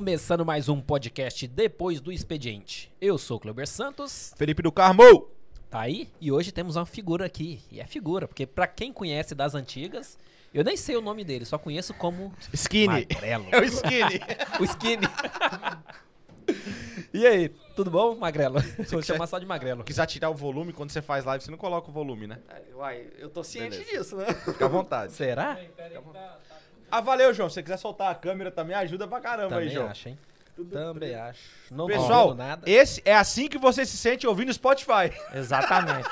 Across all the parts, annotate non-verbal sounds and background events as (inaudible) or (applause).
Começando mais um podcast depois do expediente. Eu sou Cleber Santos, Felipe do Carmo. Tá aí? E hoje temos uma figura aqui. E é figura, porque pra quem conhece das antigas, eu nem sei o nome dele, só conheço como Skinny. Magrelo. É o Skinny. (laughs) o Skinny. e aí, tudo bom, Magrelo? Vou chamar só de Magrelo. Quiser tirar o volume, quando você faz live, você não coloca o volume, né? Uai, eu tô ciente Beleza. disso, né? Fica à vontade. Será? Ah, valeu, João. Se você quiser soltar a câmera também, ajuda pra caramba aí, Também João. acho, hein? Também acho. Não Pessoal, nada. esse é assim que você se sente ouvindo Spotify. (laughs) Exatamente.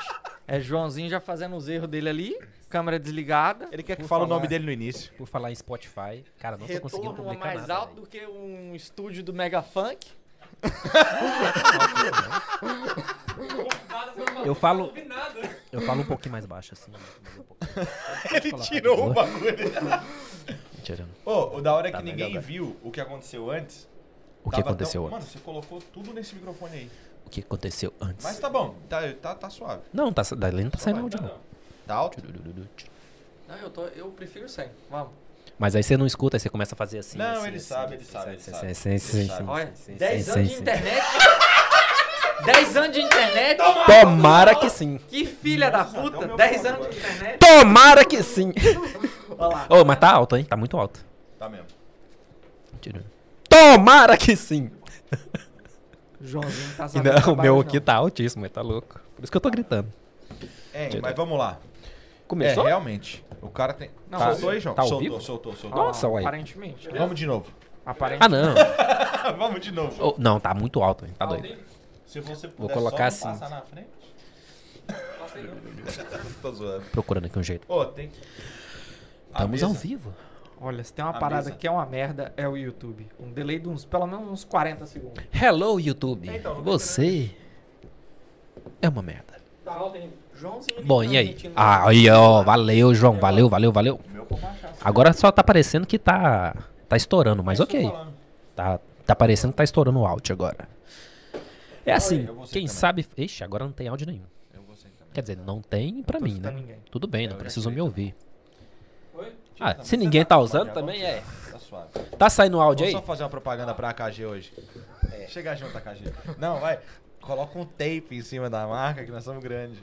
É Joãozinho já fazendo os erros dele ali, câmera desligada. Ele quer que fale o nome dele no início. Por falar em Spotify, cara, não tô conseguindo Retorno publicar mais nada. alto velho. do que um estúdio do Mega Funk. (laughs) Eu falo. Eu falo um pouquinho mais baixo, assim. um. (laughs) Ele falar, tirou tá o bagulho. Tirando. Ô, o da hora é que Tá ninguém melhor, viu o que aconteceu antes. O que aconteceu tão- antes? Mano, você colocou tudo nesse microfone aí. O que aconteceu antes? Mas tá bom, tá, tá, tá suave. Não, tá, dali não tá saindo vai, áudio, não. Tá alto? Não, eu, tô, eu prefiro sem. Vamos. Mas aí você não escuta, aí você começa a fazer assim. Não, assim, ele assim, sabe, ele assim, sabe, ele sim, sabe. sim, Ele sim, sabe. sim, Olha, sim, 10 sim, anos sim, de internet. 10 anos de internet. Tomara que sim. Que filha da até o puta. meu 10 pau anos de internet. Tomara que sim. Olha lá. Ô, mas tá alto, hein? Tá muito alto. Tá mesmo. Tomara que sim. Joãozinho tá (laughs) sabendo. não, o meu aqui tá altíssimo, ele tá louco. Por isso que eu tô gritando. É, Tira. mas vamos lá. Começou? É, realmente. O cara tem. Não, soltou tá- aí, João? tá soltou, vivo? soltou, soltou, Nossa, uai. Aparentemente. né? Vamos de novo. Aparentemente. Ah, não. (laughs) Vamos de novo. Ô, não, tá muito alto, hein? Tá doido. Se você puder Vou colocar só não assim. passar na frente. (laughs) Tô zoando. Procurando aqui um jeito. Ô, tem. A Estamos ao vivo. Olha, se tem uma A parada mesa. que é uma merda, é o YouTube. Um delay de uns, pelo menos uns 40 segundos. Hello, YouTube. Então, não Você é uma merda. Tá alto ainda. Joãozinho. Bom, e aí? Ah, aí, ó. Valeu, João. Valeu, valeu, valeu. Agora só tá parecendo que tá. Tá estourando, mas É ok. Tá, tá parecendo que tá estourando o áudio agora. É assim, quem sabe. Ixi, agora não tem áudio nenhum. Eu vou sentar. Quer dizer, não tem pra mim, né? Tudo bem, não preciso me ouvir. Ah, Tira se também. ninguém tá com usando também é. Tá suave. Tá saindo áudio Vamos aí? só fazer uma propaganda pra AKG hoje. Chega junto, AKG. Não, vai. Coloca um tape em cima da marca que nós somos grandes.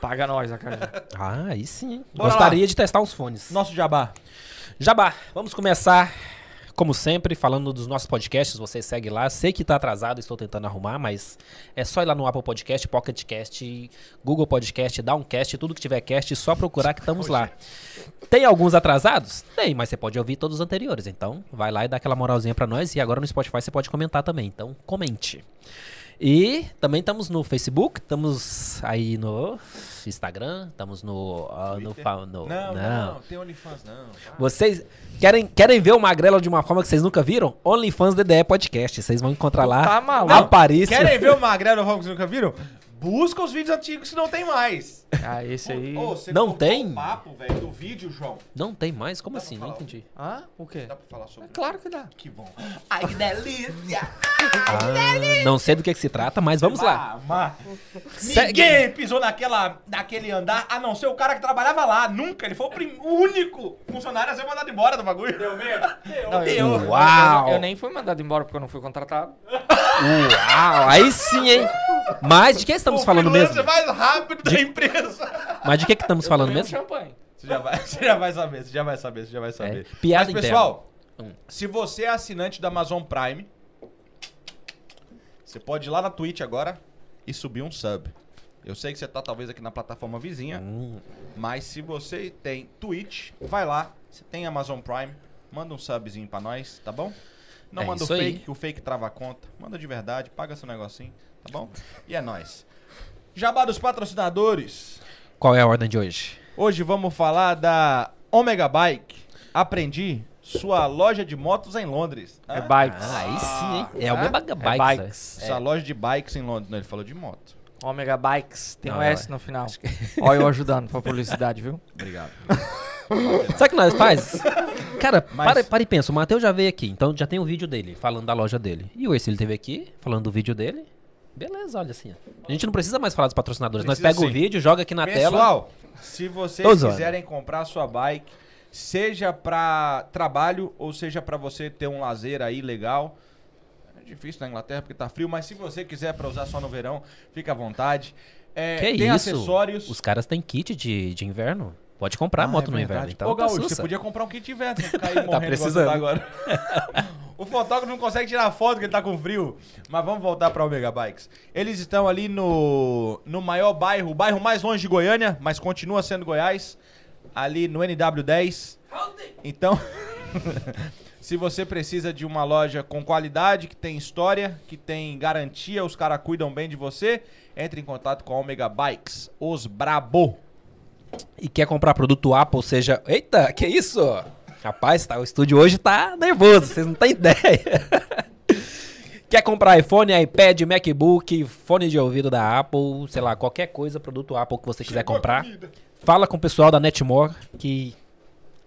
Paga nós, a cara. (laughs) Ah, aí sim. Bora Gostaria de testar uns fones. Nosso jabá. Jabá, vamos começar, como sempre, falando dos nossos podcasts. Você segue lá. Sei que tá atrasado, estou tentando arrumar, mas é só ir lá no Apple Podcast, Pocket Cast, Google Podcast, Downcast, tudo que tiver cast, só procurar que estamos lá. Tem alguns atrasados? Tem, mas você pode ouvir todos os anteriores. Então, vai lá e dá aquela moralzinha pra nós. E agora no Spotify você pode comentar também. Então, comente. E também estamos no Facebook, estamos aí no Instagram, estamos no, ah, no, no- Não, não, não. Tem OnlyFans, não. vocês querem, querem ver o Magrelo de uma forma que vocês nunca viram? OnlyFans DDE Podcast. Vocês vão encontrar lá. Tá maluco. Aparício. Querem ver o Magrelo Rock que vocês nunca viram? Busca os vídeos antigos que não tem mais. Ah, esse aí. Ô, você Não tem? o papo, velho, do vídeo, João. Não tem mais? Como Dá pra assim? Não falar? entendi. Hã? O quê? Dá pra falar sobre Claro que dá. Que bom. Ai, que delícia. Ah, não sei do que, que se trata, mas vamos lá. Ah, mas Segue. Ninguém pisou naquela, naquele andar, a não ser o cara que trabalhava lá. Nunca. Ele foi o, prim- o único funcionário a ser mandado embora do bagulho. Deu medo? Não, eu, Uau. Eu, eu nem fui mandado embora porque eu não fui contratado. Uau, aí sim, hein? Mas de que estamos o falando mesmo? mais rápido da empresa. Mas de que, que estamos falando mesmo? champanhe. Você já, vai, (laughs) você já vai saber, você já vai saber, você já vai saber. É, piada Mas, pessoal. Hum. se você é assinante da Amazon Prime, você pode ir lá na Twitch agora e subir um sub. Eu sei que você tá talvez aqui na plataforma vizinha, Hum, mas se você tem Twitch, vai lá, você tem Amazon Prime, manda um subzinho pra nós, tá bom? Não É manda o aí. fake, que o fake trava a conta. Manda de verdade, paga seu negocinho, tá bom? E é nóis. Jabá dos patrocinadores. Qual é a ordem de hoje? Hoje vamos falar da Omega Bike. Aprendi sua loja de motos em Londres. É Ah, bikes. Ah, aí sim, hein? É o Ah, meu é Bikes. bikes. Sua loja de bikes em Londres. Não, ele falou de moto. Omega Bikes. Tem Não, um é- S no final. (laughs) Olha eu ajudando pra publicidade, viu? Obrigado. (laughs) Sabe o que nós faz? Cara, Mas- para, para e pensa. O Matheus já veio aqui, então já tem o vídeo dele, falando da loja dele. E o Ercílio teve aqui, falando do vídeo dele. Beleza, olha assim. A gente não precisa mais falar dos patrocinadores. nós Precisa pega o sim. vídeo, joga aqui na tela. Pessoal, se vocês zoando. quiserem comprar sua bike, seja pra trabalho ou seja pra você ter um lazer aí legal. É difícil na Inglaterra porque tá frio, mas se você quiser pra usar só no verão, fica à vontade. É, Que tem isso? acessórios. Os caras têm kit de, de inverno. Pode comprar Ah, moto é no inverno. Então, Ô, tá Gaúcho, você podia comprar um kit de inverno, (laughs) igual você precisando. tá agora. (laughs) o fotógrafo não consegue tirar foto porque ele tá com frio. Mas vamos voltar pra Omega Bikes. Eles estão ali no, no maior bairro, o bairro mais longe de Goiânia, mas continua sendo Goiás. Ali no NW10. Então, (laughs) se você precisa de uma loja com qualidade, que tem história, que tem garantia, os caras cuidam bem de você, entre em contato com a Omega Bikes, os brabo. E quer comprar produto Apple, seja. Eita, que isso? Rapaz, tá, o estúdio hoje tá nervoso, vocês não têm ideia. (laughs) quer comprar iPhone, iPad, MacBook, fone de ouvido da Apple, sei lá, qualquer coisa, produto Apple que você quiser comprar. Fala com o pessoal da Netmore que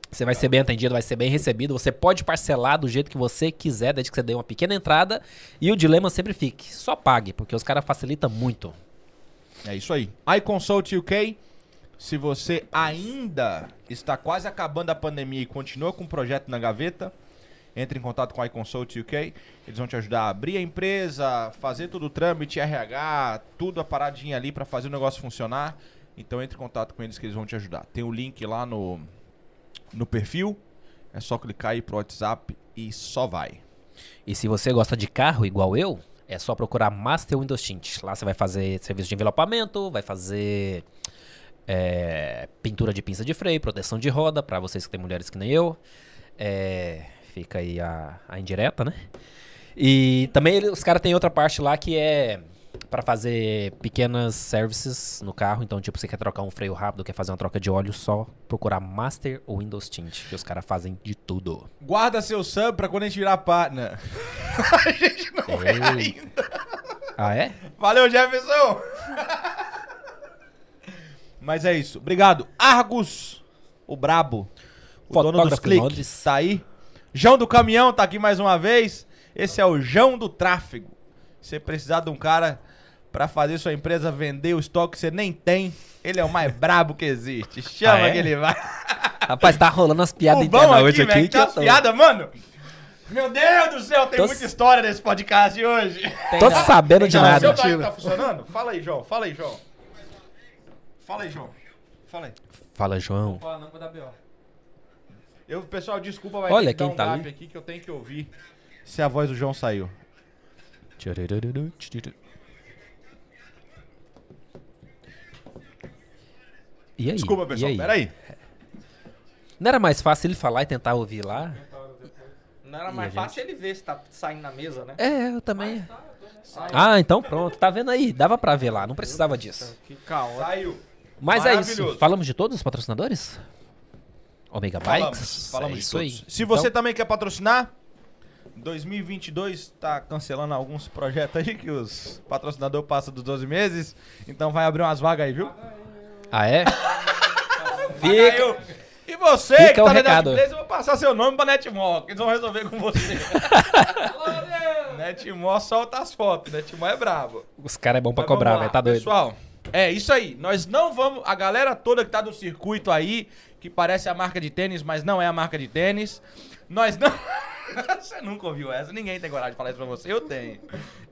você vai ser bem atendido, vai ser bem recebido. Você pode parcelar do jeito que você quiser, desde que você dê uma pequena entrada. E o dilema sempre fique: só pague, porque os caras facilitam muito. É isso aí. iConsult UK. Se você ainda está quase acabando a pandemia e continua com o projeto na gaveta, entre em contato com a iConsult UK. Eles vão te ajudar a abrir a empresa, fazer todo o trâmite, RH, tudo a paradinha ali para fazer o negócio funcionar. Então entre em contato com eles que eles vão te ajudar. Tem o link lá no, no perfil. É só clicar aí pro WhatsApp e só vai. E se você gosta de carro igual eu, é só procurar Master Windows Tint. Lá você vai fazer serviço de envelopamento, vai fazer é, pintura de pinça de freio, proteção de roda, pra vocês que têm mulheres que nem eu. É, fica aí a, a indireta, né? E também ele- os caras têm outra parte lá que é pra fazer pequenas services no carro. Então, tipo, você quer trocar um freio rápido, quer fazer uma troca de óleo, só procurar Master ou Windows Tint, que os caras fazem de tudo. Guarda seu sub pra quando a gente virar partner. (laughs) a gente não é ainda. Ah, é? Valeu, Jefferson! Mas é isso. Obrigado. Argus, o brabo. O dono dos Fotógrafo cliques. Tá aí. João do Caminhão tá aqui mais uma vez. Esse é o João do Tráfego. Você precisar de um cara pra fazer sua empresa vender o estoque que você nem tem, ele é o mais brabo que existe. (laughs) Chama Ah, é? que ele vai. Rapaz, tá rolando umas piadas internas hoje velho, aqui. que umas tô- piadas, mano. Meu Deus do céu, tem Tô muita história nesse podcast hoje. Tô sabendo de Não, o nada. seu tá, tá funcionando? Fala aí, João. Fala aí, João. Fala aí, João. Fala aí. Fala, João. Fala não, vai dar B.O. Eu, pessoal, desculpa, vai Olha ter que dar quem um tá gap ali. aqui que eu tenho que ouvir se a voz do João saiu. E aí? Desculpa, E pessoal. aí? Peraí. Não era mais fácil ele falar e tentar ouvir lá? Não era E mais a fácil ele ver se tá saindo na mesa, né? É, eu também. Ah, então pronto. Tá vendo aí? Dava pra ver lá. Não precisava disso. Que. Saiu. Mas é isso. Falamos de todos os patrocinadores? Omega Bikes? Falamos, falamos é de isso todos. aí. Se você Então, também quer patrocinar, 2022 tá cancelando alguns projetos aí que os patrocinadores passam dos 12 meses. Então vai abrir umas vagas aí, viu? Ah, é? (laughs) Fica. E você Fica que tá recado. inglês, eu vou passar seu nome pra Netmore, que eles vão resolver com você. (laughs) Netmore solta as fotos, Netmore é brabo. Os caras é bom pra Mas cobrar, velho. Tá doido. Pessoal, é isso aí. Nós não vamos. A galera toda que tá do circuito aí, que parece a marca de tênis, mas não é a marca de tênis. Nós não. (laughs) você nunca ouviu essa, ninguém tem coragem de falar isso pra você. Eu tenho.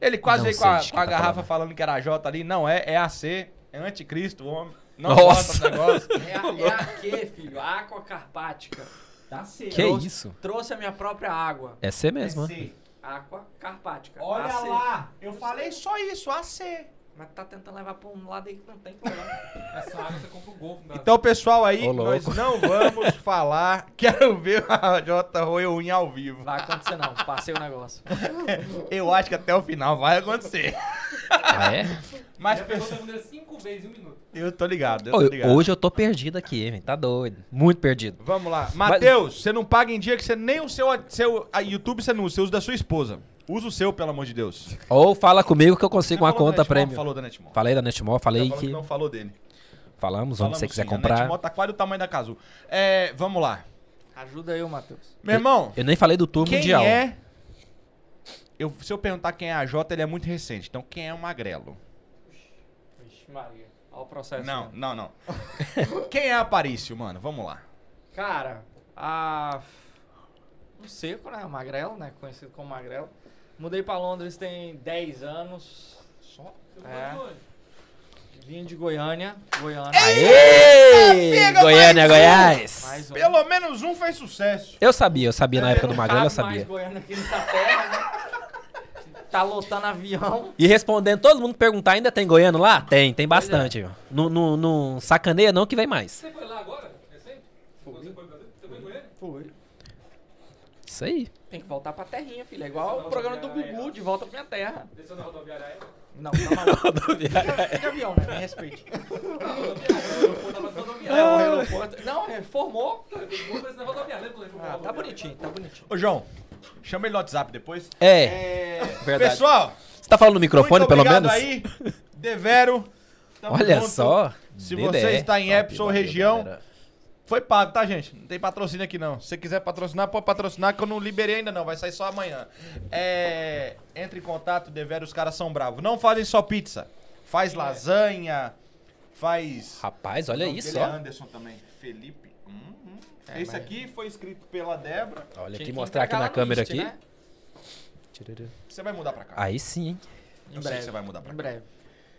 Ele quase Não veio com a, com a tá garrafa falando. falando que era a J ali. Não é, é AC, é anticristo, o homem. Não Nossa. negócio. É a, é a que, filho? A Aqua Carpática. Tá certo. Que Trouxe- isso? Trouxe a minha própria água. É você mesmo, né? AC. Aqua Carpática. Olha AC. lá, eu falei só isso, AC. Mas tá tentando levar pra um lado aí que não tem problema. (laughs) Essa água você compra o golfo. né? Então, pessoal, aí, Ô, nós não vamos (laughs) falar. Quero ver a J unha ao vivo. Vai acontecer não. Passei o negócio. (laughs) Eu acho que até o final vai acontecer. Ah, é? Mas, pessoal, mulher cinco vezes em um minuto. eu tô ligado, eu tô ligado. hoje eu tô perdido aqui, velho. Tá doido. Muito perdido. Vamos lá. Matheus, você não paga em dia que você nem o seu, seu a YouTube você não usa, você usa da sua esposa. Usa o seu, pelo amor de Deus. Ou fala comigo que eu consigo Você uma conta premium. Falou da Netmore. Falei da Netmore, falei falou que... não falou dele. Falamos, onde Falamos você quiser sim, comprar. A Netmore tá quase o tamanho da Casu. É, vamos lá. Ajuda aí, ô Matheus. Meu irmão, Eu nem falei do tour quem mundial. é... Eu, se eu perguntar quem é a Jota, ele é muito recente. Então, quem é o Magrelo? Vixe, Maria. Olha o processo. Não, né? não, não. (laughs) quem é Aparício, mano? Vamos lá. Cara, a. Um seco, né? Magrelo, né? Conhecido como Magrelo. Mudei pra Londres tem 10 anos. Só? É. Vim de Goiânia. Goiânia. Aê! pega Goiânia, mais um! Goiás! Mais um. Pelo menos um fez sucesso. Eu sabia, eu sabia na É, época do não Magrelo, eu cabe mais sabia. Goiânia aqui nessa terra, né? Tá lotando avião. E respondendo, todo mundo perguntar, ainda tem goiano lá? Tem, tem bastante. viu? Não, não, não sacaneia não que vem mais. Você foi lá agora? Recente? Você foi, pra- você foi em Goiânia? Fui. Isso aí. Tem que voltar pra terrinha, filho. É igual o programa do Gugu, de volta pra minha terra. Desceu na rodoviária aérea? Não, tá maluco. Fica de avião, né? Me respeite. É, o aeroporto. Não, reformou. Ah, tá bonitinho, tá bonitinho. Ô, João, chama ele no WhatsApp depois. É, É, Verdade. Pessoal, você tá falando no microfone, pelo menos? aí. Devero. Olha junto. só. Se você está em Epson região, galera. Foi pago, tá, gente? Não tem patrocínio aqui, não. Se você quiser patrocinar, pode patrocinar, que eu não liberei ainda, não. Vai sair só amanhã. É... Entre em contato, Devero, os caras são bravos. Não fazem só pizza. Faz lasanha, faz... Rapaz, olha nome isso, é ó. Anderson também. Felipe. Hum, hum. É, Esse mas- aqui foi escrito pela Débora. Olha aqui, mostrar aqui na câmera aqui. né? Você vai mudar pra cá. Aí sim, hein? Em Eu sei breve. que você vai mudar pra Em cá. breve.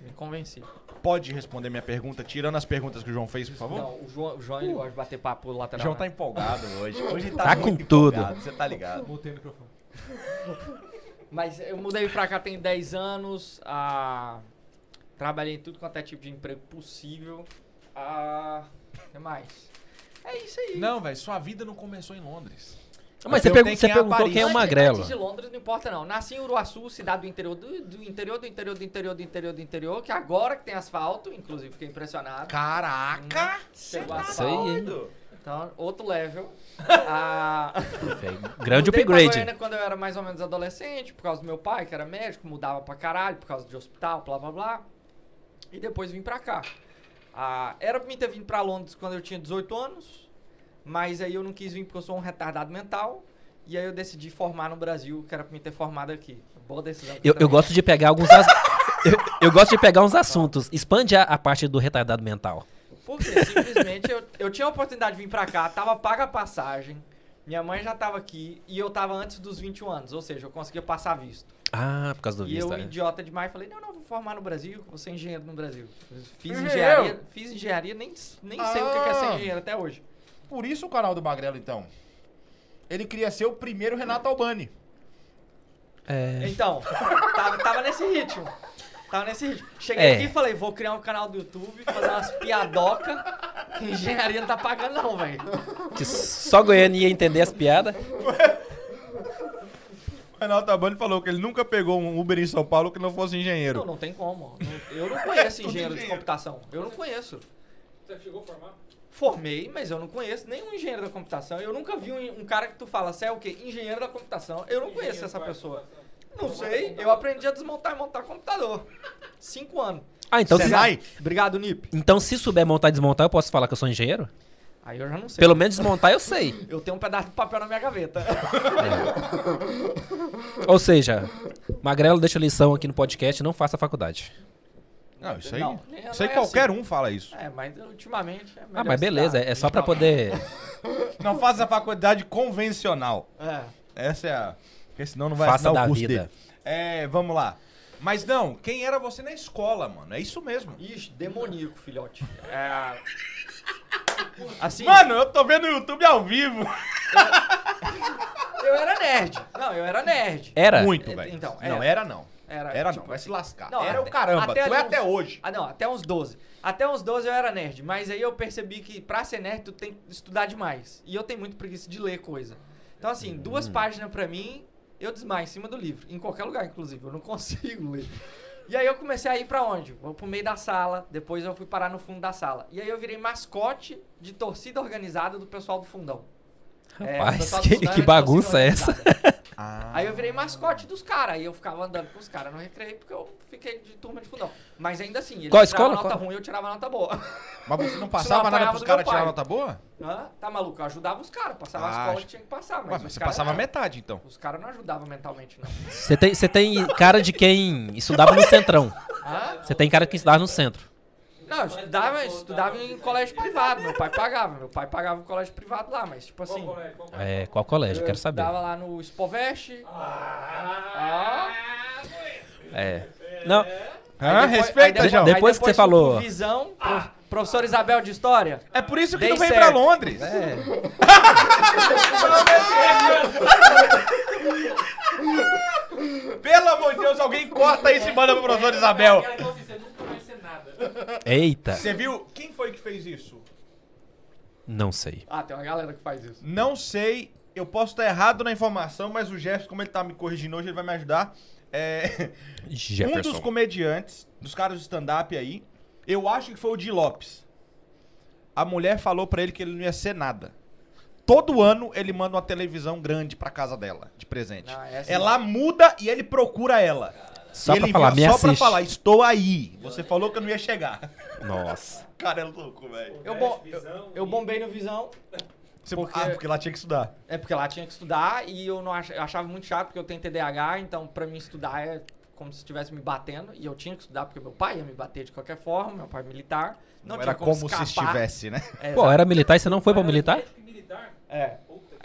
Me convenci. Pode responder minha pergunta, tirando as perguntas que o João fez, por favor? Não, o João, o João ele gosta de bater papo O lateral. João tá né? empolgado hoje. (laughs) Hoje tá, Tá muito com tudo. empolgado, Você tá ligado. Mutei o microfone. (laughs) Mas eu mudei pra cá tem 10 anos. Ah, trabalhei em tudo quanto é tipo de emprego possível. Ah, o que mais? É isso aí. Não, velho, sua vida não começou em Londres. Mas eu você, pergun- você perguntou Paris. quem é o Magrelo. Antes de Londres não importa não. Nasci em Uruaçu, cidade do interior do, do interior do interior do interior do interior do interior, que agora que tem asfalto, inclusive fiquei impressionado. Caraca! Cê Cê tá doido. Então, outro level. (laughs) Ah, Grande upgrade. Goiânia quando eu era mais ou menos adolescente, por causa do meu pai, que era médico, mudava pra caralho, por causa de hospital, blá blá blá. E depois vim pra cá. Ah, era pra mim ter vindo pra Londres quando eu tinha 18 anos, mas aí eu não quis vir porque eu sou um retardado mental. E aí eu decidi formar no Brasil, que era pra mim ter formado aqui. Boa decisão. Eu, eu gosto de pegar alguns. as- (laughs) eu, eu gosto de pegar uns assuntos. Expande a, a parte do retardado mental. Porque simplesmente eu, eu tinha a oportunidade de vir pra cá, tava paga a passagem, minha mãe já tava aqui e eu tava antes dos 21 anos, ou seja, eu conseguia passar visto. Ah, por causa do e visto. eu, é. idiota demais, falei, não, não, vou formar no Brasil, vou ser engenheiro no Brasil. Fiz engenharia, fiz engenharia, nem, nem sei o que que é ser Ah. engenheiro até hoje. Por isso o canal do Magrelo, então. Ele queria ser o primeiro Renato Albani. É. Então, tava, tava nesse ritmo. Tava nesse ritmo. Cheguei É. aqui e falei, vou criar um canal do YouTube, fazer umas piadoca. que Engenharia não tá pagando não, velho. Que só Goiânia ia entender as piadas. O Renato Albani falou que ele nunca pegou um Uber em São Paulo que não fosse engenheiro. Não, não tem como. Eu não conheço (laughs) Tudo engenheiro de engenheiro. computação. Eu não conheço. Você chegou a formar? Formei, mas eu não conheço nenhum engenheiro da computação. Eu nunca vi um, um cara que tu fala, você é o quê? Engenheiro da computação. Eu não conheço essa pessoa. Não sei. Eu aprendi a desmontar e montar computador. Cinco anos. Ah, então se, Senai? Obrigado, Nip. então se souber montar e desmontar, eu posso falar que eu sou engenheiro? Aí eu já não sei. Pelo menos desmontar eu sei. Eu tenho um pedaço de papel na minha gaveta. Ou seja, Magrelo deixa lição aqui no podcast, não faça faculdade. Não, isso aí. Não, não isso aí é qualquer assim. um fala isso. É, mas ultimamente é Ah, mas beleza, é só pra poder. (laughs) Não faça a faculdade convencional. É. Essa é a. Porque senão não vai Faça assinar da o curso vida. dele. É, vamos lá. Mas não, quem era você na escola, mano? É isso mesmo. Ixi, demoníaco, filhote. É. (laughs) Assim, Mano, eu tô vendo o YouTube ao vivo. eu era nerd. Não, eu era nerd. Era? Muito, velho. Então, não, era. era não. Era, Era tipo, não, vai se lascar. Não, era até- o caramba. até tu é ali até uns- hoje. Ah, não, até uns 12. Até uns 12 eu era nerd, mas aí eu percebi que pra ser nerd tu tem que estudar demais. E eu tenho muito preguiça de ler coisa. Então, assim, Hum. duas páginas pra mim, eu desmaio em cima do livro. Em qualquer lugar, inclusive. Eu não (laughs) consigo ler. E aí eu comecei a ir pra onde? Vou pro meio da sala, depois eu fui parar no fundo da sala. E aí eu virei mascote de torcida organizada do pessoal do fundão. É, Rapaz, do que, que bagunça é essa? Ah. Aí eu virei mascote dos caras. Aí eu ficava andando com os caras no recreio porque eu fiquei de turma de fundão. Mas ainda assim, eles Qual escola? nota Qual? ruim eu tirava nota boa. Mas você não (laughs) passava nada pros caras tirar nota boa? Hã? Tá maluco? Eu ajudava os caras. Passava Ah, a escola que tinha que passar. Mas, mas você passava não. metade, então. Os caras não ajudavam mentalmente, não. Você tem, você tem cara de quem estudava no centrão. Você tem cara de quem estudava no centro. Não, eu estudava, eu estudava em colégio privado. Meu pai pagava. Meu pai pagava o colégio privado lá, mas tipo assim. É, qual colégio? Quero saber. estudava lá no Spovest. Ah. É. Não, Ah, Aí depois- respeita, João. aí Depois que você falou- Visão, pro- professor Isabel de História. É por isso que Dei não veio certo. pra Londres. É. (laughs) Pelo amor de Deus, alguém corta isso e manda pro professor Isabel. Eita. Você viu? Quem foi que fez isso? Não sei. Ah, tem uma galera que faz isso. Não sei, eu posso estar errado na informação, mas o Jefferson, como ele tá me corrigindo hoje, ele vai me ajudar. É, (laughs) um dos Jefferson. comediantes, dos caras de stand-up aí, eu acho que foi o Di Lopes. A mulher falou pra ele que ele não ia ser nada. Todo ano ele manda uma televisão grande pra casa dela, de presente. Ah, essa ela muda e ele procura ela. Só pra ele falar, me Só pra assiste. falar, estou aí. Você falou que eu não ia chegar. Nossa. (laughs) Cara, é louco, velho. Eu, bom, eu, eu bombei no Visão. Você- Porque- Ah, porque ela tinha que estudar. É porque lá tinha que estudar e eu não ach, eu achava muito chato porque eu tenho TDAH, então pra mim estudar é como se estivesse me batendo e eu tinha que estudar porque meu pai ia me bater de qualquer forma, meu pai é militar. Não, Não tinha era como, se escapar. estivesse, né? (laughs) É, Pô, era militar e você não foi pra militar? Militar? É.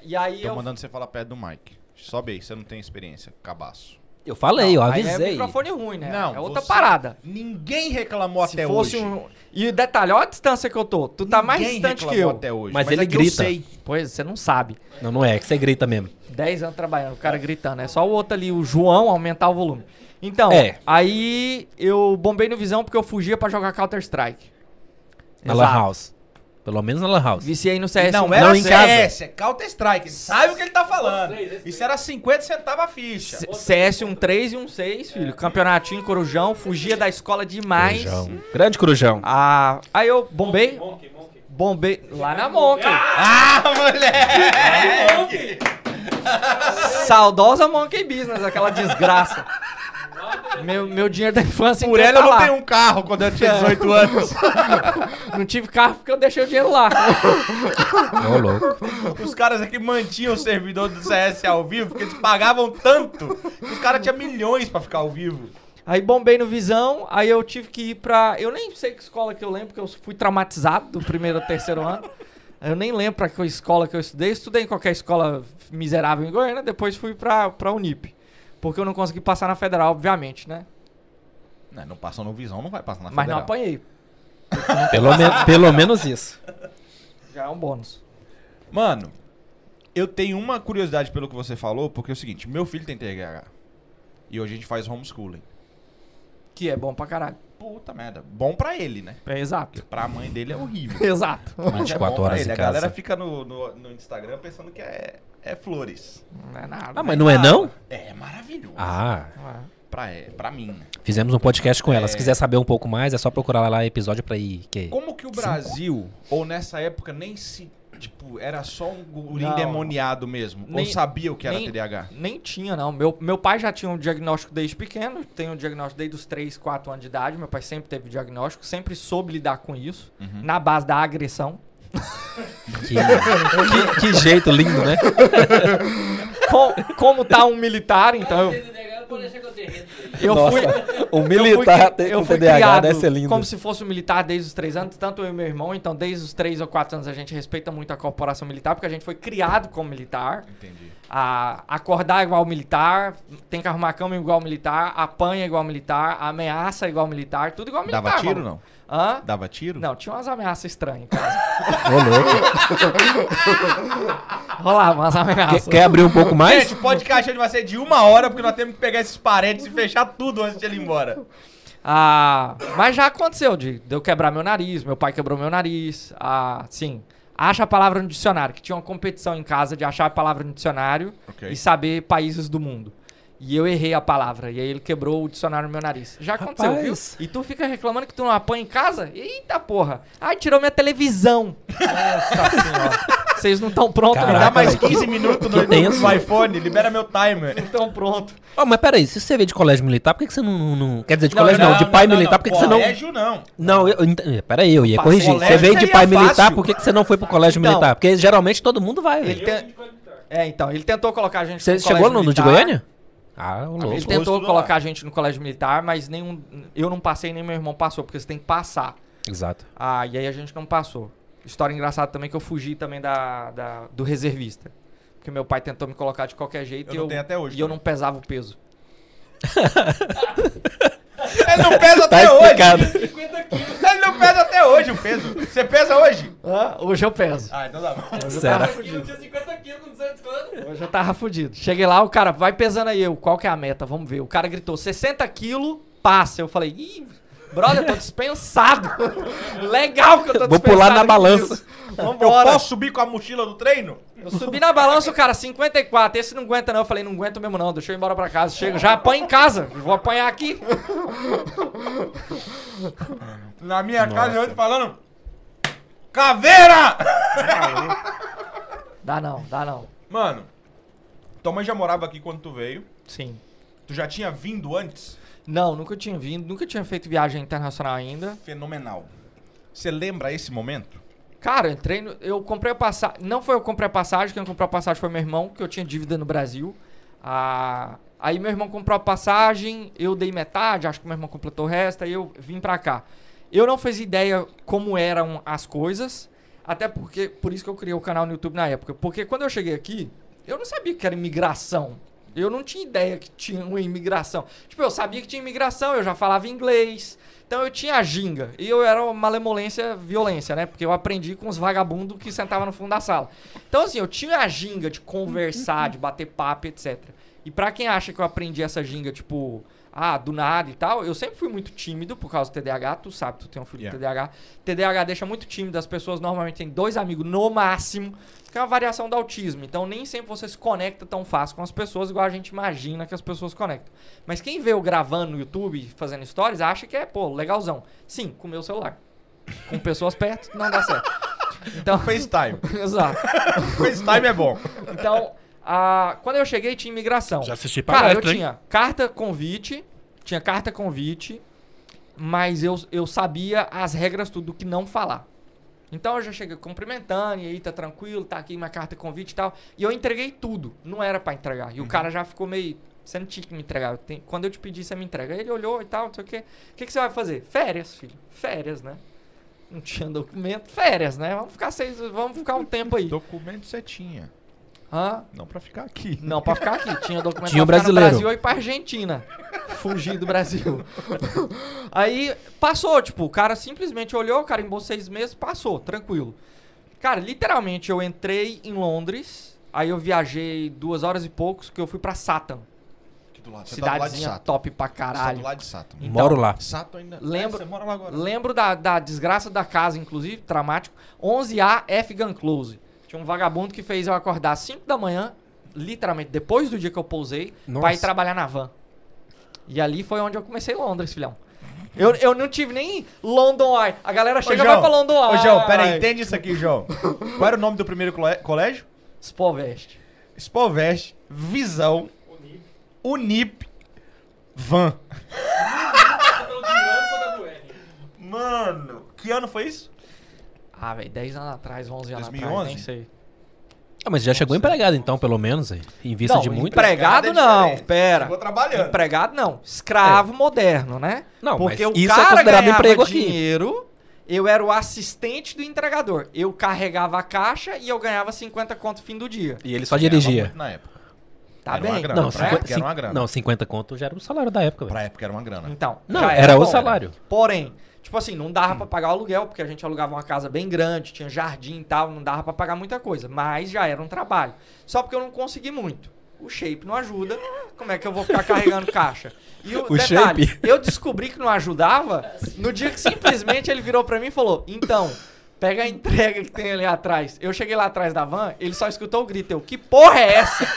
E aí Tô eu mandando você falar perto do Mike. Sobe aí, você não tem experiência, cabaço. Eu falei, eu Aí é avisei. microfone ruim, né? Não, é outra você- parada. Ninguém reclamou Se até fosse hoje. um. E detalhe, olha a distância que eu tô. Tu tá mais Ninguém distante que reclamou eu. até hoje. Mas ele é eu grita. sei. Pois, você não sabe. Não, não é, que você grita mesmo. 10 anos trabalhando, o cara gritando. É só o outro ali, o João, aumentar o volume. Então, É. aí eu bombei no Visão porque eu fugia pra jogar Counter-Strike. Na. Lan House. Pelo menos na Lan House. Viciei no CS. Não um- era Não, em casa. CS, é Counter-Strike. Ele sabe o que ele tá falando. Isso era 50 centavos a ficha. C- CS 1.3 e 1.6, filho. Campeonatinho, Corujão. Fugia da escola demais. Corujão. Grande Corujão. Ah, aí eu bombei. Monkey, monkey. Bombei lá na Monkey. Ah, moleque! Saudosa Monkey Business, aquela desgraça. (laughs) Meu, meu dinheiro da infância Por inteiro ela eu tá não lá. tenho um carro quando eu tinha 18 anos. (laughs) Não tive carro porque eu deixei o dinheiro lá. Ô, louco. Os caras aqui mantinham o servidor do CS ao vivo porque eles pagavam tanto que os caras tinham milhões pra ficar ao vivo. Aí bombei no Visão, aí eu tive que ir pra. Eu nem sei que escola que eu lembro, porque eu fui traumatizado do primeiro ao terceiro ano. Eu nem lembro pra que escola que eu estudei. Estudei em qualquer escola miserável em Goiânia, depois fui pra, pra Unip. Porque eu não consegui passar na federal, obviamente, né? Não, não passou no Visão, não vai passar na Mas não Federal. apanhei. Pelo, me- pelo menos isso. Já é um bônus. Mano, eu tenho uma curiosidade pelo que você falou, porque é o seguinte, meu filho tem TDAH. E hoje a gente faz homeschooling. Que é bom pra caralho. Puta merda. Bom pra ele, né? É exato. Pra mãe dele é horrível. (laughs) Exato. Mas é 24 bom pra horas ele. em A galera fica no, no, no Instagram pensando que é, é flores. Não é nada. Ah, mas não é não? É maravilhoso. Ah, é. Pra, é, pra mim. fizemos um podcast com ela. Se É. quiser saber um pouco mais, é só procurar lá episódio pra ir. Que... Como que o Brasil, ou nessa época, nem se. Tipo, era só um guri Não. endemoniado mesmo? Nem- ou sabia o que era nem- TDAH? Nem tinha, não. Meu, meu pai já tinha um diagnóstico desde pequeno, tem um diagnóstico desde os 3, 4 anos de idade. Meu pai sempre teve diagnóstico, sempre soube lidar com isso, Uhum. na base da agressão. (laughs) Que, que- que jeito lindo, né? (laughs) Com- como tá um militar, então eu, eu eu Nossa, fui. o eu militar fui, tem- eu com fui TDAH criado deve lindo. como se fosse um militar desde os 3 anos, tanto eu e meu irmão. Então, desde os 3 ou 4 anos, a gente respeita muito a corporação militar, porque a gente foi criado como militar. Entendi. a acordar igual militar, tem que arrumar a cama igual militar, apanha igual militar, ameaça igual militar, tudo igual militar. Dava tiro, mano. não? Hã? Dava tiro? Não, tinha umas ameaças estranhas em casa. Ô, louco. (laughs) Rolava umas Quer, ameaças. quer abrir um pouco mais? Gente, o podcast hoje vai ser de uma hora, porque nós temos que pegar esses parentes e fechar tudo antes de ele ir embora. Ah, mas já aconteceu de, de eu quebrar meu nariz, meu pai quebrou meu nariz. Ah, sim. Acha a palavra no dicionário, que tinha uma competição em casa de achar a palavra no dicionário Ok. e saber países do mundo. E eu errei a palavra, e aí ele quebrou o dicionário no meu nariz. Já aconteceu, Rapaz. viu? E tu fica reclamando que tu não apanha em casa? Eita porra! Ai, tirou minha televisão! Nossa senhora! Vocês não estão prontos, Caraca, Dá não. mais velho. 15 minutos no, tenso. no iPhone, libera meu timer. Não estão prontos. Ó, mas peraí, se você veio de colégio militar, por que, que você não, não- não- Quer dizer, de Não, colégio não, não, de pai militar, por que, que você não. Colégio não. Não, eu, eu ent- eh, peraí, eu ia corrigir. Você veio de pai militar, fácil. por que, que você não foi pro colégio Então. militar? Porque geralmente todo mundo vai, Ele velho. tem- É, então, ele tentou colocar a gente Você chegou no, no de militar. Goiânia? Ah, o louco. Ele tentou colocar lá. a gente no colégio militar, mas nenhum. Eu não passei, nem meu irmão passou, porque você tem que passar. Exato. Ah, e aí a gente não passou. História engraçada também que eu fugi também da, da- do reservista. Porque meu pai tentou me colocar de qualquer jeito Eu e não eu, até hoje e eu não pesava o peso. (laughs) Ele não pesa Tá até hoje. explicado. Ele não pesa até hoje o peso. Você pesa hoje? Ah, hoje eu peso. Ah, então dá bom. Hoje eu Será? tava Eu fudido. tinha 50 quilos com 200 anos. Hoje eu tava fudido. Cheguei lá, o cara, vai pesando aí. Eu, qual que é a meta? Vamos ver. O cara gritou, 60 quilos, passa. Eu falei, ih, brother, eu tô dispensado. (laughs) Legal que eu tô Vou dispensado. pular na balança. nisso. Eu Vambora. posso subir com a mochila do treino? Eu subi na balança, o cara, 54. Esse não aguenta, não. Eu falei, não aguento mesmo, não. Deixa eu ir embora pra casa. Chego, já apanho em casa. Vou apanhar aqui. (laughs) Na minha casa eu ando falando. Caveira! (laughs) Dá não, dá não. Mano, tua mãe já morava aqui quando tu veio. Sim. Tu já tinha vindo antes? Não, nunca tinha vindo, nunca tinha feito viagem internacional ainda. Fenomenal. Você lembra esse momento? Cara, eu entrei no, Eu comprei a passagem. Não foi eu que comprei a passagem, quem comprou a passagem foi meu irmão, que eu tinha dívida no Brasil. Ah, aí meu irmão comprou a passagem, eu dei metade, acho que meu irmão completou o resto, aí eu vim pra cá. Eu não fiz ideia como eram as coisas, até porque. Por isso que eu criei o canal no YouTube na época. Porque quando eu cheguei aqui, eu não sabia que era imigração. Eu não tinha ideia que tinha uma imigração. Tipo, eu sabia que tinha imigração, eu já falava inglês. Então eu tinha a ginga. E eu era uma malemolência, violência, né? Porque eu aprendi com os vagabundos que sentavam no fundo da sala. Então, assim, eu tinha a ginga de conversar, de bater papo, etc. E pra quem acha que eu aprendi essa ginga, tipo, ah, do nada e tal, eu sempre fui muito tímido por causa do TDAH. Tu sabe, tu tem um filho Yeah. com TDAH. TDAH deixa muito tímido. As pessoas normalmente têm dois amigos no máximo, que é uma variação do autismo. Então, nem sempre você se conecta tão fácil com as pessoas, igual a gente imagina que as pessoas se conectam. Mas quem vê eu gravando no YouTube, fazendo stories, acha que é, pô, legalzão. Sim, com o meu celular. Com pessoas perto, não dá certo. Então, FaceTime. (laughs) exato. FaceTime é bom. Então, a, quando eu cheguei, tinha imigração. Já assisti Cara, eu hein? tinha carta convite, tinha carta convite, mas eu, eu sabia as regras tudo do que não falar. Então eu já cheguei cumprimentando, e aí tá tranquilo, tá aqui minha carta convite e tal. E eu entreguei tudo, não era pra entregar. E o cara já ficou meio. Você não tinha que me entregar. quando eu te pedi, você me entrega. Aí Ele olhou e tal, não sei o quê. O que, que você vai fazer? Férias, filho. Férias, né? Não tinha documento. Férias, né? Vamos ficar seis. Vamos ficar um tempo aí. Documento você tinha. Hã? Não pra ficar aqui. Não, pra ficar aqui. Tinha documento Tinha o pra brasileiro. Brasil e pra Argentina. Fugir do Brasil. (laughs) Aí passou, tipo, o cara simplesmente olhou, carimbou seis meses, passou, tranquilo. Cara, literalmente eu entrei em Londres, aí eu viajei duas horas e poucos, que eu fui pra Satan. Do lado. Você tá do lado de Cidadezinha Sato. top pra Você tá caralho. do lado de Sato. Então, Moro lá. Sato ainda. Lembro- É, você mora lá agora. Lembro da, da desgraça da casa, inclusive, traumático. 11A F Gun Close. Tinha um vagabundo que fez eu acordar às 5 da manhã, literalmente depois do dia que eu pousei, pra ir Nossa. trabalhar na van. E ali foi onde eu comecei Londres, filhão. Eu, eu não tive nem London Eye. A galera chega e vai pra London Eye. Ô, João, pera aí, entende isso aqui, João. Qual era o nome do primeiro colégio? Spovest. Spovest, Visão, Unip, Van. Mano, que ano foi isso? Ah, velho, 10 anos atrás, 11 anos 2011? atrás, nem sei. Ah, mas já chegou empregado então, pelo menos, aí. Em vista Não, de muito. empregado Empregado é não, pera. Chegou trabalhando. Empregado não, escravo moderno, né? Não, Porque mas o isso é cara considerado ganhava emprego aqui. dinheiro, eu era o assistente do entregador. Eu carregava a caixa e eu ganhava 50 conto no fim do dia. E ele só dirigia. Na época. Tá Era uma bem? grana. Não, pra 50, época era uma grana. não, 50 conto já era o salário da época, velho. Pra época era uma grana. Então, Não, já era o bom. salário. Porém, tipo assim, não dava pra pagar o aluguel, porque a gente alugava uma casa bem grande, tinha jardim e tal, não dava pra pagar muita coisa. Mas já era um trabalho. Só porque eu não consegui muito. O shape não ajuda. Como é que eu vou ficar carregando caixa? E o, (laughs) O detalhe, shape? (laughs) eu descobri que não ajudava no dia que simplesmente ele virou pra mim e falou: Então, pega a entrega que tem ali atrás. Eu cheguei lá atrás da van, ele só escutou o grito. Eu, que porra é essa?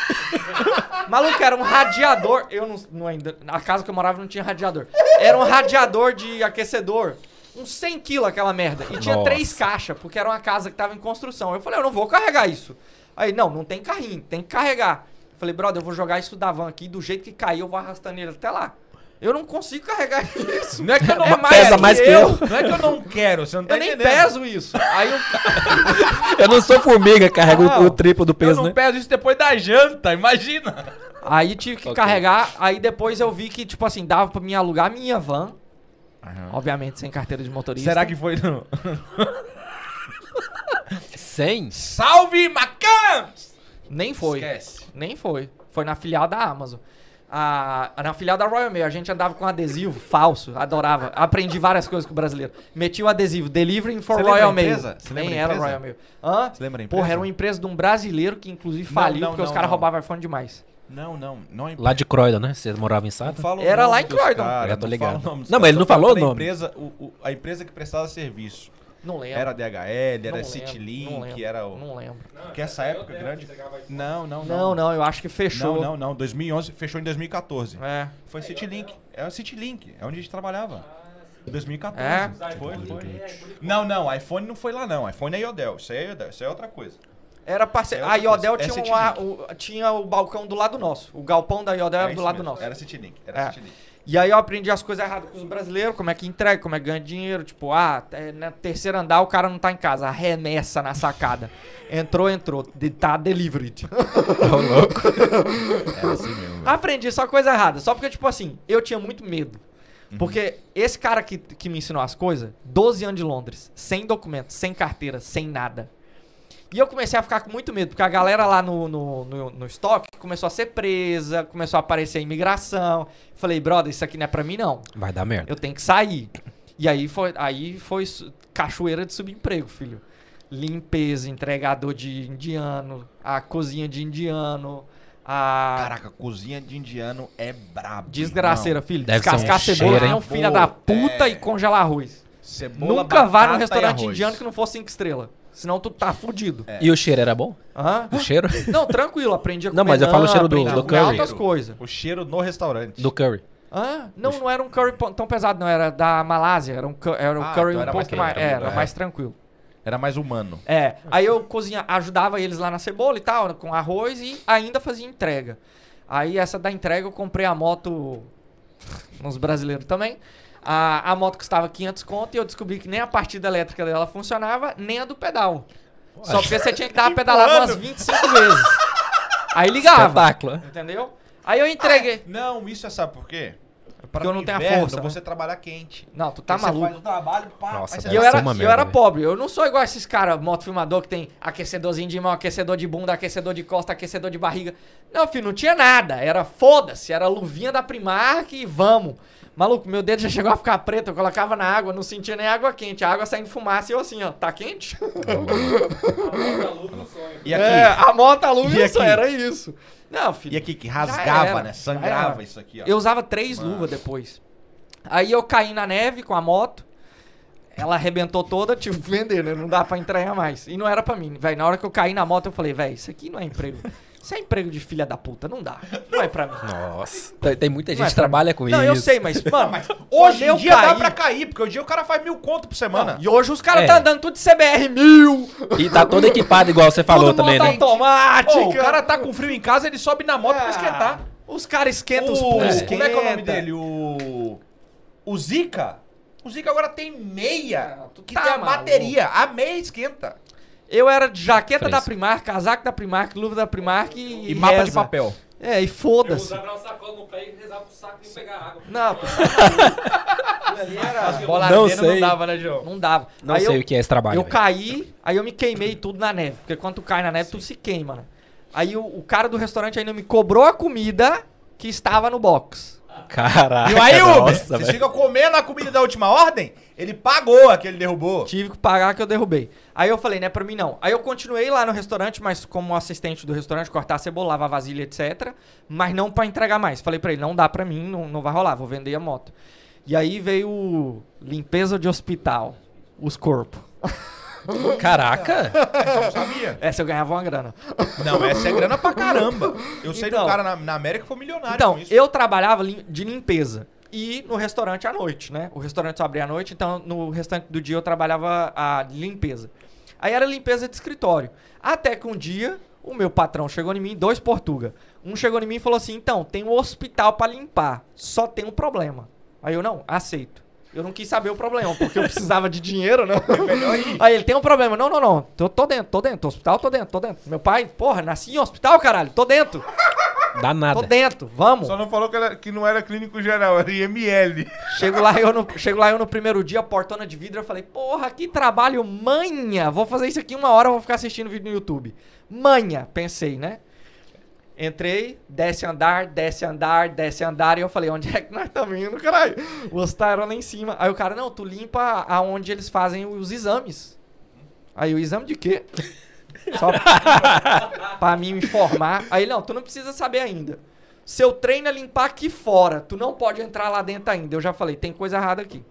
(laughs) Maluco, era um radiador. Eu não, não ainda. Na casa que eu morava não tinha radiador. Era um radiador de aquecedor. uns 100 quilos aquela merda. E tinha Nossa. três caixas, porque era uma casa que tava em construção. Eu falei, eu não vou carregar isso. Aí, não, não tem carrinho, tem que carregar. Eu falei, brother, eu vou jogar isso da van aqui, do jeito que cair, eu vou arrastando ele até lá. Eu não consigo carregar (laughs) isso. Não é que eu não É mais Pesa que mais que eu. eu. Não é que eu não quero, você não tá Eu nem entendendo. peso isso. Aí eu, (laughs) Eu não sou formiga, carrego o- Não, o triplo do Eu peso, não né? peso isso depois da janta, imagina. aí tive que Ok. carregar. Aí depois eu vi que, tipo assim, dava pra mim alugar a minha van. Obviamente sem carteira de motorista. Será que foi no... (laughs) 100? Salve, Macams! Nem foi. Esquece. Nem foi. Foi na filial da Amazon. A, na filial da Royal Mail, a gente andava com adesivo falso, adorava. Aprendi várias coisas com o brasileiro. Meti o adesivo, Delivering for Royal Mail. Você lembra Nem a era empresa? Royal Mail. Hã? Você lembra a empresa? Porra, era uma empresa de um brasileiro que inclusive Não, faliu não, porque os não, caras não. roubavam iPhone demais. Não, não, não é Lá de Croydon, né? Você morava em Não Sata? Era lá em Croydon. caras, Eu tô não ligado. Não, mas ele caras, não falou o nome. Empresa, o- o- a empresa que prestava serviço. Não lembro. Era DHL, Não era lembro, Citylink, não lembro, era o... Não lembro. Que essa época grande... Não, não, Não, não, eu acho que fechou. Não, não, não. 2011, fechou em 2014. É. Foi Citylink. É o Citylink. É onde a gente trabalhava. Em 2014. É? Foi, foi. Não, não. iPhone não foi lá, não. iPhone é Iodel. Isso é Iodel. Isso é outra coisa. Era parceiro. É a Iodel. É tinha, uma- o, tinha o balcão do lado nosso. O galpão da Iodel era É do lado mesmo. nosso. Era Citylink. Era É. Citylink. E aí eu aprendi as coisas erradas com os brasileiros, como é que entrega, como é que ganha dinheiro. Tipo, ah, é, na terceiro andar o cara não tá em casa, arremessa na sacada. Entrou, entrou. De, tá delivered. Era (laughs) assim mesmo. aprendi só coisa errada. Só porque, tipo assim, eu tinha muito medo. Uhum. Porque esse cara que, que me ensinou as coisas, 12 anos de Londres, sem documento, sem carteira, sem nada. E eu comecei a ficar com muito medo, porque a galera lá no, no, no, no estoque começou a ser presa, começou a aparecer a imigração. Falei, brother, isso aqui não é pra mim não. Vai dar merda. Eu tenho que sair. E aí foi, aí foi cachoeira de subemprego, filho. Limpeza, entregador de indiano, a cozinha de indiano, a Caraca, cozinha de indiano é brabo. desgraceira, filho. Deve ser um Descascar cebola, cheiro, é um filho da puta É. e congelar arroz. Cebola, Nunca vá e restaurante indiano que não for cinco estrelas. Senão tu tá fudido. É. E o cheiro era bom? Hã? O cheiro? Não, tranquilo, aprendi a Não, comer mas eu falo o cheiro do- do curry. altas coisas. O cheiro no restaurante. Do curry. Hã? Não, não era um curry tão pesado, não. Era da Malásia. Era um, era um Ah, curry então um era mais pouco mais. tranquilo, Era é. mais tranquilo. Era mais humano. É, aí eu cozinha, ajudava eles lá na cebola e tal, com arroz e ainda fazia entrega. Aí essa da entrega eu comprei a moto nos brasileiros também. A, a moto custava 500 conto e eu descobri que nem a partida elétrica dela funcionava, nem a do pedal. Só porque você tinha que dar (laughs) pedalada umas 25 vezes. Aí ligava, Espetáculo. né? entendeu? Aí eu entreguei. Não, isso é sabe por quê? Para eu no não tenho a força, né? você trabalhar quente. Não, tu tá Aí Você maluco. faz o trabalho, pá, Nossa, você E eu era, uma eu era pobre. Eu não sou igual esses caras, motofilmador, que tem aquecedorzinho de mão, aquecedor de bunda, aquecedor de costa, aquecedor de barriga. Não, filho, não tinha nada. Era foda-se. Era luvinha da Primark e vamos. Maluco, meu dedo já chegou a ficar preto. Eu colocava na água, não sentia nem água quente. A água saindo fumaça e eu assim, ó, tá quente? (laughs) E aqui, É, a moto, a luz, E isso aqui? era isso. Não, filho. e aqui que rasgava, era, né? Sangrava isso aqui, ó. Eu usava três Mano. luvas depois. Aí eu caí na neve com a moto. Ela arrebentou toda, tive que vender, né? Não dá pra entregar mais. E não era pra mim, velho. Na hora que eu caí na moto, eu falei, velho, isso aqui não é emprego. Isso é emprego de filha da puta, não dá. Não é pra mim. Nossa. Tem, muita Não gente é que trabalha com não, isso. eu sei, mas, (laughs) mano, Hoje quando em dia dá pra cair, porque hoje em dia o cara faz mil conto por semana. Não, e hoje os caras É. tá andando tudo de CBR mil, E tá todo equipado, igual você falou tudo também, né? automática. Ô, o cara tá com frio em casa, ele sobe na moto pra Ah, esquentar. Os caras esquentam os O- pulsos. Como é que é o nome dele? O. O Zika? O Zika agora tem meia Ah, que tá tem a maluco. bateria. A meia esquenta. Eu era de jaqueta da. Primark, casaco da Primark, luva da Primark e, E, mapa de reza. papel. É, e Eu foda-se. usava uma sacola no pé e rezava pro saco e pegar água. Não. (laughs) Bola Não sei. não dava, né, João? Não dava. Não aí sei eu, o que é esse trabalho. eu velho. caí, aí eu me queimei tudo na neve. Porque quando tu cai na neve, tu se queima, né? Aí o, o cara do restaurante ainda me cobrou a comida que estava no box. Caraca. E aí, Uber, nossa, vocês ficam comendo a comida da última ordem? Ele pagou a que ele derrubou. Tive que pagar que eu derrubei. Aí eu falei, não é pra mim não. Aí eu continuei lá no restaurante, mas como assistente do restaurante, cortar a cebola, lavar vasilha, etc. Mas não pra entregar mais. Falei pra ele, não dá pra mim, não, não vai rolar, vou vender a moto. E aí veio o limpeza de hospital, os corpos. (laughs) Caraca. Eu não sabia. Essa eu ganhava uma grana. Não, essa é grana pra caramba. Eu sei de Então. um cara na, na América que foi milionário Então, com isso. eu trabalhava de limpeza. E no restaurante à noite, né? O restaurante só abria à noite, então no restante do dia eu trabalhava a limpeza. Aí era limpeza de escritório. Até que um dia o meu patrão chegou em mim, dois portuga. Um chegou em mim e falou assim: "Então, tem um hospital pra limpar, só tem um problema". Aí eu não, aceito. Eu não quis saber o problema, porque eu (laughs) precisava de dinheiro, né? Aí ele tem um problema. Não, não, não. Tô, tô dentro, tô dentro. Hospital, tô dentro, tô dentro. Meu pai, porra, nasci em hospital, caralho. Tô dentro, Dá nada. tô dentro. Vamos. Só não falou que, era- que não era clínico geral, era IML. Chego lá, eu no, chego lá eu no primeiro dia, portona de vidro, eu falei, porra, que trabalho manha! Vou fazer isso aqui uma hora, vou ficar assistindo vídeo no YouTube. Manha, pensei, né? Entrei, desce andar, desce andar, desce andar, e eu falei, onde é que nós estamos indo, caralho? O hospital era lá em cima. Aí o cara, não, tu limpa aonde eles fazem os exames. Aí o exame de quê? Só pra mim me informar. Aí, não, tu não precisa saber ainda. Seu treino é limpar aqui fora. Tu não pode entrar lá dentro ainda. Eu já falei, tem coisa errada aqui.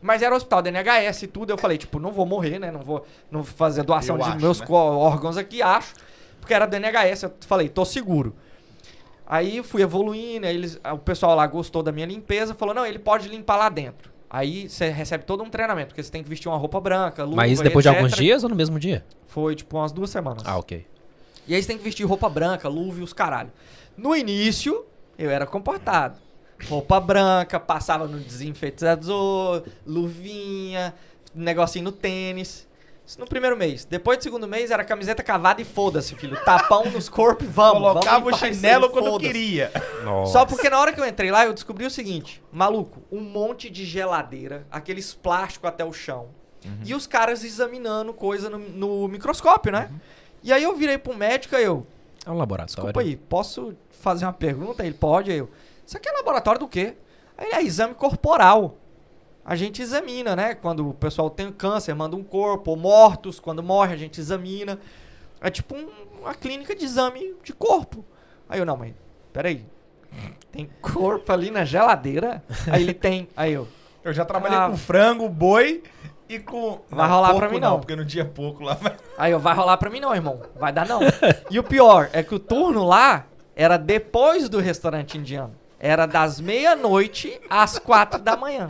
Mas era hospital da NHS e tudo. Eu falei, tipo, não vou morrer, né? Não vou, não vou fazer doação Eu de acho, meus né? órgãos aqui, acho. Porque era da NHS. Eu falei, tô seguro. Aí fui evoluindo, aí eles, o pessoal lá gostou da minha limpeza, falou, não, ele pode limpar lá dentro. Aí você recebe todo um treinamento, porque você tem que vestir uma roupa branca, luva, Mas isso depois de etc. alguns dias ou no mesmo dia? Foi, tipo, umas duas semanas. Ah, ok. E aí você tem que vestir roupa branca, luva e os caralho. No início, eu era comportado. Roupa branca, passava no desinfetador, luvinha, negocinho no tênis. Isso no primeiro mês. Depois do segundo mês era camiseta cavada e foda-se, filho. Tapão nos corpos e vamos. Colocava vamos o chinelo quando queria. Nossa. Só porque na hora que eu entrei lá, eu descobri o seguinte: maluco, um monte de geladeira, aqueles plásticos até o chão. E os caras examinando coisa no, no microscópio, né? E aí eu virei pro médico e eu, É um laboratório. desculpa aí, posso fazer uma pergunta? Ele pode, aí eu. Isso aqui é laboratório do quê? Aí ele é exame corporal. A gente examina, né? Quando o pessoal tem câncer, manda um corpo, ou mortos, quando morre, a gente examina. É tipo um- uma clínica de exame de corpo. Aí eu, não, mas peraí. Tem corpo ali na geladeira? (laughs) Aí ele tem. Aí eu. Eu já trabalhei Ah. com frango, boi e com. Vai rolar pra mim, não. Porque no dia pouco lá vai. (laughs) Aí eu, vai rolar pra mim não, irmão. Vai dar não. (laughs) E o pior é que o turno lá era depois do restaurante indiano. Era das meia-noite às quatro da manhã.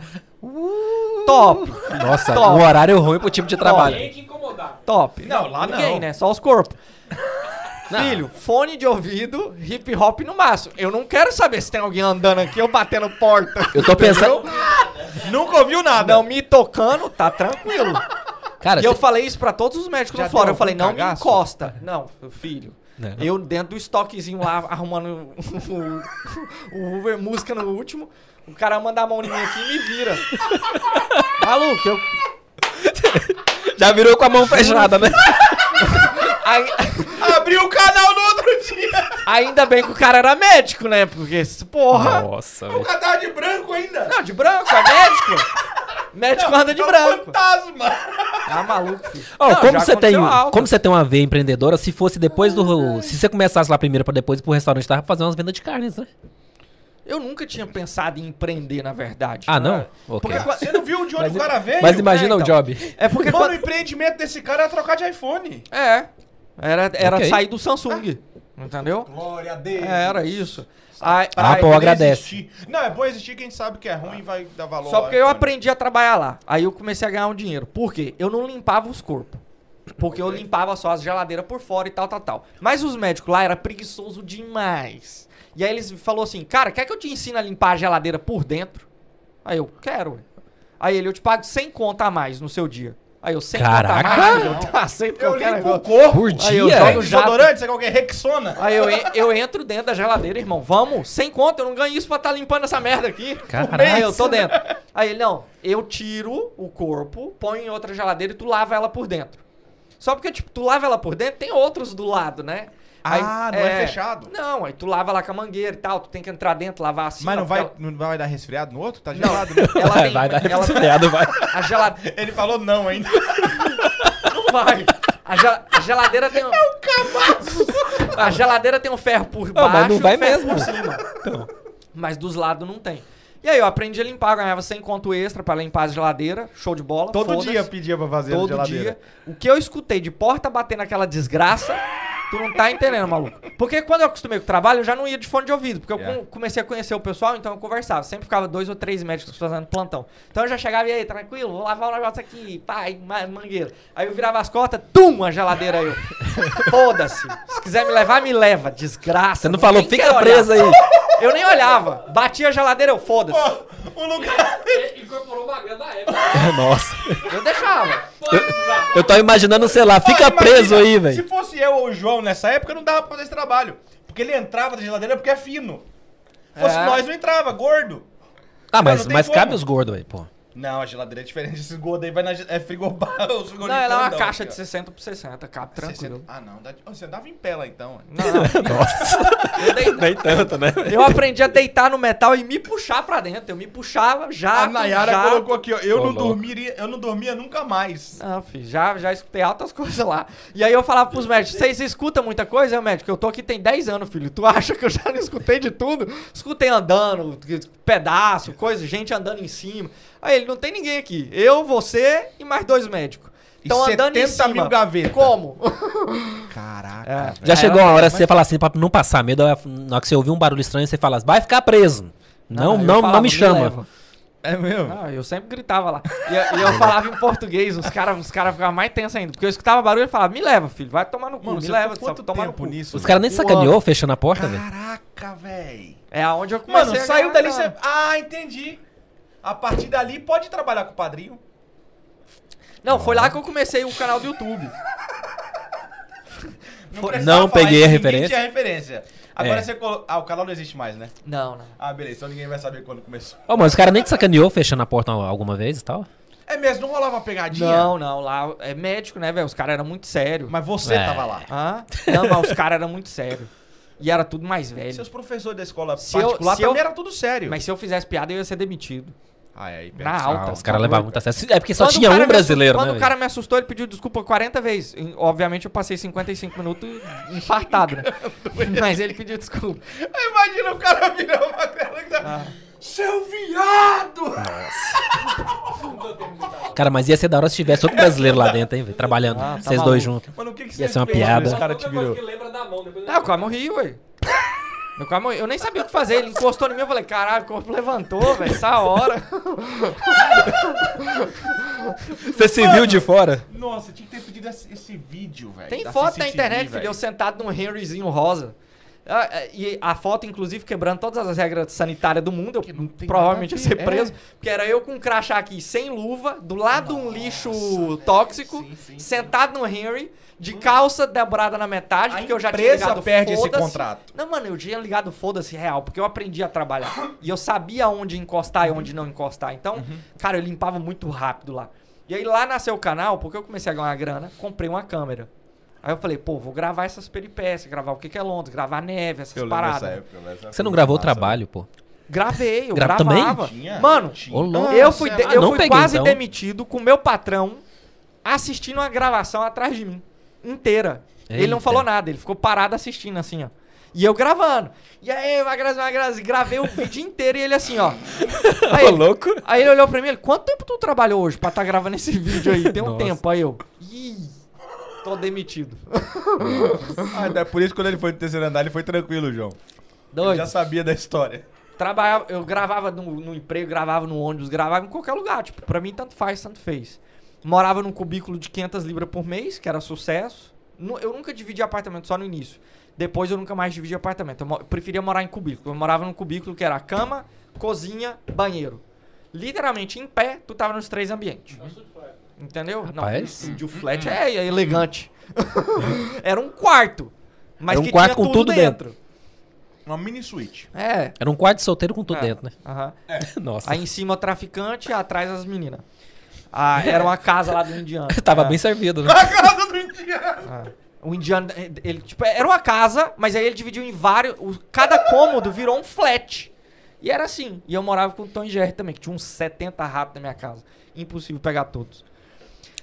Top, Nossa, Top. um horário ruim pro tipo de trabalho. Tem que incomodar. top. Não, lá Ninguém, não. né? Só os corpos. (laughs) Filho, fone de ouvido, hip hop no máximo. Eu não quero saber se tem alguém andando aqui ou batendo porta. Eu tô pensando. Nunca ouviu nada. Não me tocando, tá tranquilo. Cara, E eu cê- falei isso pra todos os médicos Já no fora. Eu falei, não me cagaço? encosta. Não, filho. Não. Eu dentro do estoquezinho lá, arrumando o, o Uber música no último. O cara manda a mão em mim aqui e me vira. (laughs) Maluco, eu. já virou com a mão fechada, né? ai- Abriu o canal no outro dia. ainda bem que o cara era médico, né? Porque, porra. Nossa, O cara tava de branco ainda. Não, de branco, é médico. Médico anda de É um branco. fantasma. Tá maluco, filho. Ó, Não, como você tem, algo. como você tem uma veia empreendedora, se fosse depois do, se você começasse lá primeiro pra depois ir pro restaurante, tava fazendo umas vendas de carnes, né? Eu nunca tinha pensado em empreender, na verdade. Ah, não? É. Ok. Porque Você não viu de onde Mas, o cara veio? mas imagina É, o então. job. É porque Mano, quando- o empreendimento desse cara era trocar de iPhone. É. Era, era Ok. sair do Samsung. Entendeu? Glória a Deus. É, era isso. Ah, aí- pô, poder agradece. Não, é bom existir quem sabe que é ruim e vai dar valor. Só porque eu iPhone. aprendi a trabalhar lá. Aí eu comecei a ganhar um dinheiro. Por quê? Eu não limpava os corpos. Porque eu limpava só as geladeiras por fora e tal, tal, tal. Mas os médicos lá era preguiçoso demais. E aí eles falou assim, cara, quer que eu te ensine a limpar a geladeira por dentro? Aí eu, quero. ué. Aí ele, eu te pago 100 conto a mais no seu dia. Aí eu, 100 Caraca! Eu aceito Eu qualquer limpo o corpo. Por Aí eu dia? jogo desodorante, você quer alguém Rexona? Aí eu, eu entro dentro da geladeira, irmão. Vamos, sem conta, eu não ganho isso pra estar limpando essa merda aqui. Caraca. Aí eu tô dentro. Aí ele, não, eu tiro o corpo, ponho em outra geladeira e tu lava ela por dentro. Só porque, tipo, tu lava ela por dentro, tem outros do lado, né? Aí, Ah, não é fechado? Não, aí tu lava lá com a mangueira e tal, tu tem que entrar dentro, lavar assim. Mas não vai, porque não vai dar resfriado no outro? Tá Não. gelado, (laughs) né? Ela, ela Vai, tem, vai dar ela, resfriado, vai. a geladeira Ele falou não ainda. não (laughs) vai. A, gel- a geladeira tem um... A geladeira tem um ferro por baixo mas não e um vai ferro mesmo. por cima. Mas dos lados não tem. E aí eu aprendi a limpar, ganhava 100 conto extra pra limpar as geladeiras, show de bola. Todo dia pedia pra fazer a Todo geladeira. dia. O que eu escutei de porta bater naquela desgraça, Tu não tá entendendo, maluco. Porque quando eu acostumei com o trabalho, eu já não ia de fone de ouvido. Porque eu Yeah. com- comecei a conhecer o pessoal, então eu conversava. Sempre ficava dois ou três médicos fazendo plantão. Então eu já chegava e aí, tranquilo, vou lavar um negócio aqui, pai, ma- mangueira. Aí eu virava as costas, tum, a geladeira aí. eu. (laughs) Foda-se. Se quiser me levar, me leva. Desgraça. Você não falou, fica preso aí. Eu nem olhava. Batia a geladeira, eu foda-se. O lugar. Ele incorporou uma grana da época. (laughs) Nossa. Eu deixava. Eu tô imaginando, sei lá, fica Imagina, preso aí, Se velho. fosse eu ou o João nessa época, não dava pra fazer esse trabalho. Porque ele entrava da geladeira porque é fino. Se fosse É. nós, não entrava, gordo. Ah, mas, mas como. cabe os gordos, velho, pô. Não, a geladeira é diferente. Esses gordos aí vai na é frigobar, (laughs) os Não, ela é uma caixa aqui, de ó. 60 por 60, cabe tranquilo. Ah, não. dá- Você andava em pé lá então. Não, (laughs) não. Nossa. Eu, dei- Nem tanto, né? eu aprendi a deitar no metal e me puxar pra dentro. Eu me puxava já. A Nayara já... colocou aqui, ó. Eu não dormiria, eu não dormia nunca mais. Não, filho, já, já escutei altas (laughs) coisas lá. E aí eu falava pros médicos, vocês escutam muita coisa? É, médico, eu tô aqui tem 10 anos, filho. Tu acha que eu já não escutei de tudo? Escutei andando, pedaço, coisa, gente andando em cima. Aí ele, não tem ninguém aqui. Eu, você e mais dois médicos. Estão andando em 70 cima. mil gavetas. Como? (laughs) Caraca. É. Já É, chegou ela- a hora mas- de você falar assim, pra não passar medo, na hora que você ouvir um barulho estranho, você fala, vai ficar preso. Não, não, não, falava, me chama. leva. É mesmo? Ah, eu sempre gritava lá. E, eu- e eu falava em português, os caras os cara ficavam mais tensos ainda. Porque eu escutava barulho e falava, me leva, filho, vai tomar no cu, Mano, me leva, quanto só tomar no cu. nisso? Os caras nem sacaneou fechando a porta, velho. Caraca, véi. É aonde eu comecei Mano, a saiu dali, você... Ah, entendi. A partir dali, pode trabalhar com o padrinho. Não, foi lá que eu comecei o canal do YouTube. (laughs) Não falar peguei a referência. tinha referência. Agora É. você colocou... Ah, o canal não existe mais, né? Não, não. Ah, beleza. Então ninguém vai saber quando começou. Ô, mas os caras nem te sacaneou fechando a porta alguma vez e tal? É mesmo, não rolava uma pegadinha? Não, não, lá é médico, né, velho? Os caras eram muito sérios. Mas você É. tava lá. Hã? Não, mas os caras eram muito sérios. E era tudo mais velho. Seus professores da escola Se eu- particular eu- também era tudo sério. Mas se eu fizesse piada, eu ia ser demitido. Ah, aí, Na alta. Ah, os caras levavam muito a sério. É porque só Quando tinha um brasileiro, assustou- né? Quando o cara me assustou, ele pediu desculpa 40 vezes. E, Obviamente eu passei 55 minutos infartado, né? (laughs) Mas ele pediu desculpa. Imagina o cara virar uma tela que tá... Ah. Seu viado! (laughs) Cara, mas ia ser da hora se tivesse outro brasileiro lá dentro, hein, velho? Trabalhando. Ah, tá vocês dois juntos. Mano, o que, que Ia ser uma fez piada. Esse cara te virou. que lembra da mão. Depois Não, eu quase morri, ué. Eu quase morri. Eu nem sabia o que fazer. Ele encostou em mim, eu falei, caralho, o corpo levantou, velho, essa hora. (laughs) Você se viu de fora? Nossa, tinha que ter pedido esse, esse vídeo, velho. Tem da foto na CCTV, internet, filho, eu sentado num Henryzinho rosa. Ah, ah, E a foto, inclusive, quebrando todas as regras sanitárias do mundo. Eu provavelmente ia ser preso. é. Porque era eu com um crachá aqui sem luva, do lado de um lixo tóxico, sim, sim, sim. sentado no Henry, de calça dobrada na metade, A porque eu já tinha ligado perde esse contrato. Não, mano, eu tinha ligado foda-se real, porque eu aprendi a trabalhar. (coughs) e eu sabia onde encostar e onde não encostar. Então, Uhum. cara, eu limpava muito rápido lá. E aí lá nasceu o canal, porque eu comecei a ganhar grana, comprei uma câmera. Aí eu falei, pô, vou gravar essas peripécias, gravar o que que é Londres, gravar neve, essas Eu paradas. época. Essa Você não época gravou o trabalho, pô. Gravei, eu Grava também? gravava. Tinha? Mano, eu fui, de- ah, eu não fui peguei, quase então. demitido com o meu patrão assistindo uma gravação atrás de mim. Inteira. Ele não Eita. falou nada, ele ficou parado assistindo assim, ó. E eu gravando. E aí, vai gravar, vai gravar. Gravei o vídeo inteiro e ele assim, ó. (laughs) Aí, Ô, louco. aí ele olhou pra mim, ele, quanto tempo tu trabalhou hoje pra tá gravando esse vídeo aí? Tem um Nossa. tempo. Aí eu, ih, tô demitido. (laughs) Ah, é por isso que quando ele foi no terceiro andar, ele foi tranquilo, João. Ele Doido. já sabia da história. Trabalhava, eu gravava no, no emprego, gravava no ônibus, gravava em qualquer lugar. Tipo, pra mim, tanto faz, tanto fez. Morava num cubículo de 500 libras por mês, que era sucesso. Eu nunca dividi apartamento, só no início. Depois eu nunca mais dividi apartamento. Eu preferia morar em cubículo. Eu morava num cubículo que era cama, cozinha, banheiro. Literalmente, em pé, tu tava nos três ambientes. Entendeu? Rapaz. Não, o flat é, é elegante. (laughs) era um quarto. Mas Era um que quarto tinha com tudo dentro. Uma mini suíte. É. Era um quarto de solteiro com tudo É. dentro, né? Aham. (laughs) Nossa. Aí em cima o traficante atrás as meninas. Ah, era uma casa lá do indiano. (laughs) Tava É. bem servido, né? A casa do indiano. Ah. O indiano, ele, tipo, era uma casa, mas aí ele dividiu em vários. o- cada cômodo virou um flat. E era assim. E eu morava com o Tom e Jerry também, que tinha uns 70 ratos na minha casa. Impossível pegar todos.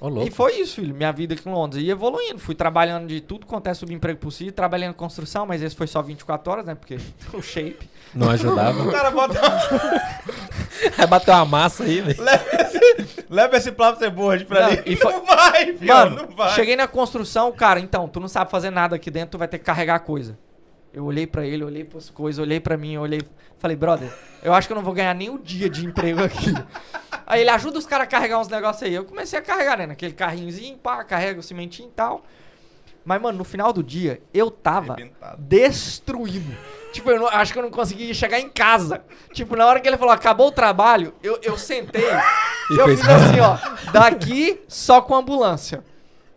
Louco. E foi isso, filho. Minha vida aqui em Londres. E evoluindo. Fui trabalhando de tudo quanto é subemprego possível. Trabalhando em construção, mas esse foi só 24 horas, né? Porque (laughs) o shape. Não ajudava. O cara bota... (laughs) Aí bateu uma massa aí, velho. leva, esse, Leva esse paperboard pra Não, ali. e foi- (laughs) Não vai, filho, Mano, não vai. cheguei na construção, cara, então, tu não sabe fazer nada aqui dentro, tu vai ter que carregar coisa. Eu olhei pra ele, olhei pras coisas, olhei pra mim, olhei. Falei, brother, eu acho que eu não vou ganhar nem o dia de emprego aqui. Aí ele ajuda os caras a carregar uns negócios aí. Eu comecei a carregar, né? Naquele carrinhozinho, pá, carrega o cimentinho e tal. Mas, mano, no final do dia, eu tava Arrebentado. destruído. Tipo, eu não- acho que eu não consegui chegar em casa. Tipo, na hora que ele falou, acabou o trabalho, eu, eu sentei. (laughs) eu fez- fiz assim, ó. Daqui só com ambulância.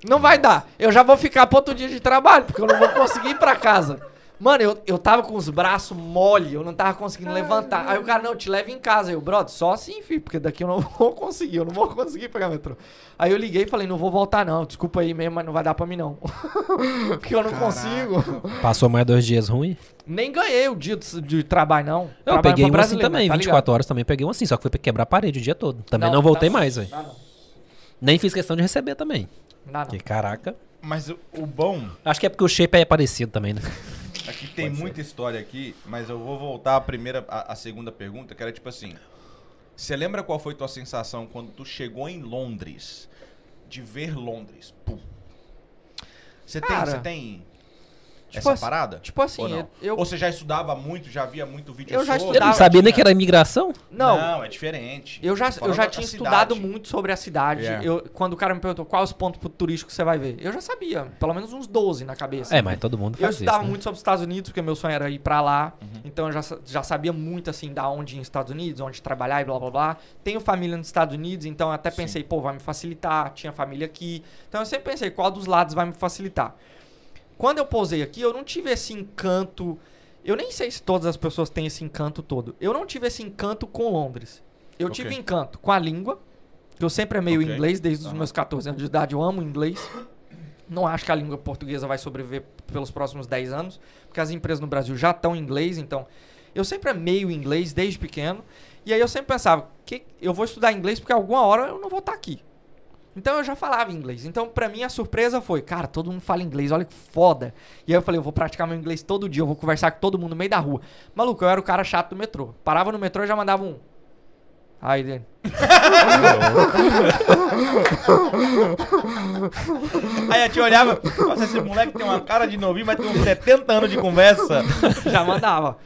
Não vai dar. Eu já vou ficar pro outro dia de trabalho, porque eu não vou conseguir ir pra casa. Mano, eu, eu tava com os braços mole, eu não tava conseguindo levantar. Aí o cara, não, te leva em casa. Eu, brother, só assim, filho, porque daqui eu não (laughs) vou conseguir, eu não vou conseguir pegar metrô. Aí eu liguei e falei, não vou voltar não, desculpa aí mesmo, mas não vai dar pra mim não. (laughs) porque eu não consigo. Passou mais dois dias ruim. Nem ganhei o dia de, de trabalho, não. Eu Trabalho peguei um assim brasileiro, também, tá 24 horas também peguei um assim, só que foi pra quebrar a parede o dia todo. Também não, Não, voltei mais, velho. ligado? Nem fiz questão de receber também. não. Não. Porque, caraca. Mas o, o bom Acho que é porque o shape é parecido também, né? Aqui tem muita história aqui, mas eu vou voltar à primeira, à, à segunda pergunta, que era tipo assim. Você lembra qual foi tua sensação quando tu chegou em Londres? De ver Londres? Pum. Você tem, você tem tipo essa assim- parada? tipo assim, Ou, não? eu- eu- Ou você já estudava muito, já via muito vídeo Eu já sobre? Eu não estudava, sabia nem que era imigração. Não, Não, é diferente. eu já, eu já tinha cidade. estudado muito sobre a cidade. Yeah. Eu, quando o cara me perguntou quais os pontos turísticos você vai ver, eu já sabia, pelo menos uns 12 na cabeça. É, mas todo mundo Eu faz isso. estudava né? muito sobre os Estados Unidos, porque meu sonho era ir pra lá. Uhum. Então eu já, já sabia muito, assim, da onde ir nos Estados Unidos, onde trabalhar e blá blá blá. Tenho família nos Estados Unidos, então eu até Sim. pensei, pô, vai me facilitar. Tinha família aqui. Então eu sempre pensei, qual dos lados vai me facilitar? Quando eu posei aqui, eu não tive esse encanto. Eu nem sei se todas as pessoas têm esse encanto todo. Eu não tive esse encanto com Londres. Eu Ok. tive encanto com a língua, que eu sempre amei o Ok. inglês, desde os meus 14 anos de idade, eu amo o inglês. Não acho que a língua portuguesa vai sobreviver pelos próximos 10 anos, porque as empresas no Brasil já estão em inglês, então eu sempre amei o inglês desde pequeno. E aí eu sempre pensava, que eu vou estudar inglês porque alguma hora eu não vou estar aqui. Então eu já falava inglês. Então pra mim a surpresa foi, cara, todo mundo fala inglês, olha que foda. E aí eu falei, eu vou praticar meu inglês todo dia, eu vou conversar com todo mundo no meio da rua. Maluco, eu era o cara chato do metrô. Parava no metrô e já mandava um. Aí, Dani. (laughs) Aí a tia olhava, nossa, esse moleque tem uma cara de novinho, mas tem uns 70 anos de conversa. já mandava.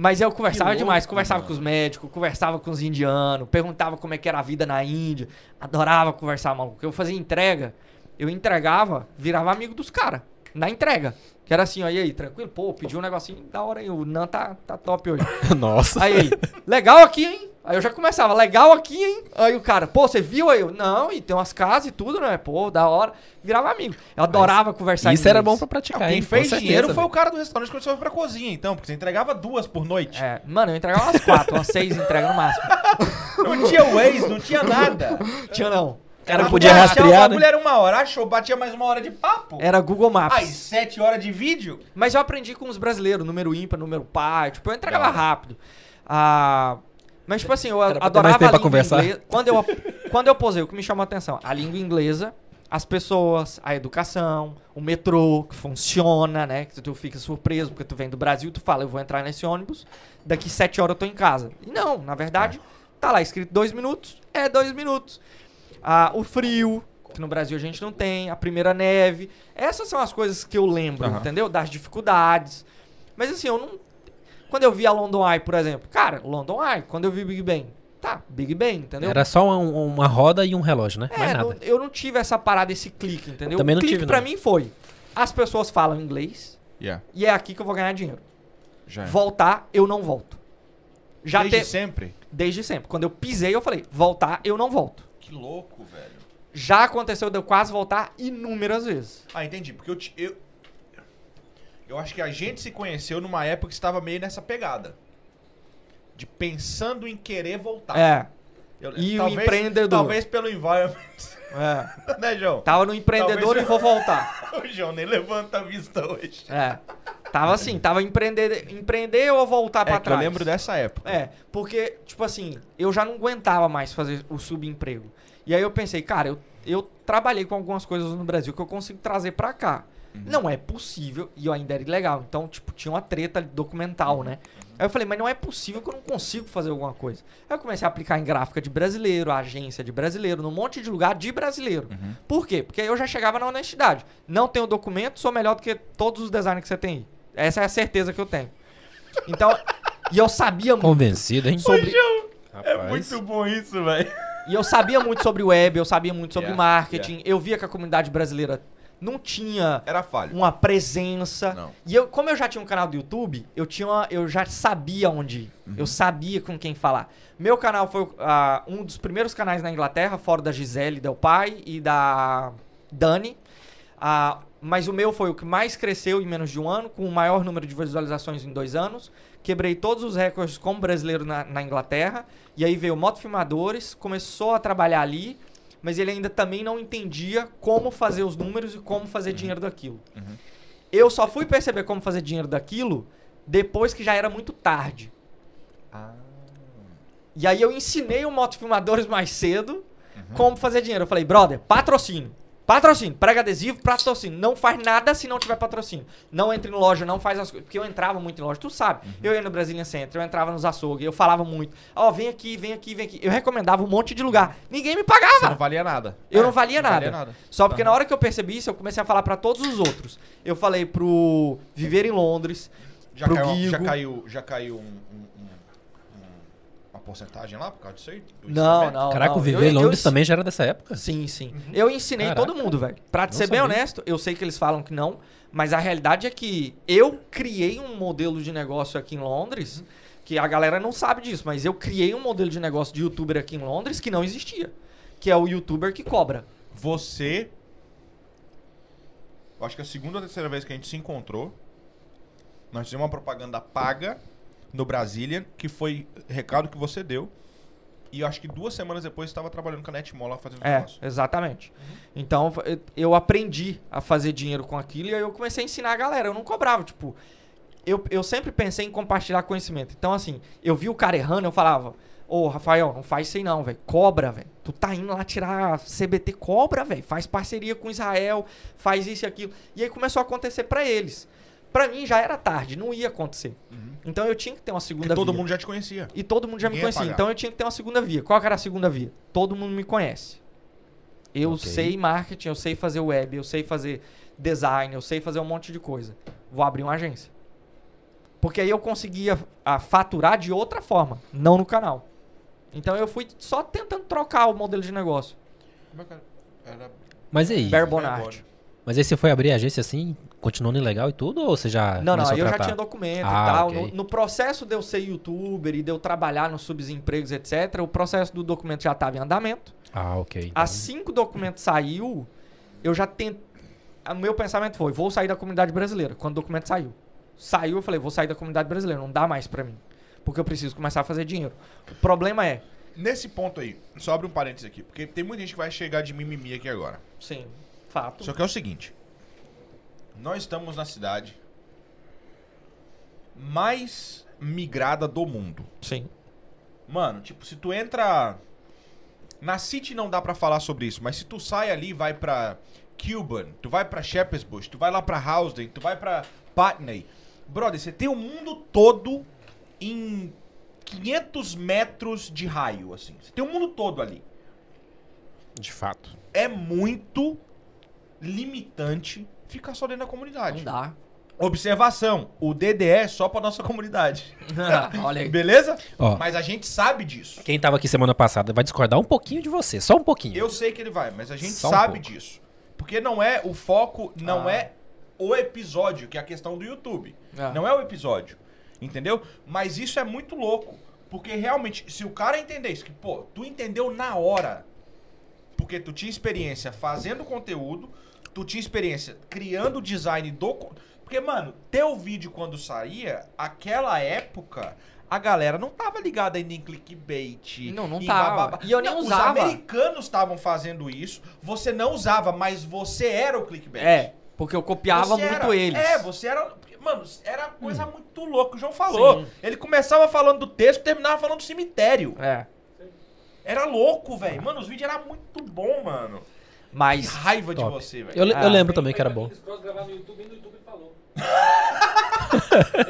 Mas eu conversava louco, demais, conversava mano. com os médicos, conversava com os indianos, perguntava como é que era a vida na Índia. Adorava conversar, maluco. Eu fazia entrega, eu entregava, virava amigo dos caras, na entrega. Que era assim, ó, e aí, tranquilo? Pô, pediu um negocinho da hora aí, o Nan tá, tá top hoje. (laughs) Nossa. Aí legal aqui, hein? Aí eu já começava, legal aqui, hein? Aí o cara, pô, você viu aí? Eu, não, e tem umas casas e tudo, né? Pô, da hora. Virava amigo. Eu adorava conversar Isso era inglês. bom pra praticar, Quem hein? Fez certeza, dinheiro foi o cara do restaurante quando você foi pra cozinha, então, porque você entregava duas por noite. É, mano, eu entregava umas quatro, umas seis entregas no máximo. (laughs) Não tinha Waze, não tinha nada. Tinha não. cara Era podia rastrear, O bagulho né? era uma hora, achou, batia mais uma hora de papo. Era Google Maps. Aí, sete horas de vídeo. Mas eu aprendi com os brasileiros, número ímpar, número par. Tipo, eu entregava rápido. Ah, mas, tipo assim, eu Era adorava a língua conversar. inglesa. Quando eu, (laughs) quando eu posei, o que me chamou a atenção? A língua inglesa, as pessoas, a educação, o metrô, que funciona, né? Que tu fica surpreso, porque tu vem do Brasil, tu fala, eu vou entrar nesse ônibus, daqui sete horas eu tô em casa. E não, na verdade, tá lá escrito dois minutos, é dois minutos. Ah, o frio, que no Brasil a gente não tem, a primeira neve. Essas são as coisas que eu lembro, Aham. entendeu? Das dificuldades. Mas assim, eu não. Quando eu vi a London Eye, por exemplo, cara, London Eye, quando eu vi Big Ben, tá, Big Ben, entendeu? Era só uma, uma roda e um relógio, né? Mais é, nada. não- eu não tive essa parada, esse clique, entendeu? Também não o clique tive, pra não. mim foi: as pessoas falam inglês Yeah, e é aqui que eu vou ganhar dinheiro. já. Voltar, eu não volto. Já Desde te- sempre? Desde sempre. Quando eu pisei, eu falei: voltar, eu não volto. Que louco, velho. Já aconteceu de eu quase voltar inúmeras vezes. Ah, entendi. Porque eu, te- eu. Eu acho que a gente se conheceu numa época que estava meio nessa pegada. De pensando em querer voltar. É, Eu- E o empreendedor. Talvez pelo environment. é. (laughs) né, João? Tava no empreendedor Talvez e vou voltar. (laughs) O João nem levanta a vista hoje. É. Tava assim, tava empreender, empreender ou voltar pra É eu trás. lembro dessa época. É, porque, tipo assim, eu já não aguentava mais fazer o subemprego. E aí eu pensei, cara, eu, eu trabalhei com algumas coisas no Brasil que eu consigo trazer pra cá. Não é possível, e eu ainda era ilegal. Então, tipo, tinha uma treta documental, né? Aí eu falei, mas não é possível que eu não consigo fazer alguma coisa. Aí eu comecei a aplicar em gráfica de brasileiro, agência de brasileiro, num monte de lugar de brasileiro. Por quê? Porque aí eu já chegava na honestidade. Não tenho documento, sou melhor do que todos os designers que você tem aí. Essa é a certeza que eu tenho. Então, (laughs) e eu sabia muito Convencido, hein? sobre. É Rapaz. muito bom isso, velho. E eu sabia muito sobre web, eu sabia muito sobre Yeah, marketing. Eu via que a comunidade brasileira não tinha Era falho. uma presença. Não. E eu, como eu já tinha um canal do YouTube, eu tinha uma- eu já sabia onde ir. Uhum. Eu sabia com quem falar. Meu canal foi ah, um dos primeiros canais na Inglaterra, fora da Gisele Del Pai e da Dani. Ah, mas o meu foi o que mais cresceu em menos de um ano, com o maior número de visualizações em dois anos. Quebrei todos os recordes como brasileiro na, na Inglaterra. E aí veio o Motofilmadores, começou a trabalhar ali, mas ele ainda também não entendia como fazer os números e como fazer dinheiro daquilo. Eu só fui perceber como fazer dinheiro daquilo depois que já era muito tarde. Ah. E aí eu ensinei o Motofilmadores mais cedo como fazer dinheiro. Eu falei, brother, patrocínio. Patrocínio, prega adesivo, patrocínio. Não faz nada se não tiver patrocínio. Não entre em loja, não faz as coisas. Porque eu entrava muito em loja, tu sabe. Eu ia no Brazilian Center, eu entrava nos açougues, eu falava muito. Ó, vem aqui, vem aqui, vem aqui. Eu recomendava um monte de lugar. Ninguém me Você pagava. não valia nada. Eu É, não valia nada. valia nada. Só porque Aham. na hora que eu percebi isso, eu comecei a falar pra todos os outros. Eu falei pro Viver em Londres, Já pro caiu, Guigo. já caiu, já caiu um, porcentagem lá por causa disso aí? Do Não, não. Caraca, não. o Viver Eu- Londres eu- também já era dessa época? Sim, sim. Eu ensinei Caraca. todo mundo, velho. Pra Não ser bem sabia. honesto, eu sei que eles falam que não, mas a realidade é que eu criei um modelo de negócio aqui em Londres, que a galera não sabe disso, mas eu criei um modelo de negócio de youtuber aqui em Londres que não existia. Que é o youtuber que cobra. Você. Acho que é a segunda ou terceira vez que a gente se encontrou. Nós fizemos uma propaganda paga no Brasília, que foi recado que você deu. E acho que duas semanas depois estava trabalhando com a Netmall lá fazendo É, negócio. exatamente. Então eu- aprendi a fazer dinheiro com aquilo e aí eu comecei a ensinar a galera. Eu não cobrava, tipo. Eu, eu sempre pensei em compartilhar conhecimento. Então, assim, eu vi o cara errando, eu falava: Ô, Rafael, não faz isso aí não, velho. Cobra, velho. Tu tá indo lá tirar CBT, cobra, velho. Faz parceria com Israel, faz isso e aquilo. E aí começou a acontecer pra eles. Pra mim já era tarde, não ia acontecer. Então eu tinha que ter uma segunda Porque todo via. mundo já te conhecia. E todo mundo já me Ninguém ia conhecia. Então eu tinha que ter uma segunda via. Qual que era a segunda via? Todo mundo me conhece. Eu Ok. sei marketing, eu sei fazer web, eu sei fazer design, eu sei fazer um monte de coisa. Vou abrir uma agência. Porque aí eu conseguia a, faturar de outra forma, não no canal. Então eu fui só tentando trocar o modelo de negócio. Como é que era? Era Mas aí? Bear Bonard. Mas aí você foi abrir a agência assim, continuando ilegal e tudo? Ou você já. Não, não, eu já tratar? tinha documento Ah, e tal. ok. No, no processo de eu ser youtuber e de eu trabalhar nos subempregos, etc., o processo do documento já estava em andamento. Ah, ok. então. Assim que o documento saiu, eu já tentei. O meu pensamento foi: vou sair da comunidade brasileira. Quando o documento saiu. Saiu, eu falei: vou sair da comunidade brasileira. Não dá mais pra mim. Porque eu preciso começar a fazer dinheiro. O problema é. Nesse ponto aí, só abre um parênteses aqui, porque tem muita gente que vai chegar de mimimi aqui agora. Sim, fato. Só que é o seguinte: nós estamos na cidade mais migrada do mundo. Sim. Mano, tipo, se tu entra. Na City não dá pra falar sobre isso, mas se tu sai ali e vai pra Kilburn, tu vai pra Shepherd's Bush, tu vai lá pra Housden, tu vai pra Putney. Brother, você tem o mundo todo em 500 metros de raio, assim. Você tem o mundo todo ali. De fato. É muito limitante ficar só dentro da comunidade. Não dá. Observação: o DDE é só pra nossa comunidade. (laughs) Olha aí. Beleza? Ó. Mas a gente sabe disso. Quem tava aqui semana passada vai discordar um pouquinho de você, só um pouquinho. Eu sei que ele vai, mas a gente Só um sabe pouco. disso. Porque não é o foco, não Ah. é o episódio, que é a questão do YouTube. Ah. Não é o episódio. Entendeu? Mas isso é muito louco. Porque realmente, se o cara entender isso, que, pô, tu entendeu na hora. Porque tu tinha experiência fazendo conteúdo, tu tinha experiência criando design do. Porque, mano, teu vídeo quando saía, aquela época. A galera não tava ligada ainda em clickbait. Não, não tava. bababá. E eu nem Não, usava. Os americanos estavam fazendo isso. Você não usava, mas você era o clickbait. É, porque eu copiava Você muito era- eles. É, você era. Mano, era coisa muito louca. O João falou. Sim. Ele começava falando do texto, terminava falando do cemitério. É. Era louco, velho. Mano, os vídeos eram muito bom, mano. Que Mas. raiva de Top. você, velho. Eu, Ah. eu lembro também que era bom. (laughs)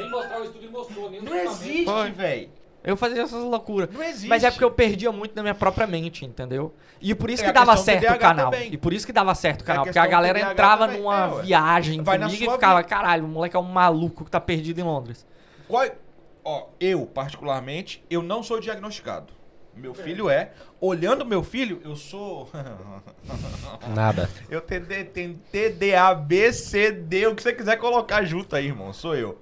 Mostrar o estúdio mostrou, nem Não existe, velho. Eu fazia essas loucuras. Não existe. Mas é porque eu perdia muito na minha própria mente, entendeu? E por isso Tem que dava certo o canal. também. E por isso que dava certo o a canal. Porque a galera entrava também. numa É, viagem Vai comigo e ficava, vida. caralho, o moleque é um maluco que tá perdido em Londres. Qual... Ó, eu, particularmente, eu não sou diagnosticado. Meu filho é. Olhando meu filho, eu sou. (laughs) Nada. eu tenho, tenho TDA, B, C, D, o que você quiser colocar junto aí, irmão. Sou eu.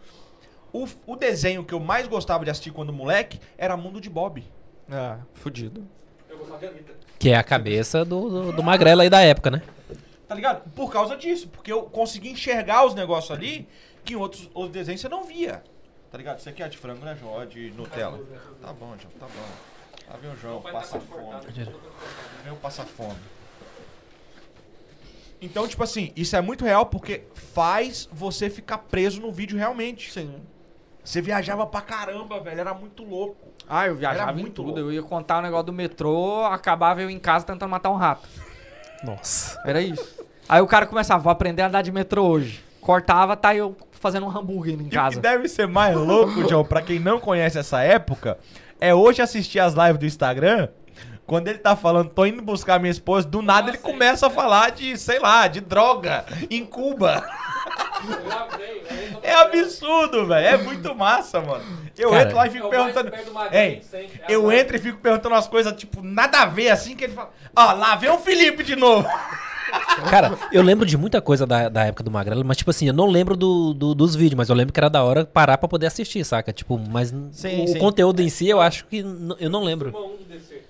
O, o desenho que eu mais gostava de assistir quando moleque era Mundo de Bob. É, fudido. Eu gostava de Anitta. Que é a cabeça do, do, do Magrela aí da época, né? Tá ligado? Por causa disso. Porque eu consegui enxergar os negócios ali que em outros, outros desenhos você não via. Tá ligado? Isso aqui é de frango, né? É de Nutella. Tá bom, João, tá bom. Lá vem o João, passa fome. cortado. Meu passa fome. Então, tipo assim, isso é muito real porque faz você ficar preso no vídeo realmente. Sim. Você viajava pra caramba, velho. Era muito louco. Ah, eu viajava Era em muito tudo. louco. Eu ia contar o negócio do metrô, acabava eu em casa tentando matar um rato. Nossa. Era isso. Aí o cara começava, vou aprender a andar de metrô hoje. Cortava, tá eu fazendo um hambúrguer em E o que casa. deve ser mais louco, João, pra quem não conhece essa época, é hoje assistir as lives do Instagram. Quando ele tá falando, tô indo buscar minha esposa, do nada ele começa a falar de, sei lá, de droga em Cuba. (laughs) É absurdo, velho. É muito massa, mano. Eu Cara, entro lá e É fico mais perguntando. perto do Magrelo Ei. É eu entro e fico perguntando umas coisas, tipo, nada a ver, assim, que ele fala. Ó, lá vem o Felipe de novo. Cara, eu lembro de muita coisa da, da época do Magrela, mas tipo assim, eu não lembro do, do- dos vídeos, mas eu lembro que era da hora parar pra poder assistir, saca? Tipo, mas Sim, o sim. conteúdo em si eu acho que eu não lembro. Turma 1 do DC.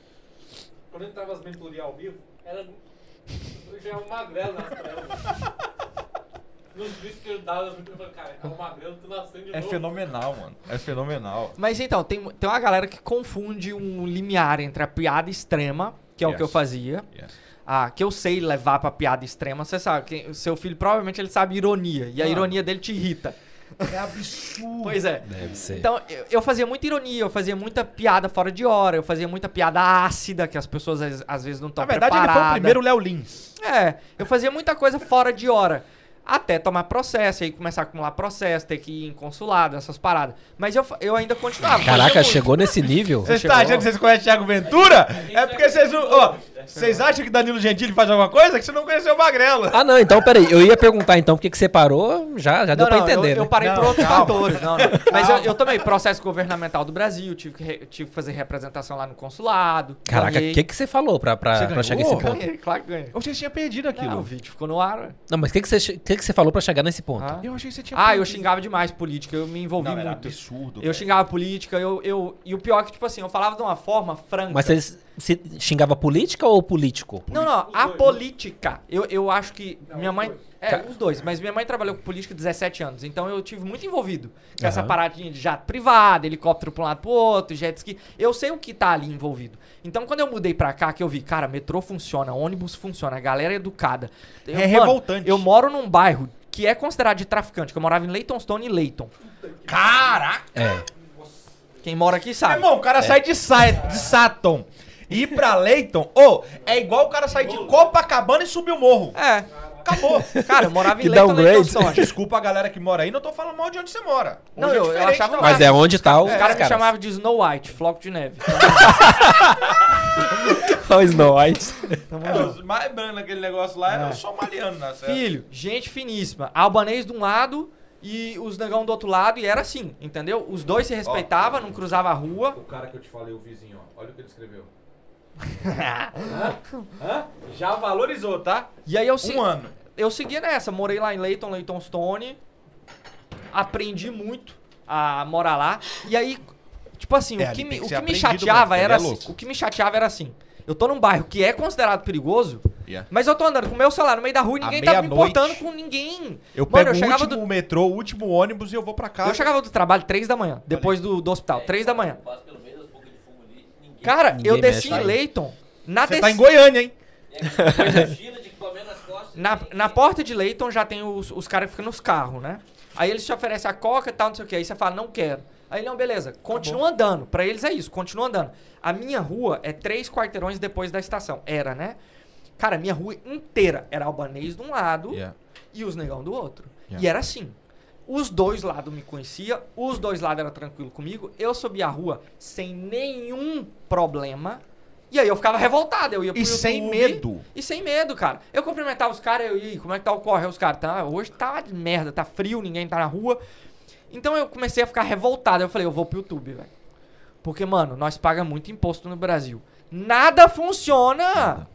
Quando entrava as mentorias ao vivo, era. Já era um magrelo nas trevas. Nos vídeos que ele dava, eu falei, cara, é um magrelo, tu nascendo de É novo. fenomenal, mano. É fenomenal. Mas então, tem, tem uma galera que confunde um limiar entre a piada extrema, que é o que eu Yes. fazia, Yes. Ah, que eu sei levar pra piada extrema. Você sabe, que seu filho provavelmente ele sabe ironia, e a Ah. ironia dele te irrita. É absurdo. Pois é. Deve ser. Então, eu, eu fazia muita ironia, eu fazia muita piada fora de hora, eu fazia muita piada ácida, que as pessoas às, às vezes não estão Na verdade, ele preparadas. foi o primeiro Léo Lins. É, eu fazia muita coisa fora de hora. Até tomar processo, aí começar a acumular processo, ter que ir em consulado, essas paradas. Mas eu, eu ainda continuava. Caraca, chegou nesse nível? Você chegou? está achando que vocês conhecem Thiago Ventura? É porque vocês. Ó, vocês acham que Danilo Gentili faz alguma coisa? Que você não conheceu o Magrela. Ah, não, então peraí. Eu ia perguntar então por que que você parou, já, já deu Não, pra não, entender, eu, eu né? parei Não, por outros calma. fatores. Não, não. Mas eu, eu tomei processo governamental do Brasil, tive que, re- tive que fazer representação lá no consulado. Caraca, o que, que você falou pra, pra, Você pra chegar nesse ponto? Ganhei, claro que ganhei. Eu achei que você tinha perdido aquilo. Não, o vídeo ficou no ar. ué. Não, mas o que, que, você, que, que você falou pra chegar nesse ponto? Ah. Eu achei que você tinha Ah, eu perdido. xingava demais política, eu me envolvi Não, era muito. absurdo. Eu velho. xingava política, eu, eu. E o pior é que, tipo assim, eu falava de uma forma franca. Mas você se xingava política ou político? Não, não, Os a dois, né? política. Eu, eu acho que Não, minha mãe. É, Ca- os dois. Mas minha mãe trabalhou com política 17 anos. Então eu tive muito envolvido com essa Aham. paradinha de jato privado, helicóptero pra um lado pro outro, jet ski. Eu sei o que tá ali envolvido. Então quando eu mudei pra cá, que eu vi, cara, metrô funciona, ônibus funciona, a galera é educada. Eu, É revoltante. Eu moro num bairro que é considerado de traficante, que eu morava em Leytonstone e Leyton. Caraca! É. Quem mora aqui sabe. Irmão, o cara sai de, Sa de Saturn e ir pra Leighton, ô, é igual o cara sair de Copacabana e subir o morro. É. Acabou. Cara, eu morava (laughs) em Que Leyton, downgrade. Leytonstone. Desculpa a galera que mora aí, não tô falando mal de onde você mora. Não, Hoje é eu- eu achava. Mas é onde tá os Os caras me chamavam de Snow White, floco de neve. (laughs) Olha o Snow White. É, os mais brancos naquele negócio lá era É. o somaliano, né? Filho, gente finíssima. Albanês de um lado e os negão do outro lado, e era assim, entendeu? Os dois se respeitavam, não cruzava a rua. O cara que eu te falei, o vizinho, ó. Olha o que ele escreveu. (laughs) Já valorizou, tá? E aí eu, se- Um ano. eu seguia nessa, morei lá em Leighton, Leighton Stone. Aprendi muito a morar lá. E aí, tipo assim, É, o que, me, que o que me chateava era é assim, o que me chateava era assim. Eu tô num bairro que é considerado perigoso, Yeah. mas eu tô andando com o meu celular no meio da rua e ninguém tá me importando com ninguém. Eu Mano, pego eu o último do- metrô, o último ônibus e eu vou pra casa. Eu chegava do trabalho 3 da manhã, depois do, do hospital, 3 da manhã. Passa pelo meio das bocas de fumo ali, ninguém. Cara, Ninguém eu desci mexe em. Leighton, na Você tá em. Goiânia, hein? Na, na porta de Leighton já tem os, os caras que ficam nos carros, né? Aí eles te oferecem a coca e tal, não sei o que. Aí você fala, não quero. Aí não, beleza, continua andando. Pra eles é isso, continua andando. A minha rua é três quarteirões depois da estação. Era, né? Cara, minha rua inteira era albanês de um lado Yeah. e os negão do outro. Yeah. E era assim. Os dois lados me conhecia, os dois lados eram tranquilo comigo, eu subia a rua sem nenhum problema. E aí eu ficava revoltado, eu ia pro E sem YouTube, medo. E sem medo, cara. Eu cumprimentava os caras, eu ia, como é que tá o corre? Os caras, tá, hoje tá de merda, tá frio, ninguém tá na rua. Então eu comecei a ficar revoltado. Eu falei, eu vou pro YouTube, velho. Porque, mano, nós pagamos muito imposto no Brasil. Nada funciona!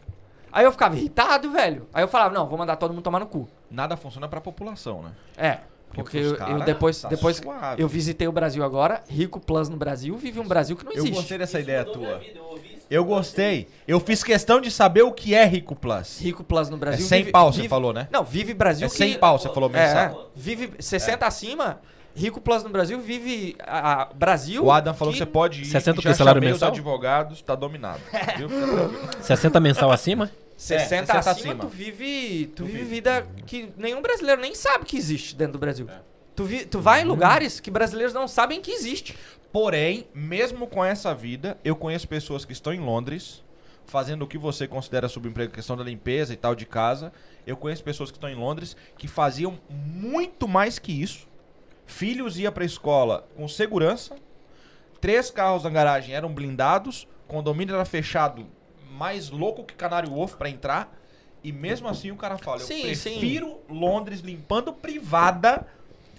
Aí eu ficava irritado, velho. Aí eu falava, não, vou mandar todo mundo tomar no cu. Nada funciona pra população, né? É. Porque pros eu, eu depois, tá depois suave. eu visitei o Brasil agora, Rico Plus no Brasil, vive um Brasil que não Eu existe. gostei dessa Isso ideia tua. vida, eu. Eu gostei. Eu fiz questão de saber o que é Rico Plus. Rico Plus no É Brasil. 100 vive- pau, você vive- falou, né? Não, vive Brasil É que... 100 pau, você falou É, mensal. vive 60 acima. Rico Plus no Brasil vive a, a- Brasil. O Adam falou que você pode ir. 60 que o quê? Salário mensal? os advogados, tá dominado. Viu? Fica tranquilo. 60 mensal acima? 60, 60 acima, acima. tu vive, tu Tu vive vive. vida que nenhum brasileiro nem sabe que existe dentro do Brasil. Tu, vi, tu vai em lugares que brasileiros não sabem que existe. Porém, mesmo com essa vida, eu conheço pessoas que estão em Londres, fazendo o que você considera subemprego, questão da limpeza e tal de casa. Eu conheço pessoas que estão em Londres que faziam muito mais que isso. Filhos iam pra escola com segurança, três carros na garagem eram blindados, condomínio era fechado, mais louco que Canário Wolf pra entrar. E mesmo assim o cara fala, Sim, eu sim. prefiro Londres limpando privada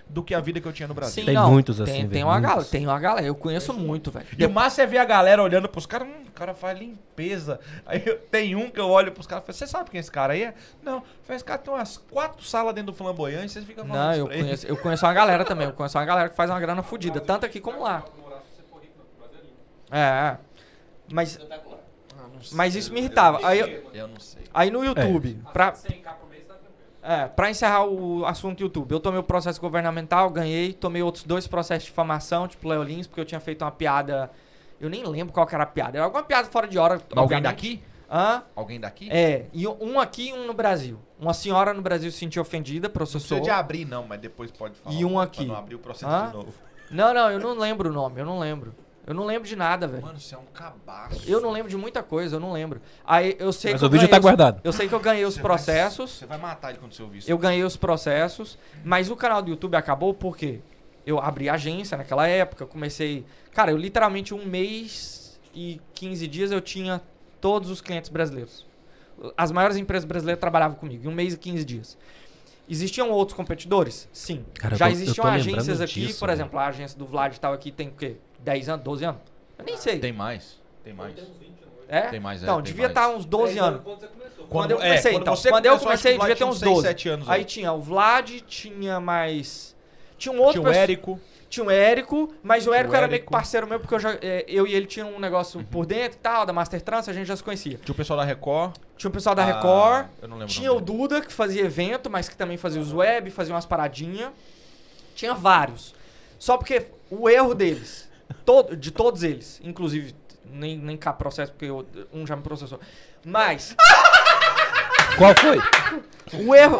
do que a vida que eu tinha no Brasil. Tem muitos assim, Tem, tem uma muitos. galera, tem uma galera. Eu conheço muito, velho. E o massa é ver a galera olhando pros caras, hum, o cara faz limpeza. Aí eu- tem um que eu olho pros caras e falo, você sabe quem esse cara aí é? Não, esse cara tem umas quatro salas dentro do flamboyante, vocês ficam falando Não, eu conheço, eu conheço uma galera também. Eu conheço uma galera que faz uma grana fodida, tanto aqui como lá. É, é. Mas, Espetacular. Mas isso me irritava. Aí, eu- Eu não sei. aí no YouTube, pra, 100k por mês tá. É, pra encerrar o assunto YouTube, eu tomei o processo governamental, ganhei, tomei outros dois processos de difamação, tipo Leolins, porque eu tinha feito uma piada. Eu nem lembro qual que era a piada. Era alguma piada fora de hora. Alguém daqui? Hã? Alguém daqui? É, e um aqui e um no Brasil. Uma senhora no Brasil se sentiu ofendida, Não processou. precisa de abrir, não, mas depois pode falar. E um pra aqui. não abrir o processo Hã? de novo. Não, não, eu não lembro o nome, eu não lembro. Eu não lembro de nada, velho. Mano, isso é um cabaço. Eu não lembro de muita coisa, eu não lembro. Aí eu sei Mas que o vídeo tá os- guardado. Eu sei que eu ganhei os Você processos. Vai, você vai matar ele quando você ouvir isso. Eu ganhei os processos, mas o canal do YouTube acabou porque eu abri agência naquela época, comecei. Cara, eu literalmente um mês e 15 dias eu tinha todos os clientes brasileiros. As maiores empresas brasileiras trabalhavam comigo, em um mês e 15 dias. Existiam outros competidores? Sim. Cara, Já eu existiam agências aqui, disso, por exemplo, a agência do Vlad estava aqui tem o quê? 10 anos, 12 anos? Eu nem sei. Tem mais. Tem mais. Tem uns 20, não é? Tem mais, é, Então, tem devia mais. estar uns 12 10 anos. Quando você começou. Quando eu é, comecei, quando então. você Quando eu começou, comecei, devia ter uns uns seis, 12. sete anos Aí aí. tinha o Vlad, tinha mais. Tinha um outro Tinha o Érico. Tinha o Érico, mas o Érico o era meio que parceiro meu, porque eu, já, é, eu e ele tinha um negócio por dentro e tal, da Master Trans, a gente já se conhecia. Tinha o pessoal da Record. Tinha o pessoal da Ah, Record, Eu não lembro tinha o. Duda, que fazia evento, mas que também fazia os web, fazia umas paradinhas. Tinha vários. Só porque o erro deles, todo, de todos eles, inclusive, nem, nem cá processo, porque eu- um já me processou. Mas, Qual foi? o erro,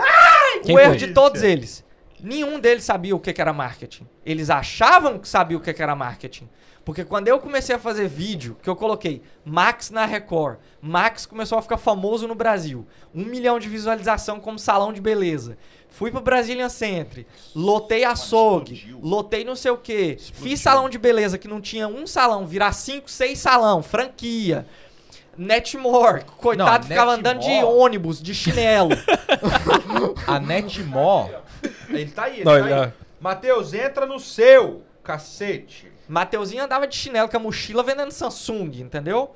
Quem o erro foi? de todos eles. Nenhum deles sabia o que que era marketing. Eles achavam que sabia o que que era marketing. Porque quando eu comecei a fazer vídeo, que eu coloquei Max na Record, Max começou a ficar famoso no Brasil. Um milhão de visualização como salão de beleza. Fui pro Brazilian Center, lotei açougue, explodiu. lotei não sei o quê. Explodiu. Fiz salão de beleza que não tinha um salão, virar cinco, seis salão, franquia. Netmore, coitado, Não, ficava andando de Netmore. ônibus, de chinelo. (laughs) A Netmó. Ele tá aí, ele Não, tá ele aí. é- Matheus, entra no seu, cacete. Mateuzinho andava de chinelo com a mochila vendendo Samsung, entendeu?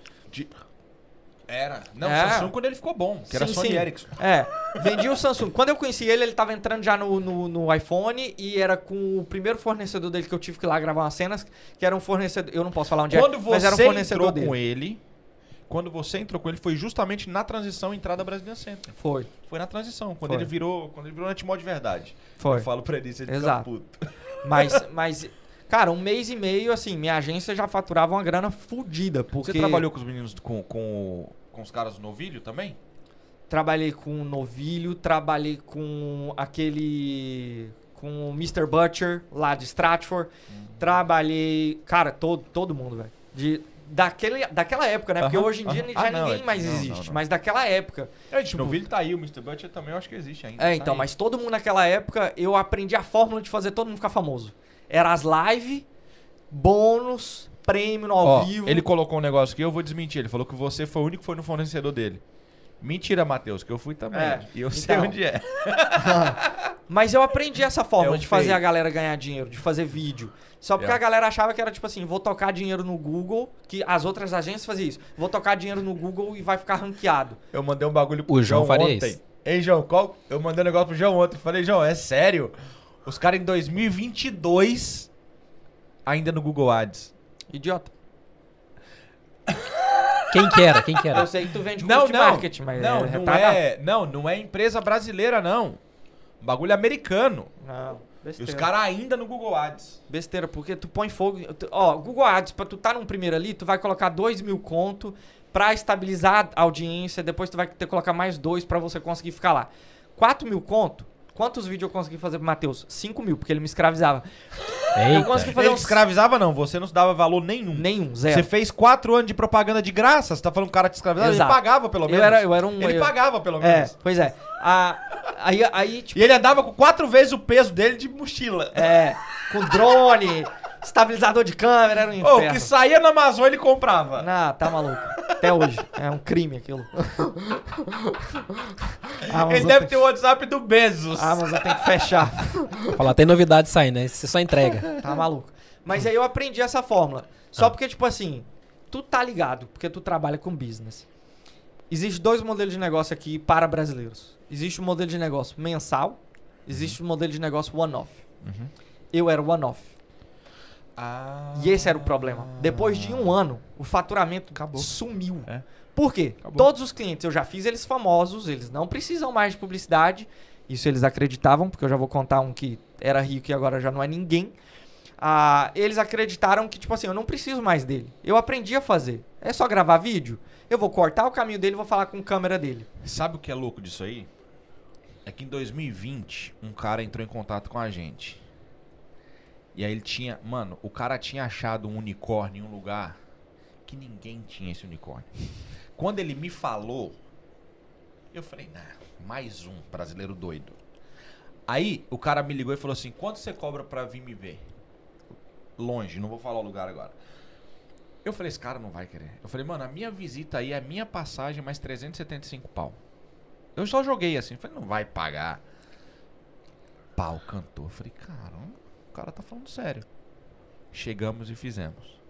Era. Não, É. o Samsung quando ele ficou bom, que era Sim, Sony sim. Ericsson. É, vendia o Samsung. Quando eu conheci ele, ele tava entrando já no, no, no iPhone e era com o primeiro fornecedor dele que eu tive que ir lá gravar umas cenas, que era um fornecedor, eu não posso falar onde Quando é, mas era um você fornecedor entrou dele. com ele, quando você entrou com ele, foi justamente na transição entrada Brasília Center. Foi, Foi na transição, quando Foi. ele virou, quando ele virou Netmó de verdade. foi. Eu falo pra ele, ele Exato. puto. Mas, (laughs) mas, cara, um mês e meio, assim, minha agência já faturava uma grana fodida, porque... Você trabalhou com os meninos, com, com, com os caras do Novilho também? Trabalhei com o Novilho, trabalhei com aquele. com o Mr. Butcher, lá de Stratford. Trabalhei. Cara, todo, todo mundo, velho. De daquele, daquela época, né? Porque Aham, hoje em dia já Ah, não, ninguém é- mais não, existe. não. Mas daquela época. É, tipo, no vídeo tá aí, o Mr. Butcher também eu acho que existe ainda. É, tá então, aí. mas todo mundo naquela época, eu aprendi a fórmula de fazer todo mundo ficar famoso. Era as lives, bônus, prêmio no ao Ó, vivo. ele colocou um negócio aqui, eu vou desmentir. Ele falou que você foi o único que foi no fornecedor dele. Mentira, Matheus, que eu fui também. É, E eu sei então. onde é. (laughs) Mas eu aprendi essa forma É de fazer feio. a galera ganhar dinheiro, de fazer vídeo. Só porque É. a galera achava que era tipo assim, vou tocar dinheiro no Google, que as outras agências faziam isso. Vou tocar dinheiro no Google e vai ficar ranqueado. Eu mandei um bagulho pro O João faria ontem. isso. Ei, João, qual... eu mandei um negócio pro João ontem. Falei, João, é sério? Os caras em 2022 ainda no Google Ads. Idiota. Quem que era? Quem que era? Eu sei que tu vende Não, de não. marketing, mas não, é não é, não, não é empresa brasileira, não. Bagulho americano. Não, E os besteira. caras ainda no Google Ads. Besteira, porque tu põe fogo. tu- Ó, Google Ads, pra tu tá num primeiro ali, tu vai colocar dois mil conto pra estabilizar a audiência. Depois tu vai ter que colocar mais dois pra você conseguir ficar lá. 4 mil conto. Quantos vídeos eu consegui fazer pro Matheus? 5 mil, porque ele me escravizava. Eu consegui Eita. fazer Ele uns. escravizava, não. Você não dava valor nenhum. Nenhum, Você zero. fez quatro anos de propaganda de graça. Você tá falando que o cara te escravizava? Exato. Ele pagava, pelo menos. Eu era, eu era um. Ele eu- pagava, pelo É, menos. pois é. A- aí, aí, tipo, E ele andava com quatro vezes o peso dele de mochila. é, com drone, (laughs) estabilizador de câmera, era um Ô, inferno. o que saía na Amazon ele comprava. Não, tá maluco. Até hoje. É um crime aquilo. (laughs) Ele deve tem- ter o WhatsApp do Bezos. A Amazon tem que fechar. Falar, tem novidade saindo, né? Você só entrega. Tá maluco. Mas aí eu aprendi essa fórmula. Só porque, tipo assim, tu tá ligado, porque tu trabalha com business. Existe dois modelos de negócio aqui para brasileiros. Existe o modelo de negócio mensal, existe o modelo de negócio one-off. Uhum. Eu era one-off. Ah. E esse era o problema. Depois de um ano, o faturamento Acabou. sumiu. É. Por quê? Acabou. Todos os clientes, eu já fiz eles famosos, eles não precisam mais de publicidade. Isso eles acreditavam, porque eu já vou contar um que era rico e agora já não é ninguém. Ah, eles acreditaram que, tipo assim, eu não preciso mais dele. Eu aprendi a fazer. É só gravar vídeo. Eu vou cortar o caminho dele e vou falar com a câmera dele. Sabe o que é louco disso aí? É que em 2020, um cara entrou em contato com a gente. E aí ele tinha. Mano, o cara tinha achado um unicórnio em um lugar que ninguém tinha esse unicórnio. Quando ele me falou, eu falei, nah, mais um brasileiro doido. Aí o cara me ligou e falou assim: quanto você cobra pra vir me ver? Longe, não vou falar o lugar agora. Eu falei, esse cara não vai querer. Eu falei, mano, a minha visita aí é a minha passagem mais 375 pau. Eu só joguei assim, falei, não vai pagar. Pau, cantou. Eu falei, caramba, cara tá falando sério. Chegamos e fizemos.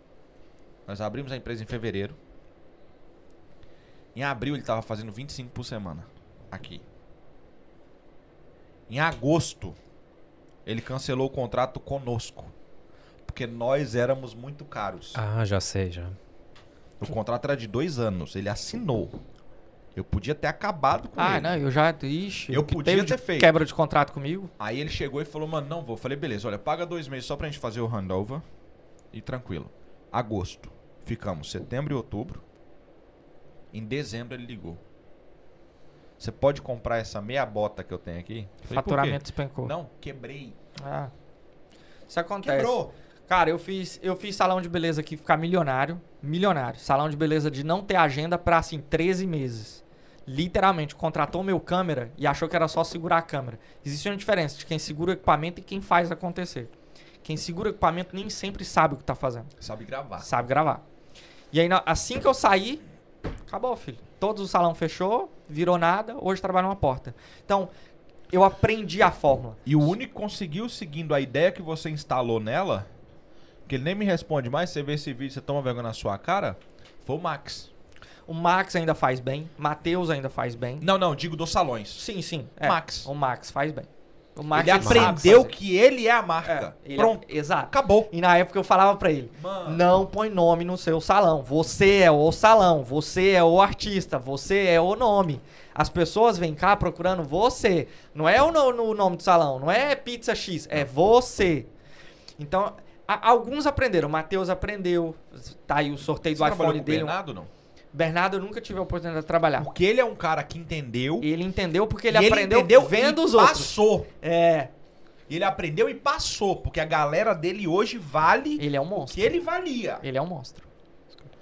Nós abrimos a empresa em fevereiro. Em abril ele tava fazendo 25 por semana. Aqui. Em agosto, ele cancelou o contrato conosco. Porque nós éramos muito caros. Ah, já sei, já. O contrato era de dois anos. Ele assinou. Eu podia ter acabado com Ah, ele. não, eu já. Ixi, Eu podia ter feito. Quebra de contrato comigo. Aí ele chegou e falou, mano, não vou. Eu falei, beleza, olha, paga dois meses só pra gente fazer o handover. E tranquilo. Agosto. Ficamos setembro e outubro. Em dezembro ele ligou. Você pode comprar essa meia bota que eu tenho aqui? Eu falei? Faturamento despencou. Não, quebrei. Ah. Isso acontece. Quebrou. Cara, eu fiz, eu fiz salão de beleza aqui ficar milionário. Milionário. Salão de beleza de não ter agenda pra, assim, 13 meses. Literalmente, contratou meu câmera e achou que era só segurar a câmera. Existe uma diferença de quem segura o equipamento e quem faz acontecer. Quem segura o equipamento nem sempre sabe o que tá fazendo. Sabe gravar. Sabe gravar. E aí, assim que eu saí, acabou, filho. Todos o salão fechou, virou nada, hoje trabalho numa porta. Então, eu aprendi a fórmula. E o único que conseguiu seguindo a ideia que você instalou nela, que ele nem me responde mais, você vê esse vídeo, você toma vergonha na sua cara, foi o Max. O Max ainda faz bem, Matheus ainda faz bem. Não, não, digo dos salões. Sim, sim. é. Max. O Max faz bem. O Max ele aprendeu que ele é a marca. É, ele- Pronto, Exato. acabou. E na época eu falava pra ele: Mano. não põe nome no seu salão. Você é o salão, você é o artista, você é o nome. As pessoas vêm cá procurando você. Não é o no, no nome do salão, não é pizza X, é você. Então, a- alguns aprenderam. O Matheus aprendeu. Tá aí o sorteio Você do iPhone dele. Bernardo, não? Bernardo eu nunca tive a oportunidade de trabalhar. Porque ele é um cara que entendeu. Ele entendeu porque ele e aprendeu entendeu vendo os outros. passou. É, ele aprendeu e passou, porque a galera dele hoje vale ele é um monstro. que ele valia. Ele é um monstro.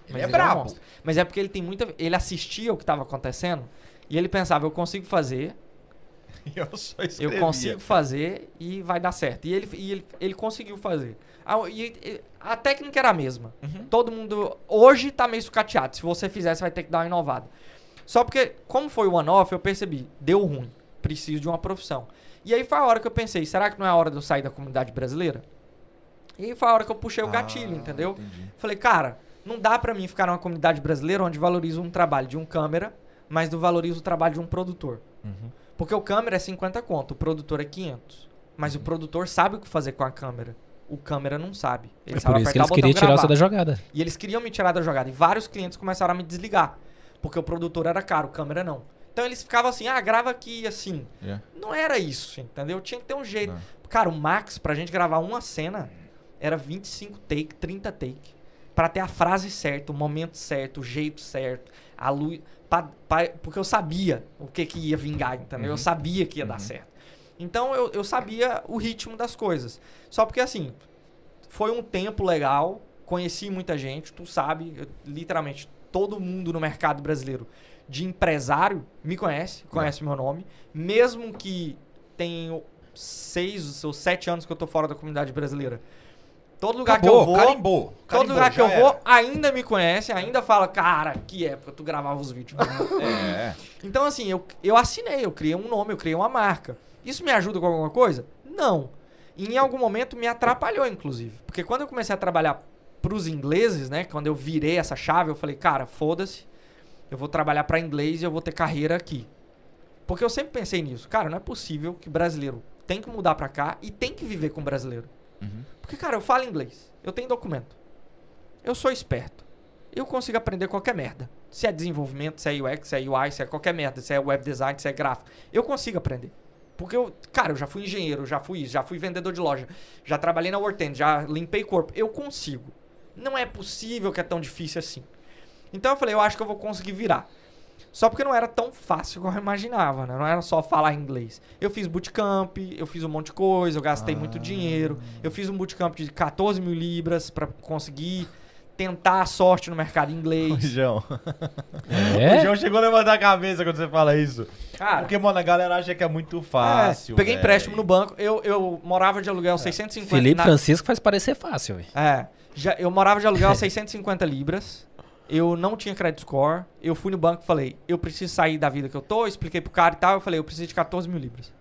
Mas é um brabo. monstro. Mas é porque ele tem muita. Ele assistia o que tava acontecendo e ele pensava, eu consigo fazer, (laughs) Eu só eu escrevia. consigo fazer e vai dar certo. E ele, e ele, ele conseguiu fazer. A, e- a técnica era a mesma. Uhum. Todo mundo. Hoje tá meio sucateado. Se você fizer, você vai ter que dar uma inovada. Só porque, como foi o one-off, eu percebi, deu ruim. Preciso de uma profissão. E aí foi a hora que eu pensei, será que não é a hora de eu sair da comunidade brasileira? E aí foi a hora que eu puxei o gatilho, Ah, entendeu? entendi. Falei, cara, não dá pra mim ficar numa comunidade brasileira onde valoriza um trabalho de um câmera, mas não valoriza o trabalho de um produtor. Uhum. Porque o câmera é 50 conto, o produtor é 500. Mas o produtor sabe o que fazer com a câmera. O câmera não sabe. Ele É sabe por isso que eles o queriam tirar você da jogada. E eles queriam me tirar da jogada. E vários clientes começaram a me desligar. Porque o produtor era caro, o câmera não. Então eles ficavam assim, ah, grava aqui assim. Yeah. Não era isso, entendeu? Tinha que ter um jeito. Não. Cara, o Max, pra gente gravar uma cena, era 25 take, 30 take. Pra ter a frase certa, o momento certo, o jeito certo, a luz. pa- pa- porque eu sabia o que, que ia vingar, entendeu? Eu Uhum. sabia que ia dar certo. Então eu, eu sabia o ritmo das coisas. Só porque assim, foi um tempo legal, conheci muita gente, tu sabe, eu- literalmente todo mundo no mercado brasileiro de empresário me conhece, conhece meu nome, mesmo que tenho seis ou sete anos que eu tô fora da comunidade brasileira. Todo lugar que eu Acabou, vou, carimbou. todo Carimbou, lugar que eu vou, era. ainda me conhece, ainda fala, cara, que época tu gravava os vídeos. (laughs) É. Então, assim, eu, eu assinei, eu criei um nome, eu criei uma marca. Isso me ajuda com alguma coisa? Não. E em algum momento me atrapalhou, inclusive. Porque quando eu comecei a trabalhar pros ingleses, né? Quando eu virei essa chave, eu falei, cara, foda-se. Eu vou trabalhar pra inglês e eu vou ter carreira aqui. Porque eu sempre pensei nisso. Cara, não é possível que brasileiro tem que mudar pra cá e tem que viver com brasileiro. Uhum. Porque, cara, eu falo inglês. Eu tenho documento. Eu sou esperto. Eu consigo aprender qualquer merda. Se é desenvolvimento, se é UX, se é UI, se é qualquer merda, se é web design, se é gráfico. Eu consigo aprender. Porque eu, cara, eu já fui engenheiro, já fui isso, já fui vendedor de loja, já trabalhei na Wortend, já limpei corpo. Eu consigo. Não é possível que é tão difícil assim. Então eu falei, eu acho que eu vou conseguir virar. Só porque não era tão fácil como eu imaginava, né? Não era só falar inglês. Eu fiz bootcamp, eu fiz um monte de coisa, eu gastei muito dinheiro. Eu fiz um bootcamp de 14 mil libras pra conseguir tentar a sorte no mercado (laughs) O inglês. João. O É? João chegou a levantar a cabeça quando você fala isso. Cara, Porque, mano, a galera acha que é muito é, fácil. peguei velho. empréstimo no banco. Eu, eu morava de aluguel 650 Felipe na- Francisco faz parecer fácil, velho. É. Já, eu morava de aluguel (laughs) a 650 libras. Eu não tinha credit score. Eu fui no banco e falei, eu preciso sair da vida que eu tô. Expliquei pro cara e tal. Eu falei, eu preciso de 14 mil libras.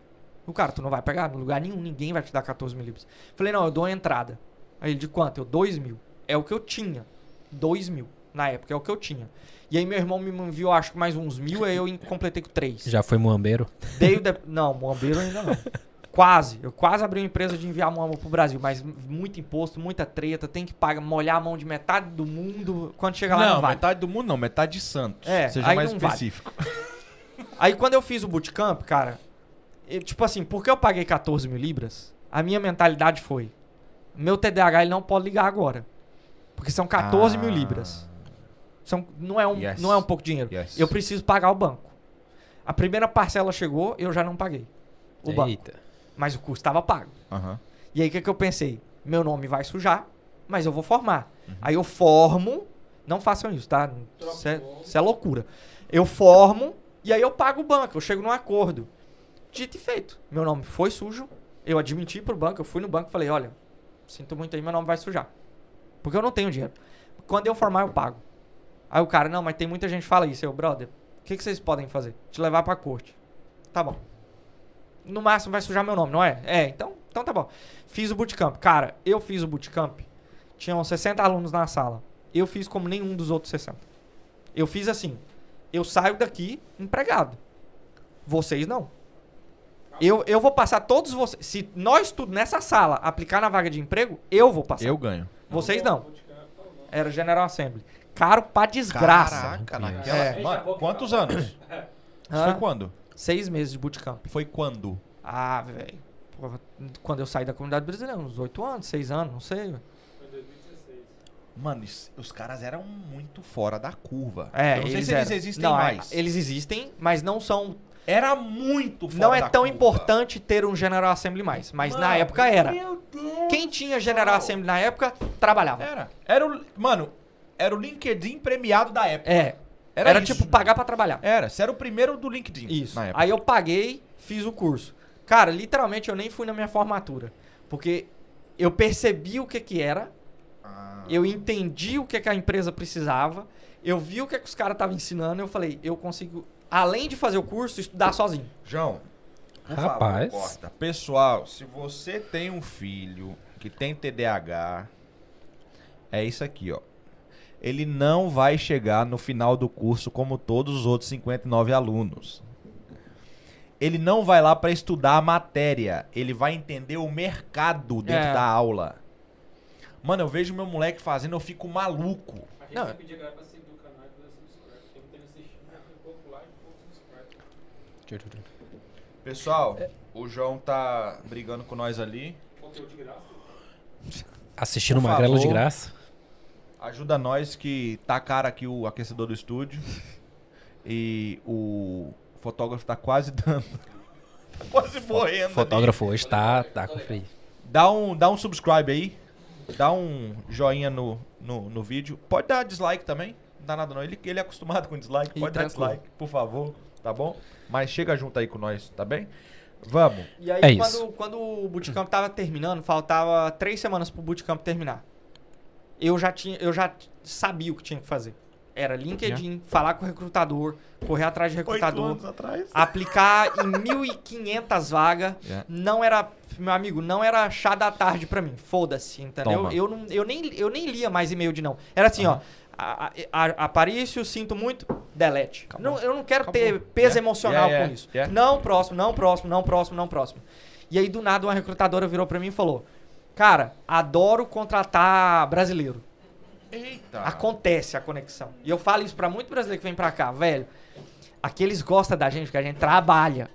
O cara, tu não vai pegar no lugar nenhum. Ninguém vai te dar 14 mil libras. Falei, não, eu dou a entrada. Aí ele, de quanto? Eu, 2 mil. É o que eu tinha. 2 mil. Na época, é o que eu tinha. E aí meu irmão me enviou, acho que mais uns mil. Aí eu completei com 3. Já foi muambeiro. Dei o de... Não, Moambeiro ainda não. Quase. Eu quase abri uma empresa de enviar Moamba pro Brasil, mas muito imposto, muita treta, tem que pagar, molhar a mão de metade do mundo. Quando chega lá, não, Não, vai. metade do mundo não, metade de Santos. É, Seja aí mais não vale. específico. (laughs) Aí quando eu fiz o bootcamp, cara, eu, tipo assim, porque eu paguei 14 mil libras, a minha mentalidade foi: meu TDAH ele não pode ligar agora. Porque são 14 mil Ah. libras. São, não, é um, Yes. não é um pouco de dinheiro. Yes. Eu preciso pagar o banco. A primeira parcela chegou, eu já não paguei. O banco. Eita. Mas o custo estava pago. Aham. E aí o que, que eu pensei? Meu nome vai sujar, mas eu vou formar. Aí eu formo. Não façam isso, tá? Isso é, isso é loucura. Eu formo e aí eu pago o banco. Eu chego num acordo. Dito e feito. Meu nome foi sujo. Eu admiti pro banco. Eu fui no banco e falei: olha, sinto muito aí, meu nome vai sujar. Porque eu não tenho dinheiro. Quando eu formar, eu pago. Aí o cara, não, mas tem muita gente que fala isso. Eu, brother, o que, que vocês podem fazer? Te levar pra corte. Tá bom. No máximo vai sujar meu nome, não é? É, então, então tá bom. Fiz o bootcamp. Cara, eu fiz o bootcamp. Tinham 60 alunos na sala. Eu fiz como nenhum dos outros 60. Eu fiz assim. Eu saio daqui empregado. Vocês não. Eu, eu vou passar todos vocês. Se nós tudo nessa sala aplicar na vaga de emprego, eu vou passar. Eu ganho. Vocês não. Era General Assembly. Caro pra desgraça. Caraca, naquela... É. Mano, quantos anos? Isso Hã? foi quando? Seis meses de bootcamp. Foi quando? Ah, velho. Quando eu saí da comunidade brasileira, uns oito anos, seis anos, não sei. velho. Foi em 2016. Mano, isso- os caras eram muito fora da curva. É, Eu não sei eles se eles eram. existem não, é, mais. Eles existem, mas não são. Era muito fora não é tão curva. importante ter um General Assembly mais. Mas na Mano, época era. Meu Deus. Quem tinha General Assembly na época, trabalhava. Era. Era o. Mano, era o LinkedIn premiado da época. É. Era Era, isso. tipo pagar pra trabalhar. Era, você era o primeiro do LinkedIn Isso. na. Aí eu paguei, fiz o curso. Cara, literalmente eu nem fui na minha formatura. Porque eu percebi o que que era, Ah. eu entendi o que que a empresa precisava, eu vi o que que os caras estavam ensinando, eu falei, eu consigo, além de fazer o curso, estudar sozinho. João, por Rapaz. favor, corta. Pessoal, se você tem um filho que tem TDAH, é isso aqui, ó. Ele não vai chegar no final do curso como todos os outros 59 alunos. Ele não vai lá para estudar a matéria, ele vai entender o mercado dentro É. da aula. Mano, eu vejo meu moleque fazendo, eu fico maluco. A gente Não. vai pedir a galera pra seguir o canal e fazer subscribe. Quem não tem assistindo, já tem pouco like e pouco Pessoal, o João tá brigando com nós ali. Conteúdo de graça. Assistindo Por Magrelo de favor. graça. Ajuda nós que tá caro aqui o aquecedor do estúdio. E o fotógrafo tá quase (laughs) dando. tá quase morrendo. ali. Fotógrafo hoje tá, tá com frio. Dá um, dá um subscribe aí. Dá um joinha no, no, no vídeo. Pode dar dislike também. Não dá nada não. Ele, ele é acostumado com dislike. Pode dar tranquilo. dislike, por favor. Tá bom? Mas chega junto aí com nós, tá bem? Vamos. E aí, É quando, isso. quando o bootcamp tava terminando, faltava três semanas pro bootcamp terminar. Eu já, tinha, eu já sabia o que tinha que fazer. Era LinkedIn, falar com o recrutador, correr atrás de recrutador, atrás. aplicar em 1.500 vagas. Yeah. Não era, meu amigo, não era chá da tarde pra mim. Foda-se, entendeu? Toma. Eu, não, eu, nem, eu nem lia mais e-mail de não. Era assim, ó. A, a, a, Aparício, sinto muito, delete. Não, eu não quero Acabou. ter peso Yeah. emocional Yeah, yeah, com isso. Não próximo, não próximo, não próximo, não próximo. E aí, do nada, uma recrutadora virou pra mim e falou: Cara, adoro contratar brasileiro. Eita. Acontece a conexão. E eu falo isso pra muito brasileiro que vem pra cá, velho. Aqui eles gostam da gente, porque a gente trabalha.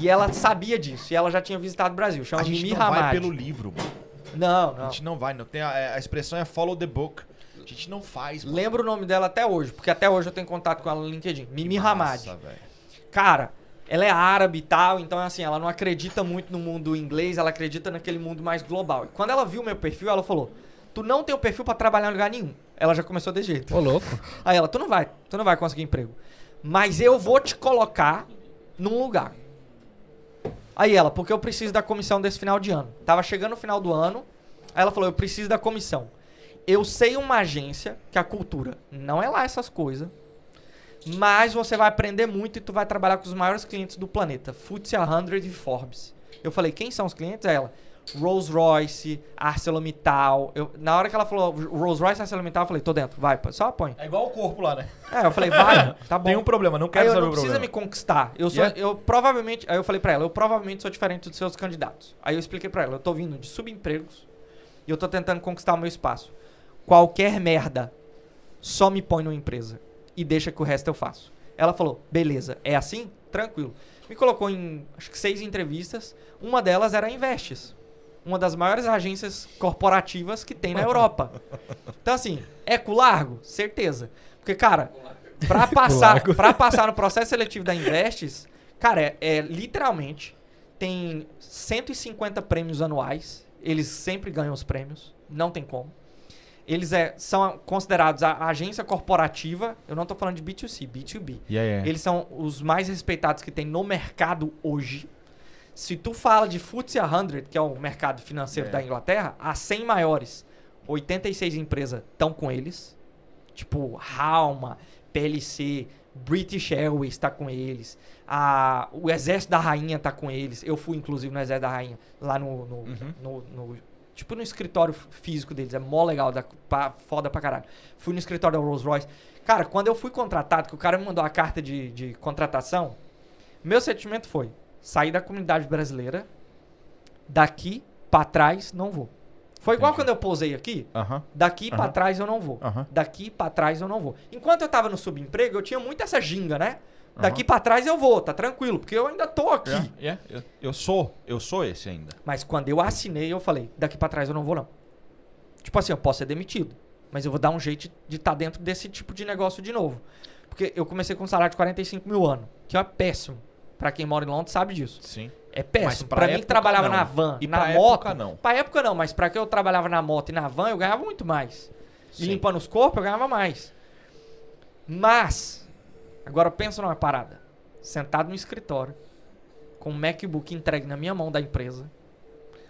E ela sabia disso. E ela já tinha visitado o Brasil. Chama A gente Mimi não vai Hamad. pelo livro. mano. Não, A não. gente não vai. Não tem a, a expressão é follow the book. A gente não faz. mano. Lembro o nome dela até hoje, porque até hoje eu tenho contato com ela no LinkedIn. Mimi Hamad. Cara, ela é árabe e tal, então assim, ela não acredita muito no mundo inglês, ela acredita naquele mundo mais global. E quando ela viu meu perfil, ela falou: Tu não tem o perfil pra trabalhar em lugar nenhum. Ela já começou desse jeito. Ô, louco. Aí ela, tu não vai, tu não vai conseguir emprego. Mas eu vou te colocar num lugar. Aí ela, porque eu preciso da comissão desse final de ano. Tava chegando o final do ano, aí ela falou, eu preciso da comissão. Eu sei uma agência que a cultura não é lá essas coisas, mas você vai aprender muito e tu vai trabalhar com os maiores clientes do planeta, FTSE 100 e Forbes. Eu falei, quem são os clientes? Aí ela, Rolls Royce, ArcelorMittal. Eu, na hora que ela falou Rolls Royce, ArcelorMittal, eu falei, tô dentro, vai, só põe. É igual o corpo lá, né? É, eu falei, vai, (laughs) tá bom. Tem um problema, não Aí quero eu saber não o precisa problema. me conquistar. Eu sou, Yeah. eu provavelmente, aí eu falei pra ela, eu provavelmente sou diferente dos seus candidatos. Aí eu expliquei pra ela, eu tô vindo de subempregos e eu tô tentando conquistar o meu espaço. Qualquer merda, só me põe numa empresa e deixa que o resto eu faço. Ela falou, beleza, é assim? Tranquilo. Me colocou em, acho que seis entrevistas. Uma delas era a Investes. Uma das maiores agências corporativas que tem na (laughs) Europa. Então, assim, é com largo? Certeza. Porque, cara, pra (laughs) passar, pra passar no processo seletivo da Investes, cara, é, é literalmente tem 150 prêmios anuais. Eles sempre ganham os prêmios. Não tem como. Eles é, são considerados a agência corporativa. Eu não tô falando de B2C, B2B. Yeah, yeah. Eles são os mais respeitados que tem no mercado hoje. Se tu fala de FTSE 100, que é o mercado financeiro É. da Inglaterra, as 100 maiores, 86 empresas estão com eles. Tipo, Halma, PLC, British Airways está com eles. A, o Exército da Rainha tá com eles. Eu fui, inclusive, no Exército da Rainha, lá no, no, Uhum. no- no- Tipo no escritório físico deles. É mó legal, da, pa- foda pra caralho. Fui no escritório da Rolls Royce. Cara, quando eu fui contratado, que o cara me mandou a carta de, de contratação, meu sentimento foi: sair da comunidade brasileira, daqui pra trás não vou. Foi igual Entendi. quando eu pousei aqui, Aham. daqui pra Aham. trás eu não vou. Aham. Daqui pra trás eu não vou. Enquanto eu tava no subemprego, eu tinha muito essa ginga, né? Daqui pra trás eu vou, tá tranquilo, porque eu ainda tô aqui. Yeah, yeah. Eu, eu sou, eu sou esse ainda. Mas quando eu assinei, eu falei, daqui pra trás eu não vou não. Tipo assim, eu posso ser demitido, mas eu vou dar um jeito de estar dentro desse tipo de negócio de novo. Porque eu comecei com um salário de 45 mil ano, que é péssimo. Pra quem mora em Londres sabe disso. Sim. É péssimo. Pra, mim que trabalhava não. na van, E na pra moto. época, não. Pra época não, mas pra que eu trabalhava na moto e na van, eu ganhava muito mais. e Sim. limpando os corpos, eu ganhava mais. Mas, agora pensa numa parada. Sentado no escritório, com o MacBook entregue na minha mão da empresa,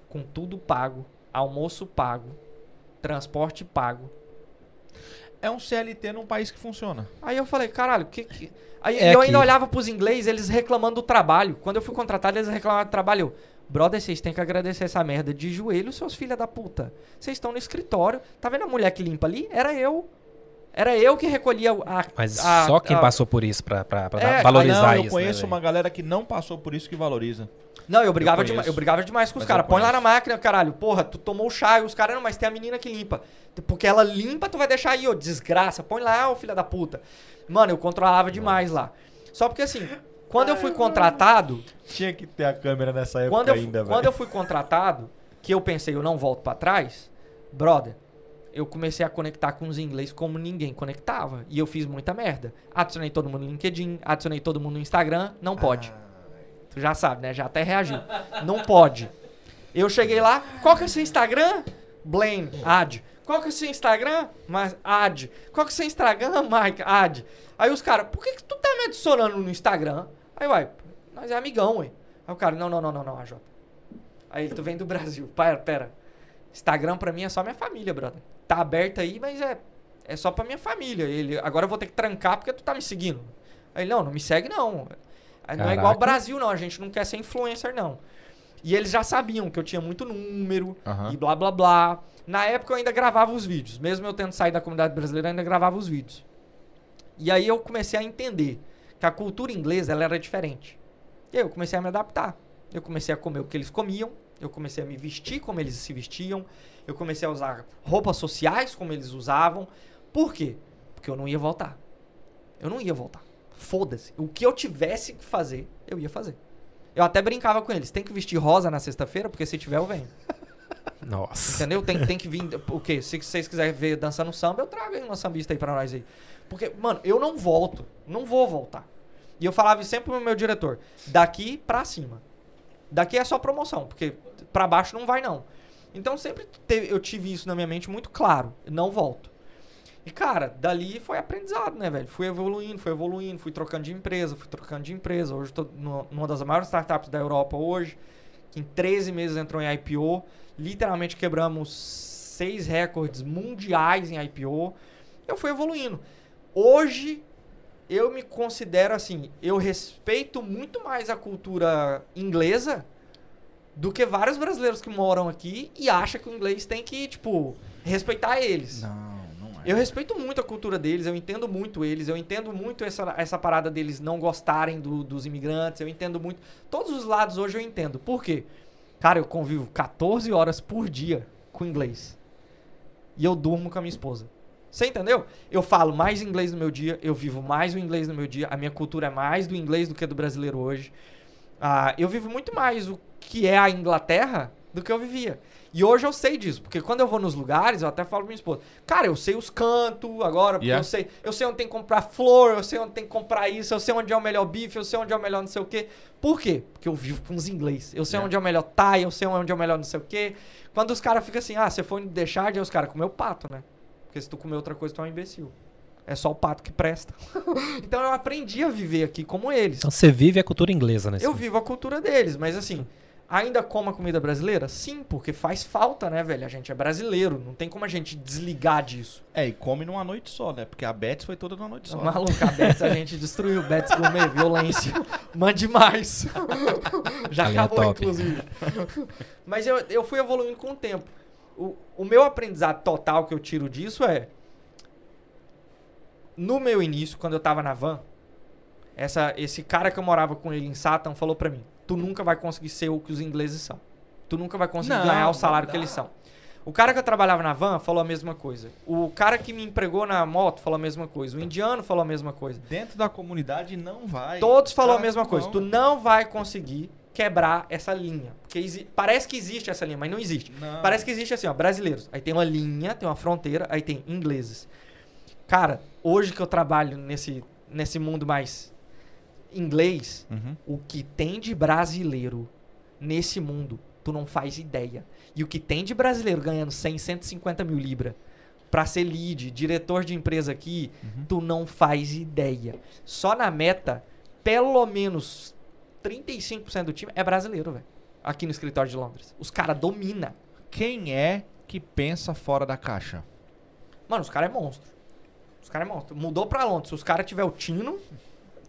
com tudo pago, almoço pago, transporte pago. É um CLT num país que funciona. Aí eu falei, caralho, que que. Aí É eu que- ainda olhava pros ingleses, eles reclamando do trabalho. Quando eu fui contratado, eles reclamavam do trabalho. Eu, Brother, vocês têm que agradecer essa merda de joelho, seus filha da puta. Vocês estão no escritório. Tá vendo a mulher que limpa ali? Era eu. Era eu que recolhia a. Mas a- só quem a- passou por isso pra, pra, pra É, valorizar Ah, não, eu isso. conheço né, uma galera que não passou por isso que valoriza. Não, eu brigava, Eu demais, eu brigava demais com os caras. eu Põe lá na máquina, caralho. Porra, tu tomou o chá e os caras, não, mas tem a menina que limpa. Porque ela limpa, tu vai deixar aí, ô, desgraça. Põe lá, ô filha da puta. Mano, eu controlava demais lá. Só porque assim, quando eu fui contratado, Tinha que ter a câmera nessa época quando eu, quando eu fui contratado, que eu pensei, eu não volto pra trás, brother, eu comecei a conectar com os ingleses como ninguém conectava. E eu fiz muita merda. Adicionei todo mundo no LinkedIn, adicionei todo mundo no Instagram, não pode. Tu já sabe, né? Já até reagiu. Não pode. Eu cheguei lá, qual que é o seu Instagram? Blaine, ad. Qual que é o seu Instagram? Mas, ad. Qual que é o seu Instagram? (laughs) Mike, ad. Aí os caras, por que, que tu tá me adicionando no Instagram? Aí vai, nós é amigão, ué. Aí o cara, não, não, não, não, não, AJ. Aí ele, tu vem do Brasil. Pera, pera. Instagram pra mim é só minha família, brother. Tá aberto aí, mas é, é só pra minha família. Ele, agora eu vou ter que trancar porque tu tá me seguindo. Aí ele, não, não me segue não. Aí Não é igual o Caraca. Brasil, não. A gente não quer ser influencer, não. E eles já sabiam que eu tinha muito número Aham. e blá blá blá. Na época eu ainda gravava os vídeos. Mesmo eu tendo saído da comunidade brasileira, eu ainda gravava os vídeos. E aí eu comecei a entender que a cultura inglesa ela era diferente. E aí eu comecei a me adaptar. Eu comecei a comer o que eles comiam. Eu comecei a me vestir como eles se vestiam. Eu comecei a usar roupas sociais como eles usavam. Por quê? Porque eu não ia voltar. Eu não ia voltar. Foda-se. O que eu tivesse que fazer, eu ia fazer. Eu até brincava com eles. Tem que vestir rosa na sexta-feira, porque se tiver, eu venho. (laughs) Nossa. Entendeu? Tem, tem que vir. O quê? Se vocês quiserem ver dançando samba, eu trago aí uma sambista aí pra nós aí. Porque, mano, eu não volto. Não vou voltar. E eu falava sempre pro meu diretor: daqui pra cima. Daqui é só promoção, porque pra baixo não vai, não. Então sempre teve- eu tive isso na minha mente muito claro. Não volto. E, cara, dali foi aprendizado, né, velho? Fui evoluindo, fui evoluindo, fui trocando de empresa, fui trocando de empresa. Hoje no- numa das maiores startups da Europa hoje, que em 13 meses entrou em IPO. Literalmente quebramos seis recordes mundiais em IPO. Eu fui evoluindo. Hoje, eu me considero assim, eu respeito muito mais a cultura inglesa do que vários brasileiros que moram aqui e acham que o inglês tem que, tipo, respeitar eles. Não, não é. Eu respeito muito a cultura deles, eu entendo muito eles, eu entendo muito essa, essa parada deles não gostarem do- dos imigrantes, eu entendo muito. Todos os lados hoje eu entendo. Por quê? Cara, eu convivo 14 horas por dia com inglês. E eu durmo com a minha esposa. Você entendeu? Eu falo mais inglês no meu dia, eu vivo mais o inglês no meu dia, a minha cultura é mais do inglês do que do brasileiro hoje. Ah, eu vivo muito mais o que é a Inglaterra do que eu vivia. E hoje eu sei disso, porque quando eu vou nos lugares, eu até falo pra minha esposa, cara, eu sei os cantos agora, porque Yeah. eu sei, eu sei onde tem que comprar flor, eu sei onde tem que comprar isso, eu sei onde é o melhor bife, eu sei onde é o melhor não sei o quê. Por quê? Porque eu vivo com os inglês. Eu sei Yeah. onde é o melhor Thai, eu sei onde é o melhor não sei o quê. Quando os caras ficam assim, ah, você foi deixar, aí os caras comeu pato, né? Porque se tu comer outra coisa, tu é um imbecil. É só o pato que presta. (laughs) então eu aprendi a viver aqui como eles. Então você vive a cultura inglesa, né? Eu vivo a cultura deles, mas assim, ainda como a comida brasileira? Sim, porque faz falta, né, velho? A gente é brasileiro, não tem como a gente desligar disso. É, e come numa noite só, né? Porque a Betis foi toda numa noite só. (laughs) Maluco, a Betis a gente destruiu. Betis Gourmet, violência. (laughs) Mande mais. Já Ali é acabou, top. inclusive. Mas eu, eu fui evoluindo com o tempo. O, o meu aprendizado total que eu tiro disso é. No meu início, quando eu tava na van, essa, esse cara que eu morava com ele em Satan falou pra mim: Tu nunca vai conseguir ser o que os ingleses são. Tu nunca vai conseguir Não, ganhar o salário que eles são. O cara que eu trabalhava na van falou a mesma coisa. O cara que me empregou na moto falou a mesma coisa. O indiano falou a mesma coisa. Dentro da comunidade não vai. Todos falaram a Cara, mesma não. coisa. Tu não vai conseguir quebrar essa linha. Porque parece que existe essa linha, mas não existe. Não. Parece que existe assim, ó, brasileiros. Aí tem uma linha, tem uma fronteira, aí tem ingleses. Cara, hoje que eu trabalho nesse, nesse mundo mais inglês, Uhum. o que tem de brasileiro nesse mundo, tu não faz ideia. E o que tem de brasileiro ganhando 100, 150 mil libras, pra ser lead, diretor de empresa aqui, tu não faz ideia. Só na meta, pelo menos 35% do time é brasileiro, velho. Aqui no escritório de Londres. Os caras dominam. Quem é que pensa fora da caixa? Mano, os caras é monstro. Os caras é monstro. Mudou pra Londres. Se os caras tiver o tino,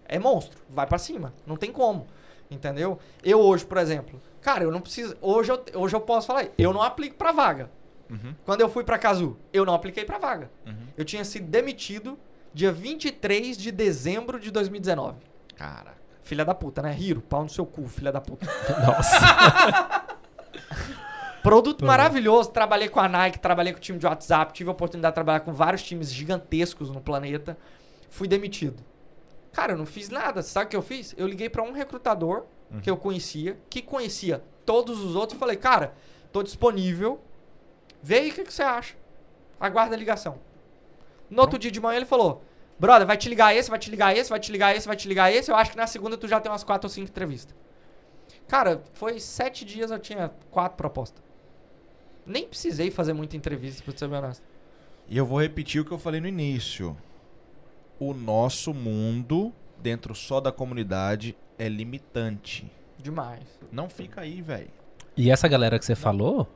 é monstro. Vai pra cima. Não tem como. Entendeu? Eu hoje, por exemplo, cara, eu não preciso. Hoje eu, hoje eu posso falar, eu não aplico pra vaga. Uhum. Quando eu fui pra Cazu, eu não apliquei pra vaga. Eu tinha sido demitido dia 23 de dezembro de 2019. Cara. Filha da puta, né? Hiro, pau no seu cu, filha da puta. (laughs) Nossa. (laughs) Produto maravilhoso. Trabalhei com a Nike, trabalhei com o time de WhatsApp, tive a oportunidade de trabalhar com vários times gigantescos no planeta. Fui demitido. Cara, eu não fiz nada. Sabe o que eu fiz? Eu liguei pra um recrutador que eu conhecia, que conhecia todos os outros, e falei, cara, tô disponível. Vê aí o que, que você acha. Aguarda a ligação. No outro dia de manhã ele falou: Brother, vai te ligar esse, vai te ligar esse, vai te ligar esse, vai te ligar esse. Eu acho que na segunda tu já tem umas quatro ou cinco entrevistas. Cara, foi sete dias eu tinha quatro propostas. Nem precisei fazer muita entrevista, pra ser bem honesto. E eu vou repetir o que eu falei no início. O nosso mundo, dentro só da comunidade, é limitante. Demais. Não fica aí, velho. E essa galera que você falou,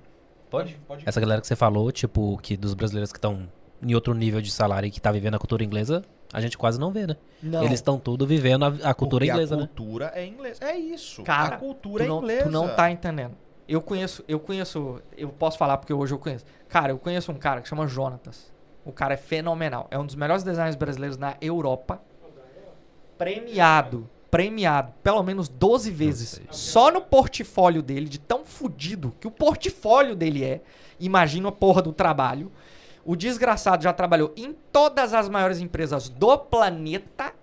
Pode? Pode. essa galera que você falou, tipo, que dos brasileiros que estão em outro nível de salário e que tá vivendo a cultura inglesa, a gente quase não vê, né? Não. Eles estão tudo vivendo a, a cultura Porque inglesa, a né? cultura é inglesa. É isso. Cara, a cultura tu não, é inglesa. Tu não tá entendendo. Eu conheço, eu conheço, eu posso falar porque hoje eu conheço. Cara, eu conheço um cara que chama Jonatas. O cara é fenomenal. É um dos melhores designers brasileiros na Europa. Premiado. Premiado. Pelo menos 12 vezes. Só no portfólio dele, de tão fudido que o portfólio dele é. Imagina a porra do trabalho. O desgraçado já trabalhou em todas as maiores empresas do planeta.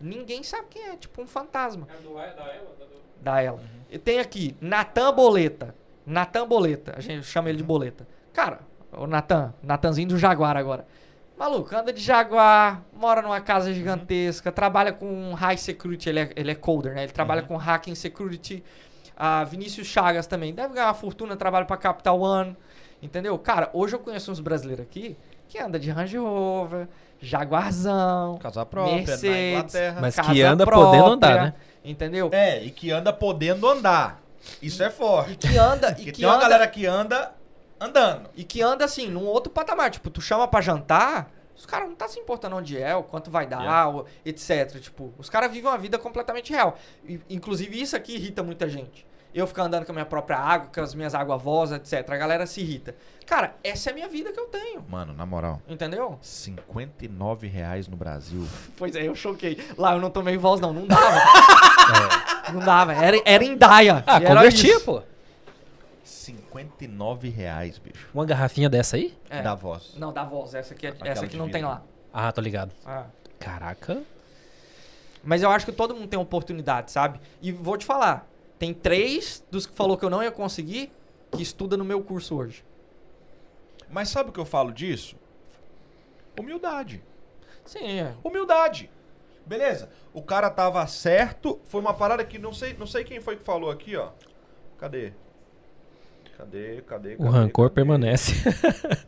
Ninguém sabe quem é. Tipo um fantasma É do, da ela? Da do... da ela. E tem aqui, Natan Boleta. Natan Boleta. A gente chama ele de Boleta. Cara, o Natan, Natanzinho do Jaguar agora. Maluco, anda de Jaguar, mora numa casa gigantesca, trabalha com high security, ele é, ele é coder, né? Ele trabalha com hacking security. A Vinícius Chagas também, deve ganhar uma fortuna, trabalha pra Capital One, entendeu? Cara, hoje eu conheço uns brasileiros aqui que anda de Range Rover, Jaguarzão, Casa própria, na Mercedes, Inglaterra. Mas casa que anda própria, podendo andar, né? Entendeu? É, e que anda podendo andar. Isso é forte. E que anda, e que tem uma anda, galera que anda andando. e que anda assim, num outro patamar. Tipo, tu chama pra jantar, os caras não tá se importando onde é, o quanto vai dar, Yeah. o- etc. Tipo, os caras vivem uma vida completamente real. E, inclusive, isso aqui irrita muita gente. Eu ficar andando com a minha própria água, com as minhas águas vozes, etc. A galera se irrita. Cara, essa é a minha vida que eu tenho. Mano, na moral, Entendeu? 59 reais no Brasil. Pois é, eu choquei. Lá eu não tomei voz, não. Não dava. (laughs) Não dava. Era, era em Daia. Ah, era convertia, pô. 59 reais, bicho. Uma garrafinha dessa aí? É. Da voz. Não, dá voz. Essa aqui, é- essa aqui não tem lá. Ah, tô ligado. Ah. Caraca. Mas eu acho que todo mundo tem oportunidade, sabe? E vou te falar, tem três dos que falou que eu não ia conseguir que estuda no meu curso hoje. Mas sabe o que eu falo disso? Humildade. Sim, é. Humildade. Beleza? O cara tava certo. Foi uma parada que não sei, não sei quem foi que falou aqui, ó. Cadê? Cadê? Cadê? O cadê, rancor cadê? permanece.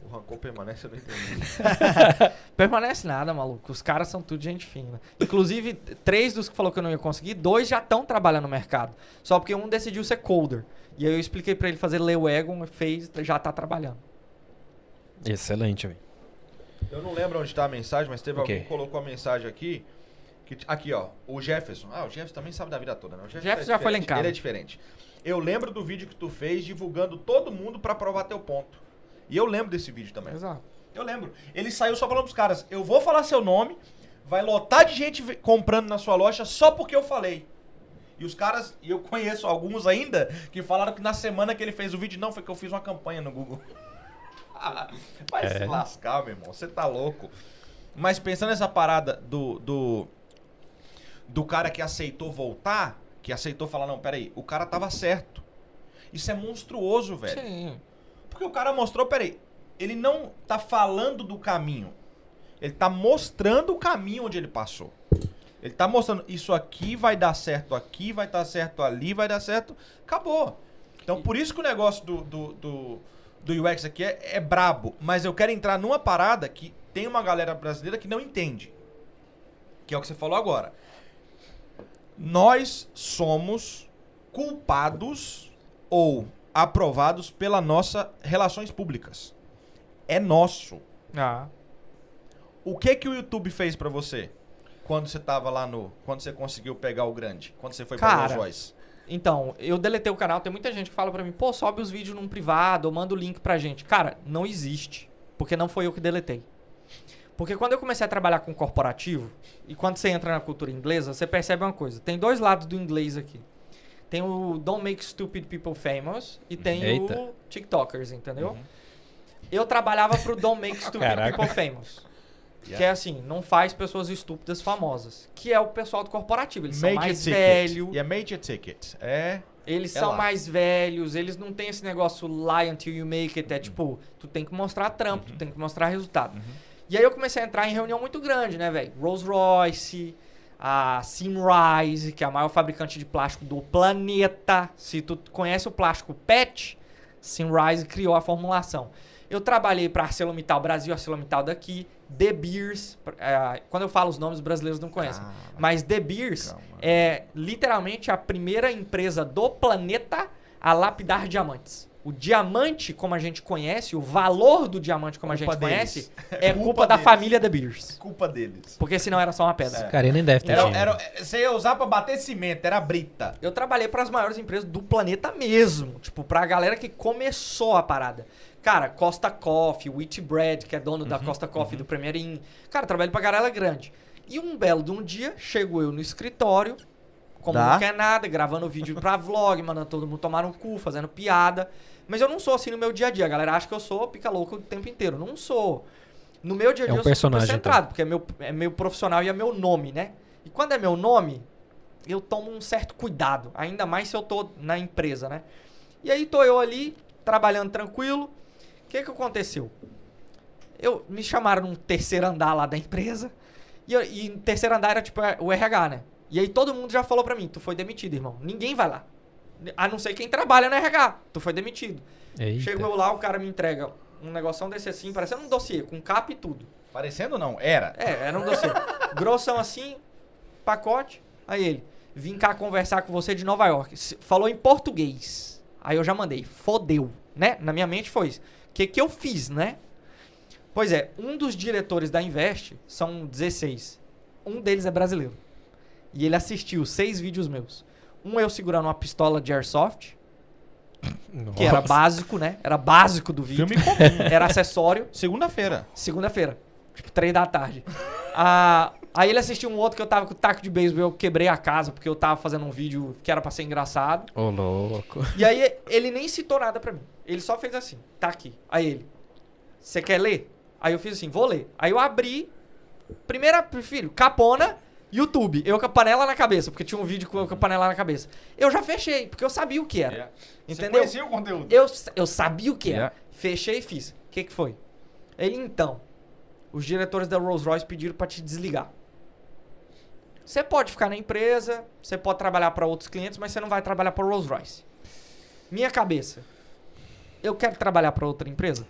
O rancor permanece, eu não entendi. (laughs) Permanece nada, maluco. Os caras são tudo gente fina. Inclusive, três dos que falou que eu não ia conseguir, dois já estão trabalhando no mercado. Só porque um decidiu ser coder. E aí eu expliquei pra ele fazer Leo Egon, fez, já tá trabalhando. Excelente, velho. Eu não lembro onde tá a mensagem, mas teve Ok. alguém que colocou a mensagem aqui. que aqui, ó. O Jefferson. Ah, o Jefferson também sabe da vida toda, né? O Jefferson é já foi lá em diferente. casa. Ele é diferente. Eu lembro do vídeo que tu fez divulgando todo mundo pra provar teu ponto. E eu lembro desse vídeo também. Exato. Eu lembro. Ele saiu só falando pros caras: eu vou falar seu nome, vai lotar de gente comprando na sua loja só porque eu falei. E os caras, e eu conheço alguns ainda, que falaram que na semana que ele fez o vídeo, não, foi que eu fiz uma campanha no Google. (laughs) Vai se É. lascar, meu irmão, você tá louco. Mas pensando nessa parada do, do. Do cara que aceitou voltar, que aceitou falar, não, peraí, o cara tava certo. Isso é monstruoso, velho. Sim. Porque o cara mostrou, peraí, ele não tá falando do caminho. Ele tá mostrando o caminho onde ele passou. Ele tá mostrando, isso aqui vai dar certo aqui, vai dar certo ali, vai dar certo. Acabou. Então por isso que o negócio do, do, do, do UX aqui é, é brabo, mas eu quero entrar numa parada que tem uma galera brasileira que não entende. Que é o que você falou agora. Nós somos culpados ou aprovados pela nossa relações públicas. É nosso. Ah. O que que o YouTube fez pra você quando você tava lá no, quando você conseguiu pegar o grande, quando você foi pra Cara, Rolls Royce? Então, eu deletei o canal, tem muita gente que fala pra mim, pô, sobe os vídeos num privado, ou manda o link pra gente. Cara, não existe. Porque não foi eu que deletei. Porque quando eu comecei a trabalhar com corporativo, e quando você entra na cultura inglesa, você percebe uma coisa. Tem dois lados do inglês aqui. Tem o Don't Make Stupid People Famous e tem Eita. o TikTokers, entendeu? Eu trabalhava pro Don't Make Stupid Caraca. People Famous. Que é assim, não faz pessoas estúpidas famosas. Que é o pessoal do corporativo. Eles são Major mais ticket. velhos. E é major ticket. É. Eles É são lá. mais velhos, eles não têm esse negócio lie until you make it. É Uhum. tipo, tu tem que mostrar trampo, tu tem que mostrar resultado. E aí eu comecei a entrar em reunião muito grande, né, velho? Rolls Royce, a Simrise, que é a maior fabricante de plástico do planeta. Se tu conhece o plástico PET, Simrise criou a formulação. Eu trabalhei para ArcelorMittal Brasil, ArcelorMittal daqui, De Beers. eh, quando eu falo os nomes, os brasileiros não conhecem. Mas De Beers Calma. é literalmente a primeira empresa do planeta a lapidar diamantes. O diamante, como a gente conhece, o valor do diamante como a Culpa gente deles. conhece, é Culpa culpa da deles. família De Beers. Culpa deles. Porque senão era só uma pedra. É. Cara, ele nem deve ter Era, dinheiro. era, você ia usar pra bater cimento, era brita. Eu trabalhei para as maiores empresas do planeta mesmo. Tipo, pra galera que começou a parada. Cara, Costa Coffee, Wheat Bread, que é dono da Costa Coffee do Premier Inn. Cara, trabalhei pra galera grande. E um belo de um dia, chego eu no escritório, como Tá. não quer nada, gravando vídeo pra vlog, mandando todo mundo tomar no cu, fazendo piada. Mas eu não sou assim no meu dia a dia. A galera acha que eu sou pica louco o tempo inteiro. Não sou. No meu dia a É dia um eu sou super personagem, centrado, porque é meu, é meu profissional e é meu nome, né? E quando é meu nome, eu tomo um certo cuidado. Ainda mais se eu tô na empresa, né? E aí tô eu ali, trabalhando tranquilo. O que que aconteceu? Eu, me chamaram num terceiro andar lá da empresa. E, eu- e terceiro andar era tipo o RH, né? E aí todo mundo já falou pra mim, tu foi demitido, irmão. Ninguém vai lá. A não ser quem trabalha no RH. Tu foi demitido. Eita. Chego eu lá, o cara me entrega um negoção desse assim, parecendo um dossiê, com capa e tudo. Parecendo não, era. É, era um dossiê. Grossão assim, pacote. Aí ele, vim cá conversar com você de Nova York. Falou em português. Aí eu já mandei, fodeu, né? Na minha mente foi isso. O que, que eu fiz, né? Pois é, um dos diretores da Invest, são 16. Um deles é brasileiro. E ele assistiu seis vídeos meus. Um eu segurando uma pistola de airsoft, que era Nossa. básico, né? Era básico do vídeo. Filme comum. (laughs) Era acessório. Segunda-feira. Segunda-feira. Tipo, três da tarde. Ah, aí ele assistiu um outro que eu tava com taco de beisebol, eu quebrei a casa porque eu tava fazendo um vídeo que era pra ser engraçado. Ô, louco. E aí ele nem citou nada pra mim. Ele só fez assim, tá aqui. Aí ele, você quer ler? Aí eu fiz assim, vou ler. Aí eu abri, primeira, filho, capona, YouTube. Eu com a panela na cabeça, porque tinha um vídeo com eu com a panela na cabeça. Eu já fechei, porque eu sabia o que era. Você Entendeu? conhecia o conteúdo. Eu, eu sabia o que era. Yeah. Fechei e fiz. O que, que foi? Ele, então, os diretores da Rolls Royce pediram pra te desligar. Você pode ficar na empresa, você pode trabalhar para outros clientes, mas você não vai trabalhar para Rolls Royce. Minha cabeça. Eu quero trabalhar para outra empresa?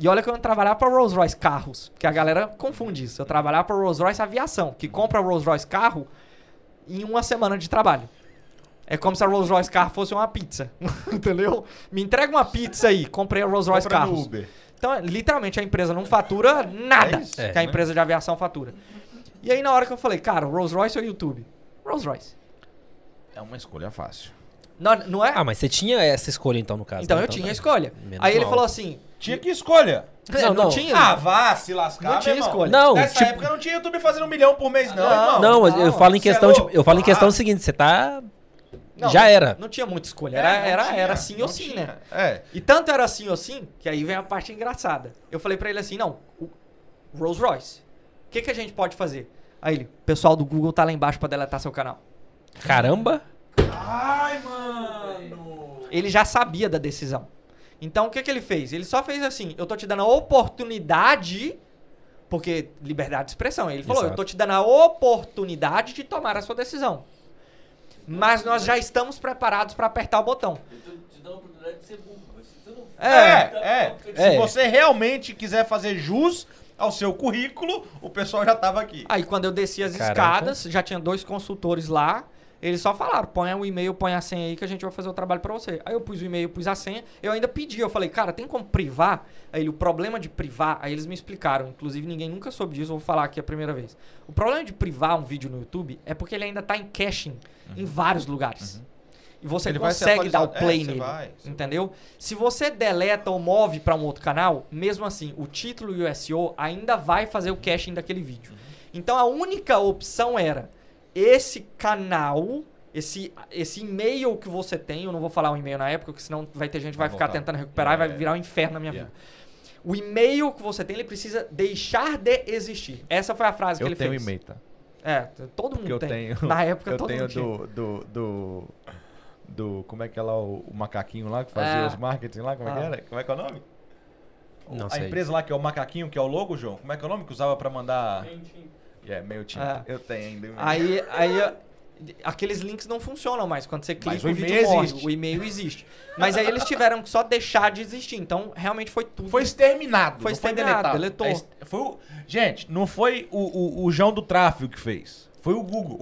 E olha que eu não trabalhar para Rolls Royce carros, que a galera confunde isso. Eu trabalhar para Rolls Royce aviação, que compra Rolls Royce carro em uma semana de trabalho. É como se a Rolls Royce carro fosse uma pizza, (laughs) entendeu? Me entrega uma pizza aí, comprei a Rolls Royce Compra carros. Uber. Então, é, literalmente, a empresa não fatura nada É isso, É. que a empresa de aviação fatura. E aí, na hora que eu falei, cara, Rolls Royce ou YouTube? Rolls Royce. É uma escolha fácil. Não, não é? Ah, mas você tinha essa escolha então, no caso. então né? eu tinha a escolha. menos Aí ele mal. falou assim... Tinha que escolha. Não, não. tinha. Ah, vá se lascar, Não tinha irmão. escolha. Não, Nessa tipo- época não tinha YouTube fazendo um milhão por mês, não, Não, irmão. Não, mas eu Não, falo em é questão, de, louco. eu falo em questão Ah. seguinte, você tá Não, já era. Não tinha muita escolha. É, Era, não era, tinha, era sim não ou sim, tinha. né? É. E tanto era assim ou sim, que aí vem a parte engraçada. Eu falei pra ele assim, não, o Rolls Royce, o que, que a gente pode fazer? Aí ele, o pessoal do Google tá lá embaixo pra deletar seu canal. Caramba! Ai, mano. Ele já sabia da decisão. Então o que, que ele fez? Ele só fez assim: eu tô te dando a oportunidade. Porque liberdade de expressão. Ele falou: Exato. eu tô te dando a oportunidade de tomar a sua decisão. Mas nós já estamos preparados pra apertar o botão. Eu tô te dando a oportunidade de ser burro. Mas É, é. É. Se você realmente quiser fazer jus ao seu currículo, o pessoal já tava aqui. Aí quando eu desci as Caraca. escadas, já tinha dois consultores lá. Eles só falaram, põe o e-mail, põe a senha aí que a gente vai fazer o trabalho pra você. Aí eu pus o e-mail, pus a senha. Eu ainda pedi, eu falei, cara, tem como privar? Aí ele, o problema de privar, aí eles me explicaram. Inclusive ninguém nunca soube disso, eu vou falar aqui a primeira vez. O problema de privar um vídeo no YouTube é porque ele ainda tá em caching em vários lugares. E você Uhum. Ele consegue dar o atualizado. play É, nele. vai, entendeu? Se você deleta ou move pra um outro canal, mesmo assim, o título e o SEO ainda vai fazer o caching daquele vídeo. Uhum. Então a única opção era esse canal, esse, esse e-mail que você tem, eu não vou falar o e-mail na época, porque senão vai ter gente que vai, Vai ficar voltar. tentando recuperar Yeah, e vai yeah. virar um inferno na minha Yeah. vida. O e-mail que você tem, ele precisa deixar de existir. Essa foi a frase que Eu ele tenho fez. e-mail, tá? É, todo mundo eu tem. tenho. (laughs) Na época eu todo tenho mundo tinha. do, do, do. do- Como é que é lá o, o macaquinho lá que fazia É. os marketing lá? Como é que Ah. era? Como é que é o nome? Não a sei. empresa lá que é o macaquinho, que é o logo, João. Como é que é o nome que usava pra mandar. Gente, É, meio time. É. Eu tenho ainda. Aí, aí aqueles links não funcionam mais. Quando você clica, Mas o, o vídeo e-mail morre. existe. O e-mail existe. Mas aí eles tiveram que só deixar de existir. Então, realmente foi tudo. Foi exterminado. Foi exterminado, deletado. deletou. É foi o- Gente, não foi o, o, o João do tráfego que fez. Foi o Google.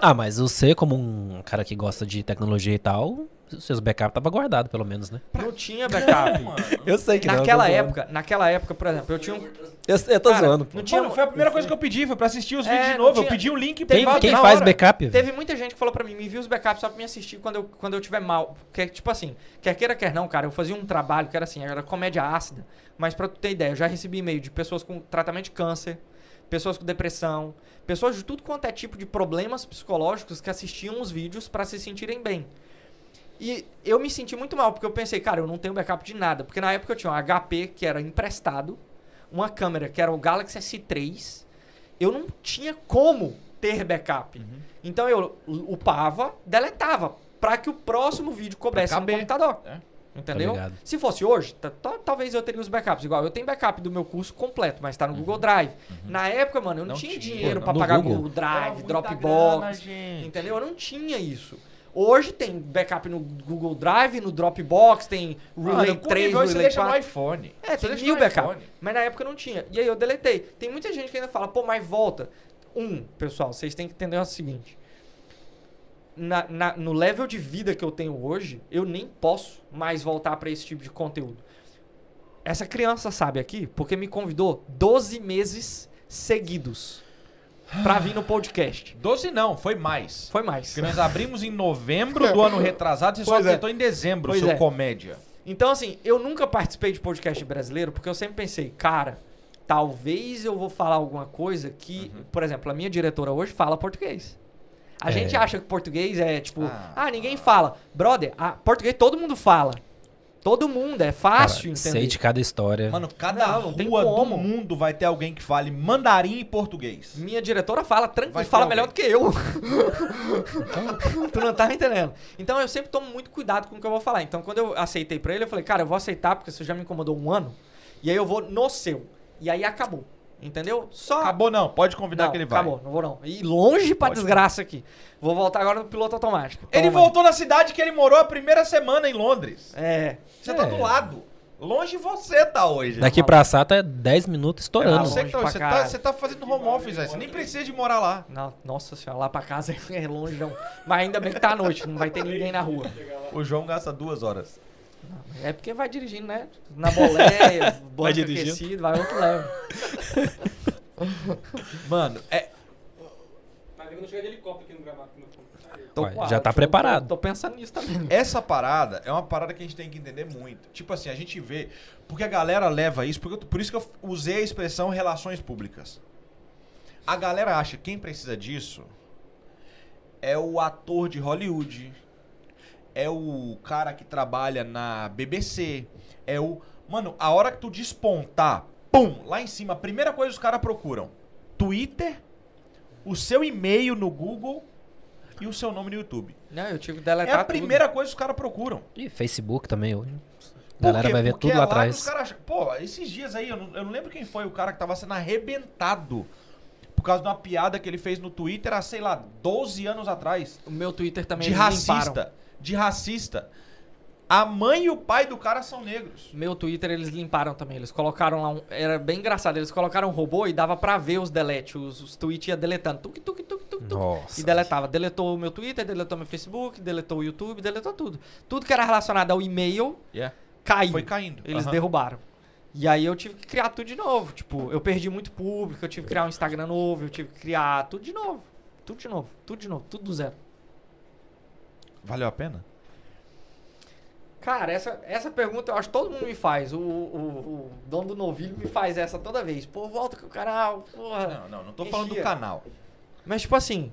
Ah, mas você, como um cara que gosta de tecnologia e tal, seus backups estavam guardados, pelo menos, né? Não tinha backup. Eu sei que naquela época, naquela época, por exemplo, eu tinha um. Eu, eu tô Cara, zoando. pô. Não tinha, Mano, foi a primeira coisa que eu pedi, foi pra assistir os É, vídeos de não novo. Eu tinha- pedi o link Quem, privado quem na faz hora. backup? Teve muita gente que falou pra mim, me envia os backups só pra me assistir quando eu, quando eu tiver mal. Que, tipo assim, quer queira, quer não, cara, eu fazia um trabalho que era assim, era comédia ácida. Mas pra tu ter ideia, eu já recebi e-mail de pessoas com tratamento de câncer, pessoas com depressão, pessoas de tudo quanto é tipo de problemas psicológicos que assistiam os vídeos pra se sentirem bem. E eu me senti muito mal, porque eu pensei, cara, eu não tenho backup de nada. Porque na época eu tinha um HP que era emprestado, uma câmera que era o Galaxy S3. Eu não tinha como ter backup. Uhum. Então eu upava, deletava, pra que o próximo vídeo coubesse no computador. É. Entendeu? Tá ligado. Se fosse hoje, ta- ta- talvez eu teria os backups. Igual, eu tenho backup do meu curso completo, mas tá no Google Drive. Na época, mano, eu não, Uhum. Não tinha, tinha, dinheiro No pagar Google? Google Drive, Dropbox. grana. Entendeu? Eu não tinha isso. Hoje tem backup no Google Drive, no Dropbox, tem Relay com 3, nível aí você Relay deixa 4. no iPhone. É, Você tem mil backup. iPhone. Mas na época não tinha. E aí eu deletei. Tem muita gente que ainda fala, pô, mas volta. Um, pessoal, vocês têm que entender o seguinte. Na, na- no level de vida que eu tenho hoje, eu nem posso mais voltar pra esse tipo de conteúdo. Essa criança sabe aqui porque me convidou 12 meses seguidos pra vir no podcast. 12 não, foi mais. Foi mais. Porque nós abrimos em novembro do ano retrasado, você só Pois é. tentou em dezembro, Pois seu é. comédia. Então, assim, eu nunca participei de podcast brasileiro porque eu sempre pensei, cara, talvez eu vou falar alguma coisa que, Uhum. por exemplo, a minha diretora hoje fala português. A É. gente acha que português é tipo, Ah. ah, ninguém fala. Brother, a português todo mundo fala. Todo mundo, é fácil, Cara, entender. sei de cada história. Mano, cada Não, não tem rua do mundo vai ter alguém que fale mandarim e português. Minha diretora fala tranquilo, fala alguém. melhor do que eu. (laughs) tu não tá me entendendo. Então eu sempre tomo muito cuidado com o que eu vou falar. Então quando eu aceitei pra ele, eu falei, cara, eu vou aceitar porque você já me incomodou um ano. E aí eu vou no seu. E aí acabou. Entendeu? Só. Acabou não, pode convidar não, que ele vai. acabou, não vou não. E longe pra Pode. desgraça aqui. Vou voltar agora no piloto automático. Ele Toma. voltou na cidade que ele morou a primeira semana em Londres. É. Você tá É. do lado. Longe você tá hoje. Daqui pra Sata é 10 minutos estourando. você, longe que tá, você, tá, você tá fazendo home office, velho. Você nem precisa de morar lá. Não, nossa senhora, lá pra casa (laughs) é longe não. Mas ainda bem que tá à noite, não vai ter ninguém na rua. O João gasta duas horas. É porque vai dirigindo, né? Na boleia, (laughs) banco dirigindo. vai outro leve. (laughs) Mano, é. Mas quando chegar de helicóptero aqui no gramado. aqui no fundo. Aí, Tô Ué, com já tá preparado. Tô, tô pensando nisso também. Essa parada é uma parada que a gente tem que entender muito. Tipo assim, a gente vê. Porque a galera leva isso. Porque eu- por isso que eu usei a expressão relações públicas. A galera acha que quem precisa disso é o ator de Hollywood. É o cara que trabalha na BBC. É o. Mano, a hora que tu despontar, pum, lá em cima, a primeira coisa que os caras procuram: Twitter, o seu e-mail no Google e o seu nome no YouTube. Não, eu tive que É deletar a primeira coisa que os caras procuram. E Facebook também hoje. A galera vai ver Porque tudo é lá que atrás. acham- Pô, esses dias aí, eu não, eu não lembro quem foi o cara que tava sendo arrebentado por causa de uma piada que ele fez no Twitter há, sei lá, 12 anos atrás. tudo. O meu Twitter também de eles limparam. De racista. A mãe e o pai do cara são negros. Meu Twitter eles limparam também. Eles colocaram lá um. Era bem engraçado. Eles colocaram um robô e dava pra ver os delete. Os, os tweets ia deletando. Tuk, tuk, tuk, tuk, tuk. Nossa. E deletava. Deletou o meu Twitter, deletou meu Facebook, deletou o YouTube, deletou tudo. Tudo que era relacionado ao e-mail Yeah. caiu. Foi caindo. Eles Aham. derrubaram. E aí eu tive que criar tudo de novo. Tipo, eu perdi muito público, eu tive que criar um Instagram novo, eu tive que criar tudo de novo. Tudo de novo, tudo de novo, tudo do zero. Valeu a pena? Cara, essa, essa pergunta eu acho que todo mundo me faz. O, o, o dono do novilho me faz essa toda vez. Pô, volta com o canal, porra. Não, não, não tô falando do canal. Mas, tipo assim,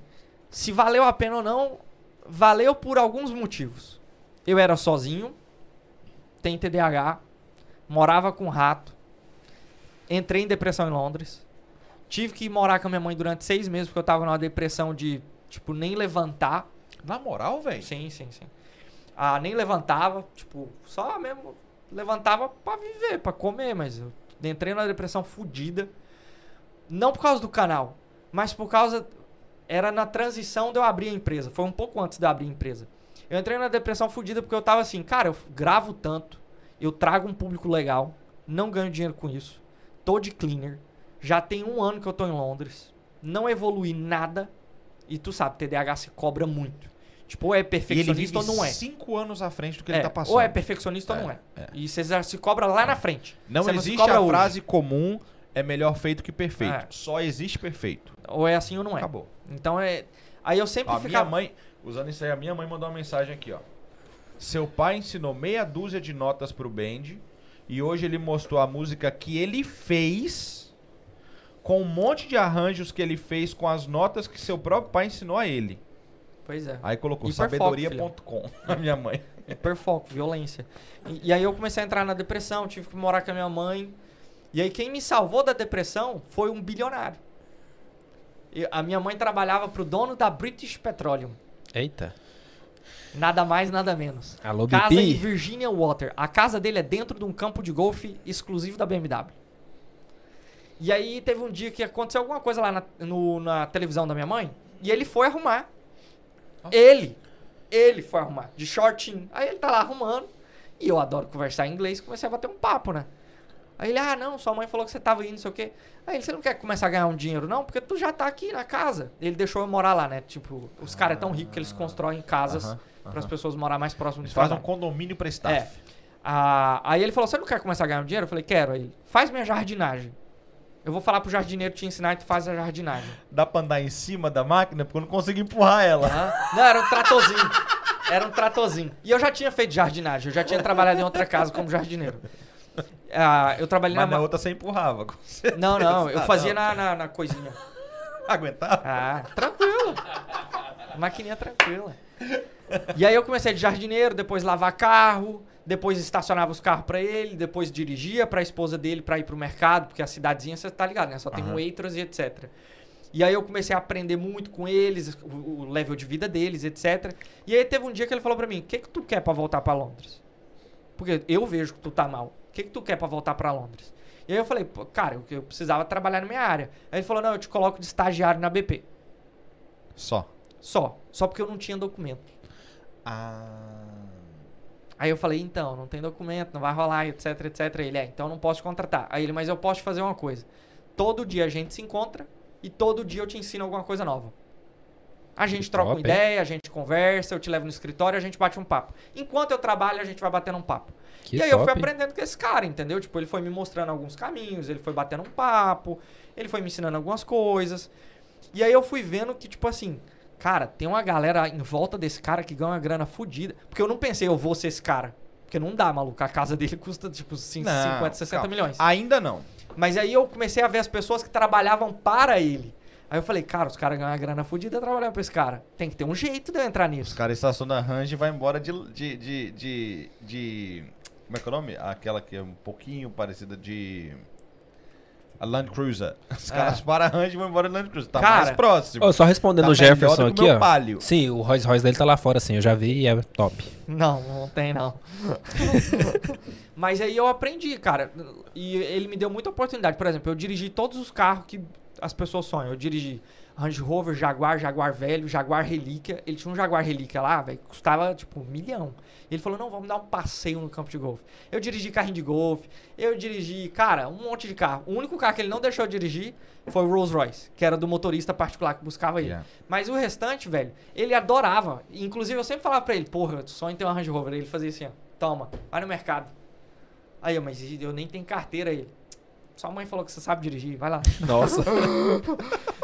se valeu a pena ou não, valeu por alguns motivos. Eu era sozinho, tenho TDAH, morava com um rato, entrei em depressão em Londres, tive que morar com a minha mãe durante seis meses porque eu tava numa depressão de, tipo, nem levantar. Na moral, velho. Sim, sim, sim. Ah, nem levantava, tipo, só mesmo levantava pra viver, pra comer, mas eu entrei numa depressão fodida. Não por causa do canal, mas por causa era na transição de eu abrir a empresa. Foi um pouco antes de eu abrir a empresa. Eu entrei numa depressão fodida porque eu tava assim, cara, eu gravo tanto, eu trago um público legal, não ganho dinheiro com isso. Tô de cleaner, já tem um ano que eu tô em Londres, não evolui nada. E tu sabe, TDAH se cobra muito. Tipo, ou é perfeccionista ou não é. cinco anos à frente do que É, ele tá passando. Ou é perfeccionista ou É, não é. é. E você já se cobra lá na frente. Não Você existe cobra a hoje. frase comum é melhor feito que perfeito. É. Só existe perfeito. Ou é assim ou não é. Acabou. Então é. Aí eu sempre Ó, a minha ficava. mãe, usando isso aí, a minha mãe mandou uma mensagem aqui, ó. Seu pai ensinou meia dúzia de notas pro band e hoje ele mostrou a música que ele fez com um monte de arranjos que ele fez com as notas que seu próprio pai ensinou a ele. Pois é. Aí colocou sabedoria.com a minha mãe. Hiperfoco, violência. E, e aí eu comecei a entrar na depressão, tive que morar com a minha mãe. E aí quem me salvou da depressão foi um bilionário. E a minha mãe trabalhava pro dono da British Petroleum. Eita. Nada mais, nada menos. Alô, Casa em BP. Virginia Water. A casa dele é dentro de um campo de golfe exclusivo da BMW. E aí teve um dia que aconteceu alguma coisa lá na, no- na televisão da minha mãe e ele foi arrumar. Ele. Ele foi arrumar, de shortinho. Aí ele tá lá arrumando. E eu adoro conversar em inglês, comecei a bater um papo, né? Aí ele, ah, não, sua mãe falou que você tava indo, não sei o quê. Aí ele, você não quer começar a ganhar um dinheiro, não? Porque tu já tá aqui na casa. Ele deixou eu morar lá, né? Tipo, os caras é tão ricos que eles constroem casas Aham, para as pessoas morar mais próximo Eles do fazem um condomínio pra staff. É. Ah, aí ele falou: Você não quer começar a ganhar um dinheiro? Eu falei: Quero. Aí ele: Faz minha jardinagem. Eu vou falar pro jardineiro te ensinar e tu faz a jardinagem. Dá pra andar em cima da máquina porque eu não consigo empurrar ela. Não, era um tratorzinho. Era um tratorzinho. E eu já tinha feito jardinagem. Eu já tinha trabalhado em outra casa como jardineiro. Ah, eu trabalhei Mas na. na outra você empurrava. Não, não. Eu Ah, fazia não. na, na, na coisinha. (laughs) Aguentava? Ah, tranquilo. Maquininha tranquila. E aí eu comecei de jardineiro, depois lavar carro, depois estacionava os carros pra ele, depois dirigia pra esposa dele pra ir pro mercado, porque a cidadezinha, você tá ligado, né? Só tem Aham. waiters e etc. E aí eu comecei a aprender muito com eles, o, o level de vida deles, etc. E aí teve um dia que ele falou pra mim: "O que que tu quer pra voltar pra Londres?" Porque eu vejo que tu tá mal. O que que tu quer pra voltar pra Londres? E aí eu falei: "Cara, eu precisava trabalhar na minha área". Aí ele falou: "Não, eu te coloco de estagiário na BP". Só. Só. Só porque eu não tinha documento. Ah. Aí eu falei, então, não tem documento, não vai rolar, etc, etc. Ele, é, então eu não posso contratar. Aí ele, mas eu posso te fazer uma coisa. Todo dia a gente se encontra e todo dia eu te ensino alguma coisa nova. A gente Que troca uma top, hein? ideia, a gente conversa, eu te levo no escritório, a gente bate um papo. Enquanto eu trabalho, a gente vai batendo um papo. Que e aí eu fui top. aprendendo com esse cara, entendeu? Tipo, ele foi me mostrando alguns caminhos, ele foi batendo um papo, ele foi me ensinando algumas coisas. E aí eu fui vendo que, tipo assim, cara, tem uma galera em volta desse cara que ganha uma grana fodida. Porque eu não pensei, eu vou ser esse cara. Porque não dá, maluco. A casa dele (laughs) custa, tipo, cin- Não, 50, 60 calma. milhões. Ainda não. Mas aí eu comecei a ver as pessoas que trabalhavam para ele. Aí eu falei, cara, os caras ganham uma grana fodida trabalhando pra esse cara. Tem que ter um jeito de eu entrar Os nisso. caras estacionam a Range e vai embora de, de, de, de, de- Como é que é o nome? Aquela que é um pouquinho parecida de. A Land Cruiser. (laughs) Os caras param a Range e vão embora de Land Cruiser. Tá Cara, mais próximo. Ô, só respondendo Tá o Jefferson aqui, ó. Palio. Sim, o Rolls Royce dele tá lá fora, sim. Eu já vi e é top. Não, não tem não. (laughs) Mas aí eu aprendi, cara. E ele me deu muita oportunidade. Por exemplo, eu dirigi todos os carros que as pessoas sonham. Eu dirigi Range Rover, Jaguar, Jaguar velho, Jaguar Relíquia. Ele tinha um Jaguar Relíquia lá, velho, custava tipo um milhão. Ele falou: não, vamos dar um passeio no campo de golfe. Eu dirigi carrinho de golfe, eu dirigi, cara, um monte de carro. O único carro que ele não deixou eu dirigir foi o Rolls Royce, que era do motorista particular que buscava ele. Yeah. Mas o restante, velho, ele adorava. Inclusive, eu sempre falava pra ele, porra, sonho em ter uma Range Rover. Ele fazia assim, ó, toma, vai no mercado. Aí eu, mas eu nem tenho carteira aí. Ele, sua mãe falou que você sabe dirigir, vai lá. Nossa. (laughs)